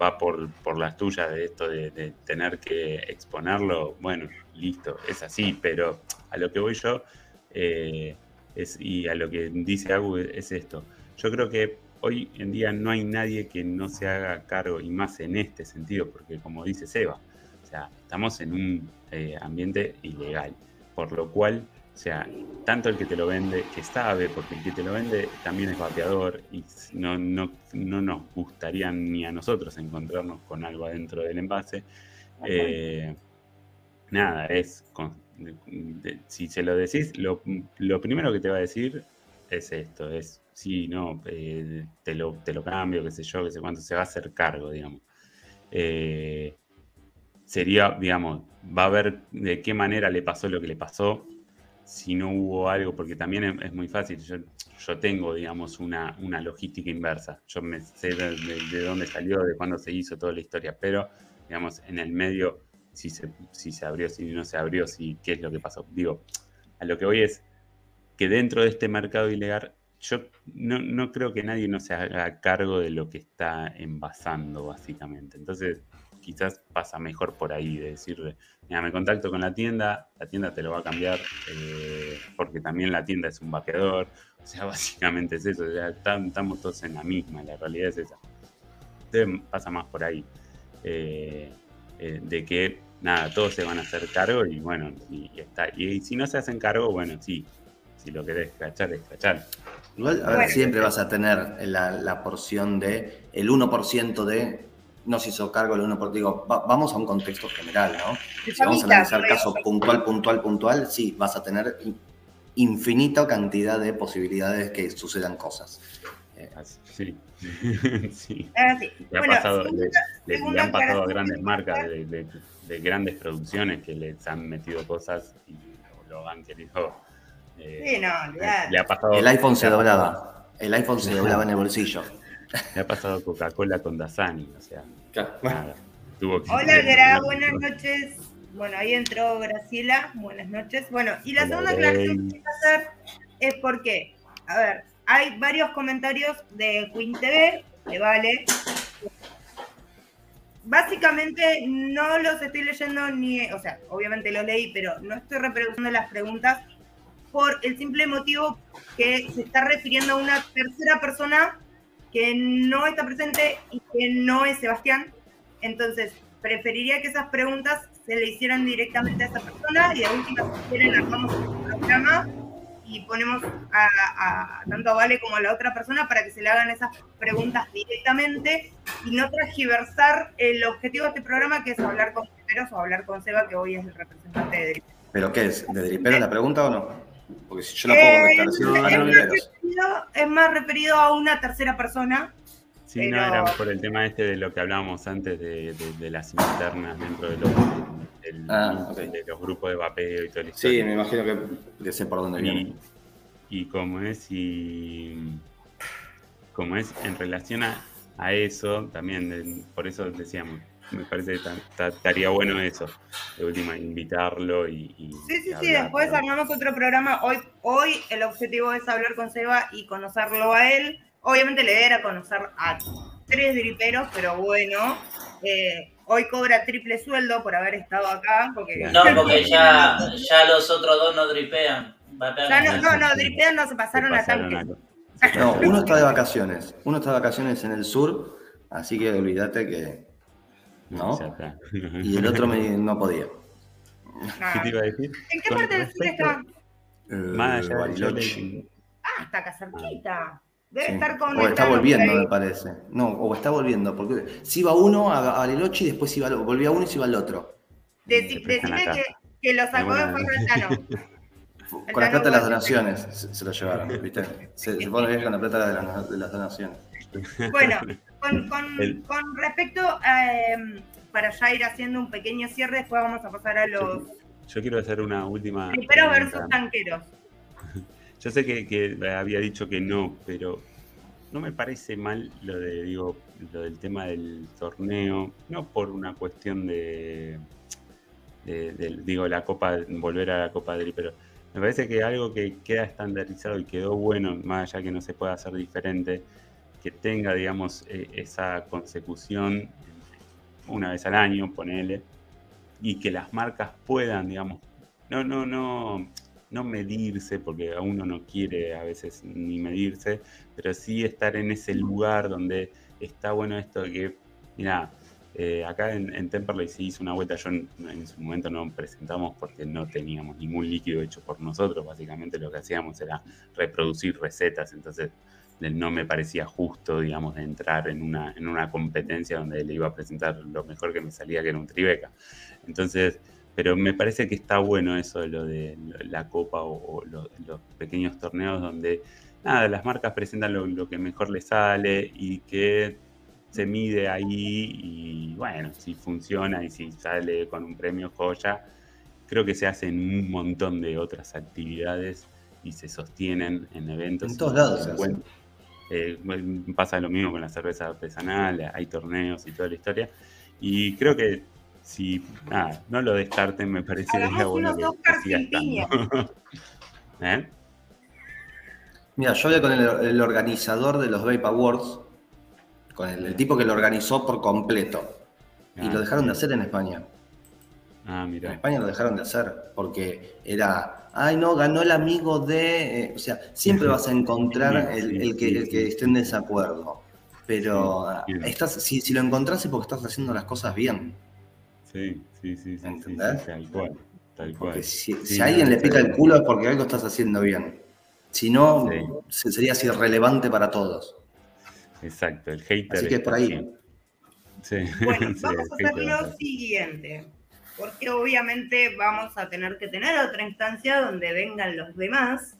va por, por las tuyas de esto de, de tener que exponerlo, bueno, listo, es así, pero a lo que voy yo, eh, es, y a lo que dice Agu es esto. Yo creo que hoy en día no hay nadie que no se haga cargo, y más en este sentido, porque como dice Seba, o sea, estamos en un eh, ambiente ilegal, por lo cual, o sea, tanto el que te lo vende, que sabe, porque el que te lo vende también es vapeador, y no, no, no nos gustaría ni a nosotros encontrarnos con algo adentro del envase. Eh, nada, es, con- de- de- si se lo decís, lo, lo primero que te va a decir es esto, es, sí, no, eh, te, lo, te lo cambio, qué sé yo, qué sé cuánto, se va a hacer cargo, digamos. Eh, sería, digamos, va a ver de qué manera le pasó lo que le pasó, si no hubo algo, porque también es, muy fácil, yo, yo tengo, digamos, una, una logística inversa, yo me sé de dónde salió, de cuándo se hizo toda la historia, pero, digamos, en el medio, si se, si se abrió, si no se abrió, si qué es lo que pasó. Digo, a lo que voy es que dentro de este mercado ilegal, yo no, no creo que nadie no se haga cargo de lo que está envasando, básicamente. Entonces, quizás pasa mejor por ahí, de decirle, mira, me contacto con la tienda, la tienda te lo va a cambiar, eh, porque también la tienda es un vaqueador. O sea, básicamente es eso, o sea, tam- estamos todos en la misma, la realidad es esa. Entonces, pasa más por ahí. Eh, eh, de que nada, todos se van a hacer cargo y bueno, y, y está. Y, si no se hacen cargo, bueno, sí, si lo querés escrachar, escrachar. Igual, a ver, Bueno. siempre vas a tener la, la porción de el 1% de no se hizo cargo el 1%. Digo, va- vamos a un contexto general, ¿no? Si vamos a analizar caso puntual, puntual, puntual, sí, vas a tener in- infinita cantidad de posibilidades que sucedan cosas. Eh, Sí. sí. Ah, sí. Le, ha pasado- le- segunda- le- le segunda han pasado a grandes marcas de, de- de grandes producciones que les han metido cosas y lo, han querido. eh, Sí, no, le ha pasado. el iPhone se doblaba. El iPhone se doblaba en el bolsillo. Le ha pasado Coca-Cola con Dasani, o sea, que- Hola, Gra, buenas noches. Bueno, ahí entró Graciela, buenas noches. Bueno, y la Hola, segunda aclaración que quiero hacer es porque, a ver, hay varios comentarios de Queen TV, que vale. Básicamente no los estoy leyendo ni, o sea, obviamente los leí, pero no estoy reproduciendo las preguntas por el simple motivo que se está refiriendo a una tercera persona que no está presente y que no es Sebastián. Entonces, preferiría que esas preguntas se le hicieran directamente a esa persona y de última, si quieren, armamos un programa y ponemos a, a- tanto a Vale como a la otra persona para que se le hagan esas preguntas directamente y no transgiversar el objetivo de este programa, que es hablar con Peros o hablar con Seba, que hoy es el representante de Drip. ¿Pero qué es? ¿De dripero la pregunta o no? Porque si yo la puedo Eh, contestar, si no, es, no, más referido, es más referido a una tercera persona. Sí, no, era por el tema este de lo que hablábamos antes de, de- de las internas dentro de los, del- Ah, de los grupos de vapeo y todo el Sí, me imagino que, que sé por dónde viene. y, y como es y como es en relación a, a eso también de- por eso decíamos me parece que ta- ta- estaría bueno eso de última invitarlo y, y- Sí, sí, sí, después pero- armamos otro programa. Hoy, hoy el objetivo es hablar con Seba y conocerlo a él. Obviamente le era conocer a tres driperos, pero bueno, eh, hoy cobra triple sueldo por haber estado acá. Porque No, porque ya, ya los otros dos no dripean. Ya no, no, no, dripean no se pasaron, se pasaron a tanques. a- No, uno está de vacaciones. Uno está de vacaciones en el sur, así que olvídate que. ¿No? Y el otro me- no podía. Nada. ¿Qué te iba a decir? ¿En qué parte del sur está? Eh, Más allá de Bariloche. Ah, está acá cerquita. Debe Sí. estar con O está volviendo, me parece. No, o está volviendo, porque si iba uno a Bariloche y después iba, al- volvía uno y se iba al otro. Deci- decime que, que lo sacó de Ferretano. Con la plata de las donaciones se, se lo llevaron, ¿viste? Se, se pone bien con la plata de, la- de las donaciones. Bueno, con, con- El- con respecto a, em, para ya ir haciendo un pequeño cierre, después vamos a pasar a los yo quiero hacer una última triperos versus tanqueros. Yo sé que, que había dicho que no, pero no me parece mal lo de, digo, lo del tema del torneo, no por una cuestión de, digo, la Copa, volver a la Copa de pero me parece que algo que queda estandarizado y quedó bueno, más allá que no se pueda hacer diferente, que tenga, digamos, e, esa consecución una vez al año, ponele, y que las marcas puedan, digamos, no, no, no, no medirse, porque a uno no quiere a veces ni medirse, pero sí estar en ese lugar donde está bueno esto de que, mira, eh, acá en, Temperley se hizo una vuelta, yo en, su momento no presentamos porque no teníamos ningún líquido hecho por nosotros, básicamente lo que hacíamos era reproducir recetas, entonces no me parecía justo, digamos, de entrar en una, en una competencia donde le iba a presentar lo mejor que me salía, que era un Tribeca. Entonces, pero me parece que está bueno eso de lo de la copa o, los pequeños torneos donde, nada, las marcas presentan lo, que mejor les sale y que se mide ahí y bueno, si funciona y si sale con un premio joya, creo que se hacen un montón de otras actividades y se sostienen en eventos. En todos lados se eh, pasa lo mismo con la cerveza artesanal, hay torneos y toda la historia. Y creo que si nada, no lo descarten, me parece bueno que, ¿Eh? Mira, yo hablé con el, organizador de los Vape Awards, con el, tipo que lo organizó por completo. y lo ah, dejaron de hacer en España. Ah, mira. En España lo dejaron de hacer porque era, ay no, ganó el amigo de, eh, o sea, siempre vas a encontrar el, que, el que esté en desacuerdo. Pero estás, si, si, lo encontrás es porque estás haciendo las cosas bien. Sí, sí, sí, sí. ¿Entendés? tal cual, tal cual. si, a alguien le pica el culo es porque algo estás haciendo bien. Si no, serías irrelevante para todos. Exacto, el hater. Así que es por ahí. Sí. Bueno, vamos a hacer lo siguiente, porque obviamente vamos a tener que tener otra instancia donde vengan los demás.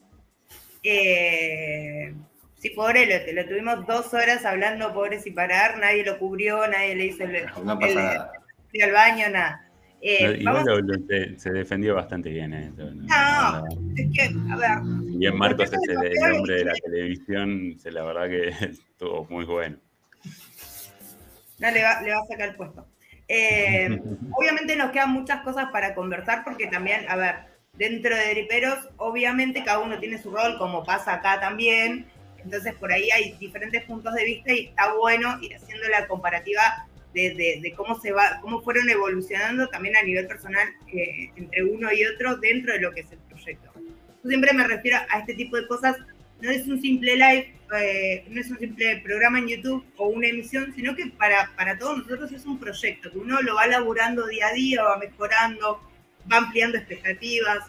Eh, si pobre, lo, lo, tuvimos dos horas hablando, pobre, sin parar, nadie lo cubrió, nadie le hizo el, no baño, nada. Eh, igual se, defendió bastante bien. Eh, no, es que, a ver. Bien, Marcos es el, hombre de la televisión, la verdad que estuvo muy bueno. No, le va, le va a sacar el puesto. Eh, obviamente nos quedan muchas cosas para conversar porque también, a ver, dentro de Driperos, obviamente cada uno tiene su rol, como pasa acá también. Entonces por ahí hay diferentes puntos de vista y está bueno ir haciendo la comparativa de, cómo se va, cómo fueron evolucionando también a nivel personal eh, entre uno y otro dentro de lo que es el proyecto. Yo siempre me refiero a este tipo de cosas, no es un simple live, eh, no es un simple programa en YouTube o una emisión, sino que para, para todos nosotros es un proyecto, que uno lo va laburando día a día, va mejorando, va ampliando expectativas,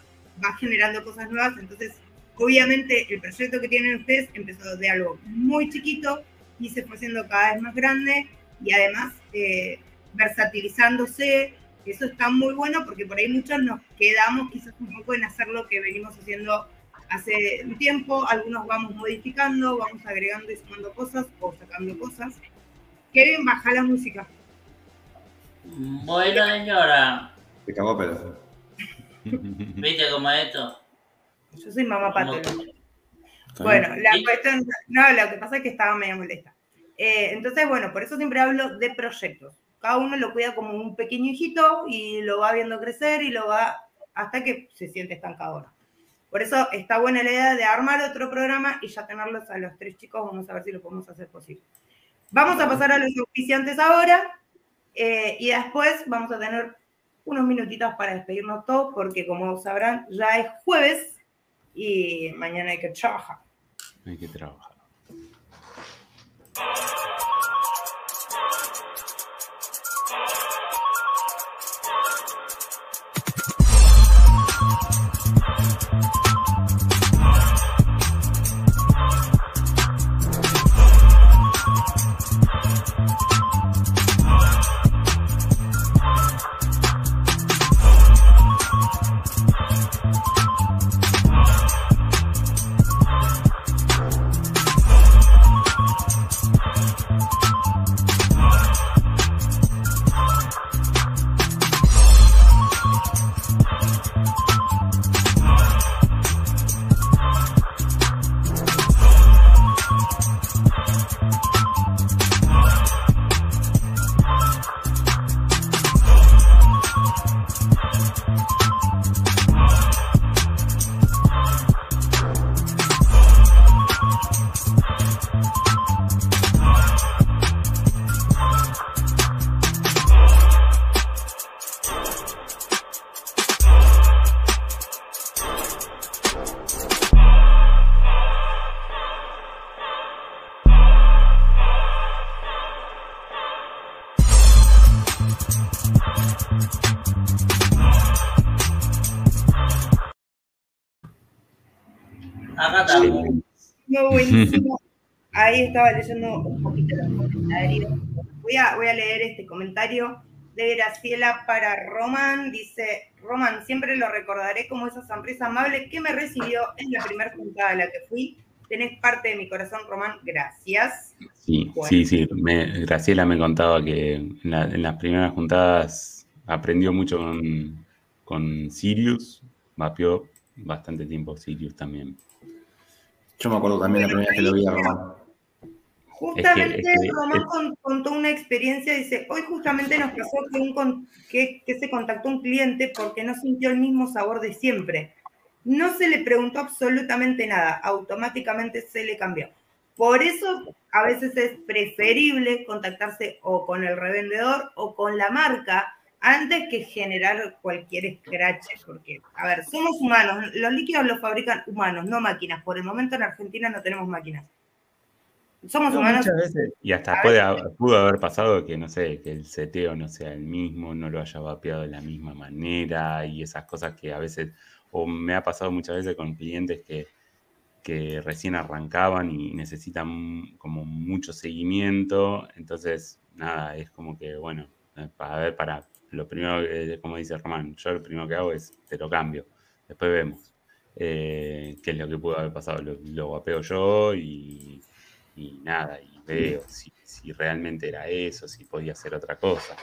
va generando cosas nuevas, entonces obviamente el proyecto que tienen ustedes empezó de algo muy chiquito y se fue haciendo cada vez más grande y además eh, versatilizándose. Eso está muy bueno porque por ahí muchos nos quedamos quizás un poco en hacer lo que venimos haciendo hace un tiempo. Algunos vamos modificando, vamos agregando y sumando cosas o sacando cosas. Kevin, baja la música. Bueno, señora. Se cagó pero. ¿Viste cómo es esto? Yo soy mamá patria. Bueno, la cuestión, no, lo que pasa es que estaba medio molesta. Eh, entonces, bueno, por eso siempre hablo de proyectos. Cada uno lo cuida como un pequeño hijito y lo va viendo crecer y lo va hasta que se siente estancado. Por eso está buena la idea de armar otro programa y ya tenerlos a los tres chicos. Vamos a ver si lo podemos hacer posible. Vamos a pasar a los oficiantes ahora eh, y después vamos a tener unos minutitos para despedirnos todos porque como sabrán ya es jueves y mañana hay que trabajar. Hay que trabajar. Muy buenísimo. Ahí estaba leyendo un poquito los comentarios. Voy a, voy a leer este comentario de Graciela para Roman. Dice, Roman, siempre lo recordaré como esa sonrisa amable que me recibió en la primera juntada a la que fui. Tenés parte de mi corazón, Roman. Gracias. Sí, Bueno. sí, sí. Me- Graciela me contaba que en, la- en las primeras juntadas aprendió mucho con, con Sirius. Vapeó bastante tiempo Sirius también. Yo me acuerdo también la primera vez que lo vi a Román. Justamente Es que- es que- Román es- contó una experiencia, dice, hoy justamente nos pasó que, un con- que, que se contactó un cliente porque no sintió el mismo sabor de siempre. No se le preguntó absolutamente nada, automáticamente se le cambió. Por eso a veces es preferible contactarse o con el revendedor o con la marca antes que generar cualquier scratch, porque, a ver, somos humanos, los líquidos los fabrican humanos, no máquinas. Por el momento en Argentina no tenemos máquinas. Somos No, humanos. muchas veces. Y hasta puede pudo haber pasado que, no sé, que el seteo no sea el mismo, no lo haya vapeado de la misma manera y esas cosas que a veces, o me ha pasado muchas veces con clientes que, que recién arrancaban y necesitan como mucho seguimiento. Entonces, nada, es como que, bueno, eh, para ver, para lo primero, que- como dice Román, yo lo primero que hago es te lo cambio, después vemos eh, qué es lo que pudo haber pasado. Lo, lo vapeo yo y, y nada, y veo si, si realmente era eso, si podía ser otra cosa.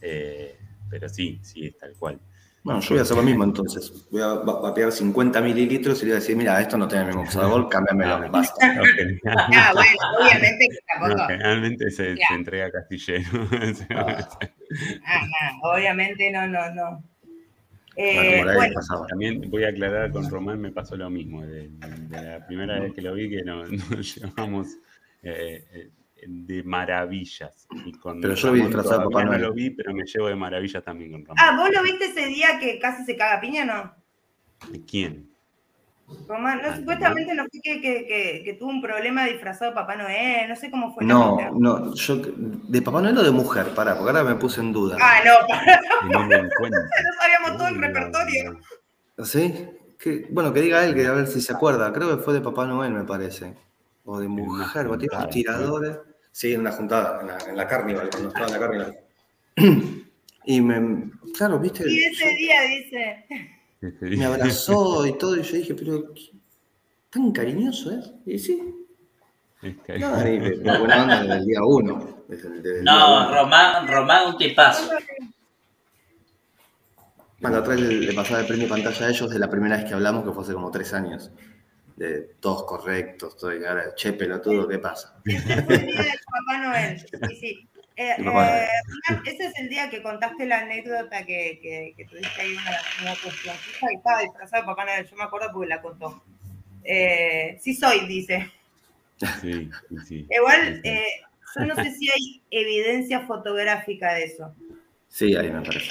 Eh, pero sí, sí, es tal cual. Bueno, yo voy a hacer lo mismo entonces. Voy a va- vapear 50 mililitros y le voy a decir, mira, esto no tiene el mismo sabor, cámbiamelo, Ah, basta. No, generalmente- Ah, bueno, obviamente que tampoco. no, generalmente se, se entrega castillero. Ah. Ah, no, obviamente no, no, no. Eh, Bueno, bueno. También voy a aclarar con Román, me pasó lo mismo. De, de la primera vez que lo vi, que no- nos llevamos eh, eh, de maravillas. Y con Pero yo vi disfrazado Papá no Noel. lo vi, pero me llevo de maravillas también con Ramón. ah, ¿vos lo viste ese día que casi se caga piña, no? ¿De quién? Román, no, Ah, supuestamente no fue que, que, que, que tuvo un problema disfrazado de Papá Noel, no sé cómo fue. la No, no, yo, ¿de Papá Noel o de mujer? Pará, porque ahora me puse en duda. Ah, no, para, No encuentro. no sabíamos todo el No, repertorio. ¿Sí? Que, bueno, que diga él, que a ver si se acuerda. Creo que fue de Papá Noel, me parece. O de mujer, o tiene juntada, unos tiradores. Sí, en una juntada, en la, en la Carnival, cuando estaba en la Carnival. Y me, claro, viste, Y ese día dice, me abrazó y todo, y yo dije, pero, ¿qué- ¿tan cariñoso es? Y sí, no, de- de buena onda desde el día uno. desde el- desde el día No, uno. Román, Román un tipazo. Cuando atrás le, le pasaba el premio pantalla a ellos de la primera vez que hablamos, que fue hace como tres años. De todos correctos, todo, y ahora, che, pelotudo, ¿qué pasa? ese fue el día de Papá Noel. Sí, sí. Eh, eh, ese es el día que contaste la anécdota que, que, que tuviste ahí una, una cuestión y estaba disfrazado de Papá Noel. Yo me acuerdo porque la contó. Eh, sí soy, dice. Sí, sí, sí. Igual, eh, yo no sé si hay evidencia fotográfica de eso. Sí, ahí me parece.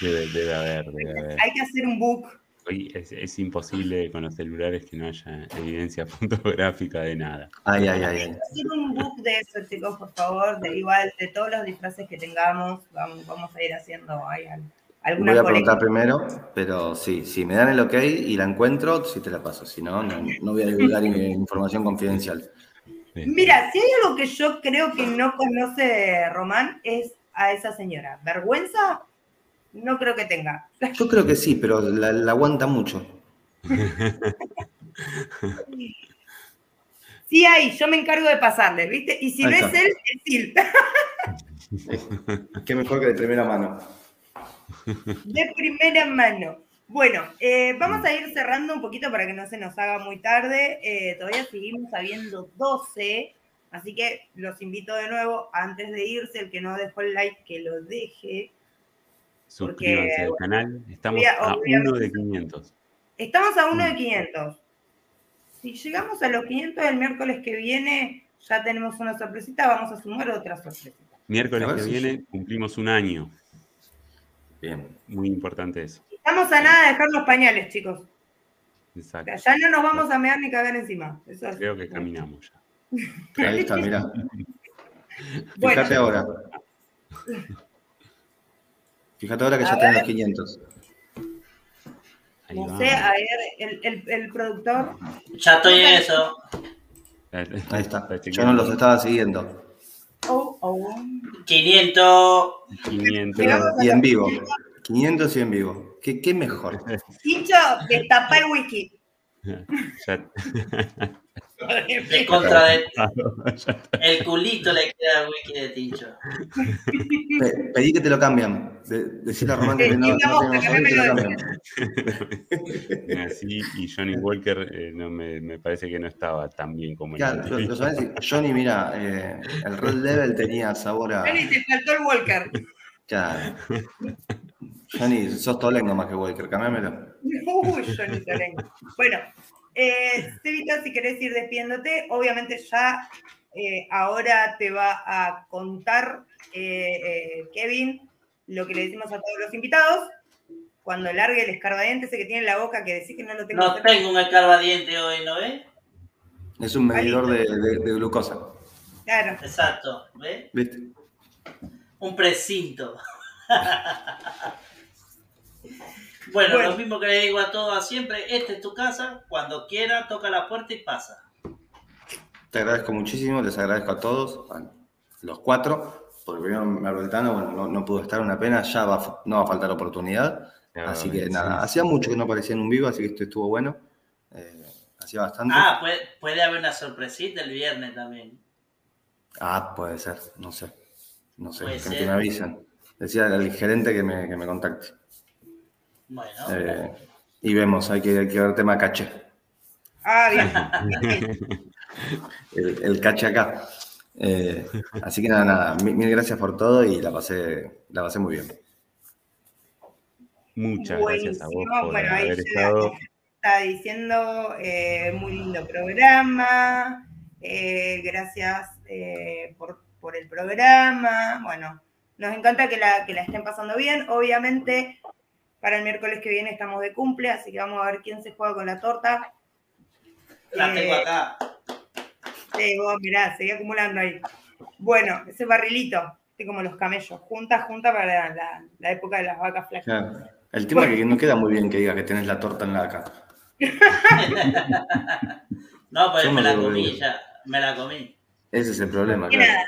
Debe, debe haber, debe haber. Hay que hacer un book. Hoy es, es imposible con los celulares que no haya evidencia fotográfica de nada. Ay, ay, ay, ay. Hacer un book de eso, chicos, por favor. De, igual, de todos los disfraces que tengamos, vamos, vamos a ir haciendo ahí al- alguna Voy a preguntar primero, pero sí, si me dan el ok y la encuentro, sí te la paso. Si no, no, no voy a divulgar in- información confidencial. Mira, si hay algo que yo creo que no conoce Román, es a esa señora. ¿Vergüenza? No creo que tenga. Yo creo que sí, pero la, la aguanta mucho. Sí hay, yo me encargo de pasarle, ¿viste? Y si Ahí no es él, es Sil. Qué mejor que de primera mano. De primera mano. Bueno, eh, vamos a ir cerrando un poquito para que no se nos haga muy tarde. Eh, todavía seguimos habiendo 12, así que los invito de nuevo, antes de irse, el que no dejó el like, que lo deje. Suscríbanse al canal. Estamos Obvia- a uno de 500. Estamos a uno de 500. Si llegamos a los 500 el miércoles que viene, ya tenemos una sorpresita, vamos a sumar otra sorpresita. Miércoles que si viene cumplimos un año. Bien. Muy importante eso. Estamos a nada de dejar los pañales, chicos. O Exacto. sea, ya no nos vamos a mear ni cagar encima. Eso es- Creo que caminamos ya. Ahí está, mira. Bueno. Fíjate ahora. Fíjate ahora que A ya tenés los 500. Ahí Ahí No va. sé, a ver, el, el, el productor. Ya estoy en eso. Ahí está. Yo no los estaba siguiendo. Oh, oh. 500. 500. Llegamos a Y en vivo. 500 y en vivo. ¿Qué, qué mejor? Tincho, destapa el wiki. De contra de. El culito le queda al wiki de Tincho. Pe- pedí que te lo cambian. De, decirle a Román que no, no que te lo cambian. Así, y Johnny Walker eh, no me, me parece que no estaba tan bien como en la Claro, decir. Johnny, mira, eh, el Red Level tenía sabor a. Johnny, te faltó el Walker. Claro. Johnny, sos tolengo más que Walker, cambiámelo. Uy, Johnny Torengo. Bueno, eh, Cevita, si querés ir despidiéndote, obviamente ya eh, ahora te va a contar eh, eh, Kevin lo que le decimos a todos los invitados. Cuando largue el escarbadiente ese que tiene en la boca, que decís que no lo tengo No tengo un escarbadiente hoy, ¿no ves? Es un medidor de, de- de glucosa. Claro. Exacto, ¿ves? ¿Viste? Un precinto. bueno, Bueno. lo mismo que le digo a todos siempre, esta es tu casa, cuando quiera toca la puerta y pasa. Te agradezco muchísimo, les agradezco a todos, a los cuatro, porque primero Merveltano, bueno, no, no pudo estar una pena, ya va, no va a faltar oportunidad. Así que Sí, nada, sí. hacía mucho que no aparecía en un vivo, así que esto estuvo bueno. Eh, hacía bastante. Ah, puede, puede haber una sorpresita el viernes también. Ah, puede ser, no sé. No sé, que, ser. que me avisen. Decía al gerente que me, que me contacte. Bueno, Eh, y vemos, hay que, hay que ver tema caché. Ah, bien. El, el caché acá. Eh, así que nada, nada, mil, mil gracias por todo y la pasé, la pasé muy bien. Muchas gracias a vos por Bueno, ahí haber estado. está diciendo, eh, muy lindo programa, eh, gracias eh, por, por el programa, bueno, nos encanta que la, que la estén pasando bien, obviamente para el miércoles que viene estamos de cumple, así que vamos a ver quién se juega con la torta. la tengo Eh, acá. Sí, vos mirá, seguí acumulando ahí. Bueno, ese barrilito, así como los camellos, junta, junta para la, la época de las vacas flacas. Claro. El tema es que no queda muy bien que digas que tenés la torta en la acá. No, pues Yo me la comí ya, me la comí. Ese es el problema, claro. nada,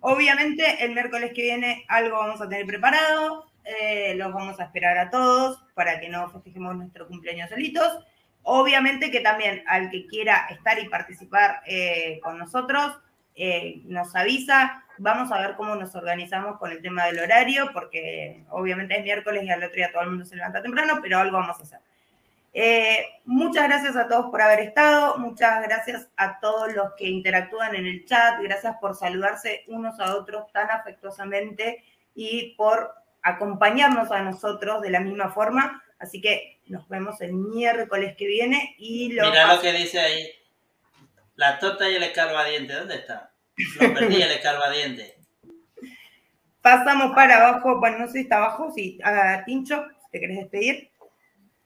obviamente el miércoles que viene algo vamos a tener preparado, eh, los vamos a esperar a todos para que no festejemos nuestro cumpleaños solitos. Obviamente que también al que quiera estar y participar eh, con nosotros, eh, nos avisa, vamos a ver cómo nos organizamos con el tema del horario, porque obviamente es miércoles y al otro día todo el mundo se levanta temprano, pero algo vamos a hacer. Muchas gracias a todos por haber estado, muchas gracias a todos los que interactúan en el chat, gracias por saludarse unos a otros tan afectuosamente y por acompañarnos a nosotros de la misma forma. Así que nos vemos el miércoles que viene y lo, Mira lo que dice ahí. La torta y el escarbadiente, ¿dónde está? Lo perdí el escarbadiente. pasamos para abajo. Bueno, no sé si está abajo, si a Tincho, si te querés despedir.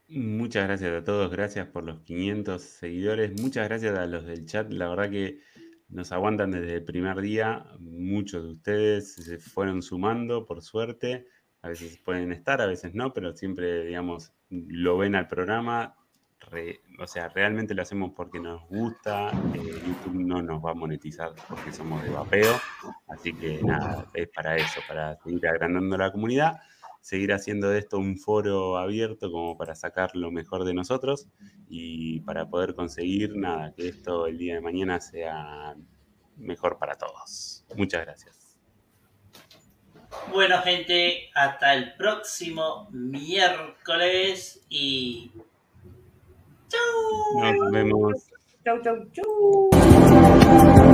Muchas gracias a todos, gracias por los 500 seguidores, muchas gracias a los del chat, la verdad que nos aguantan desde el primer día, muchos de ustedes se fueron sumando, por suerte, a veces pueden estar, a veces no, pero siempre, digamos, lo ven al programa, re- o sea, realmente lo hacemos porque nos gusta, eh, YouTube no nos va a monetizar porque somos de vapeo, así que nada, es para eso, para seguir agrandando la comunidad seguir haciendo de esto un foro abierto como para sacar lo mejor de nosotros y para poder conseguir nada, que esto el día de mañana sea mejor para todos. Muchas gracias. Bueno, gente, hasta el próximo miércoles y. ¡Chau! Nos vemos. Chau, chau, chau.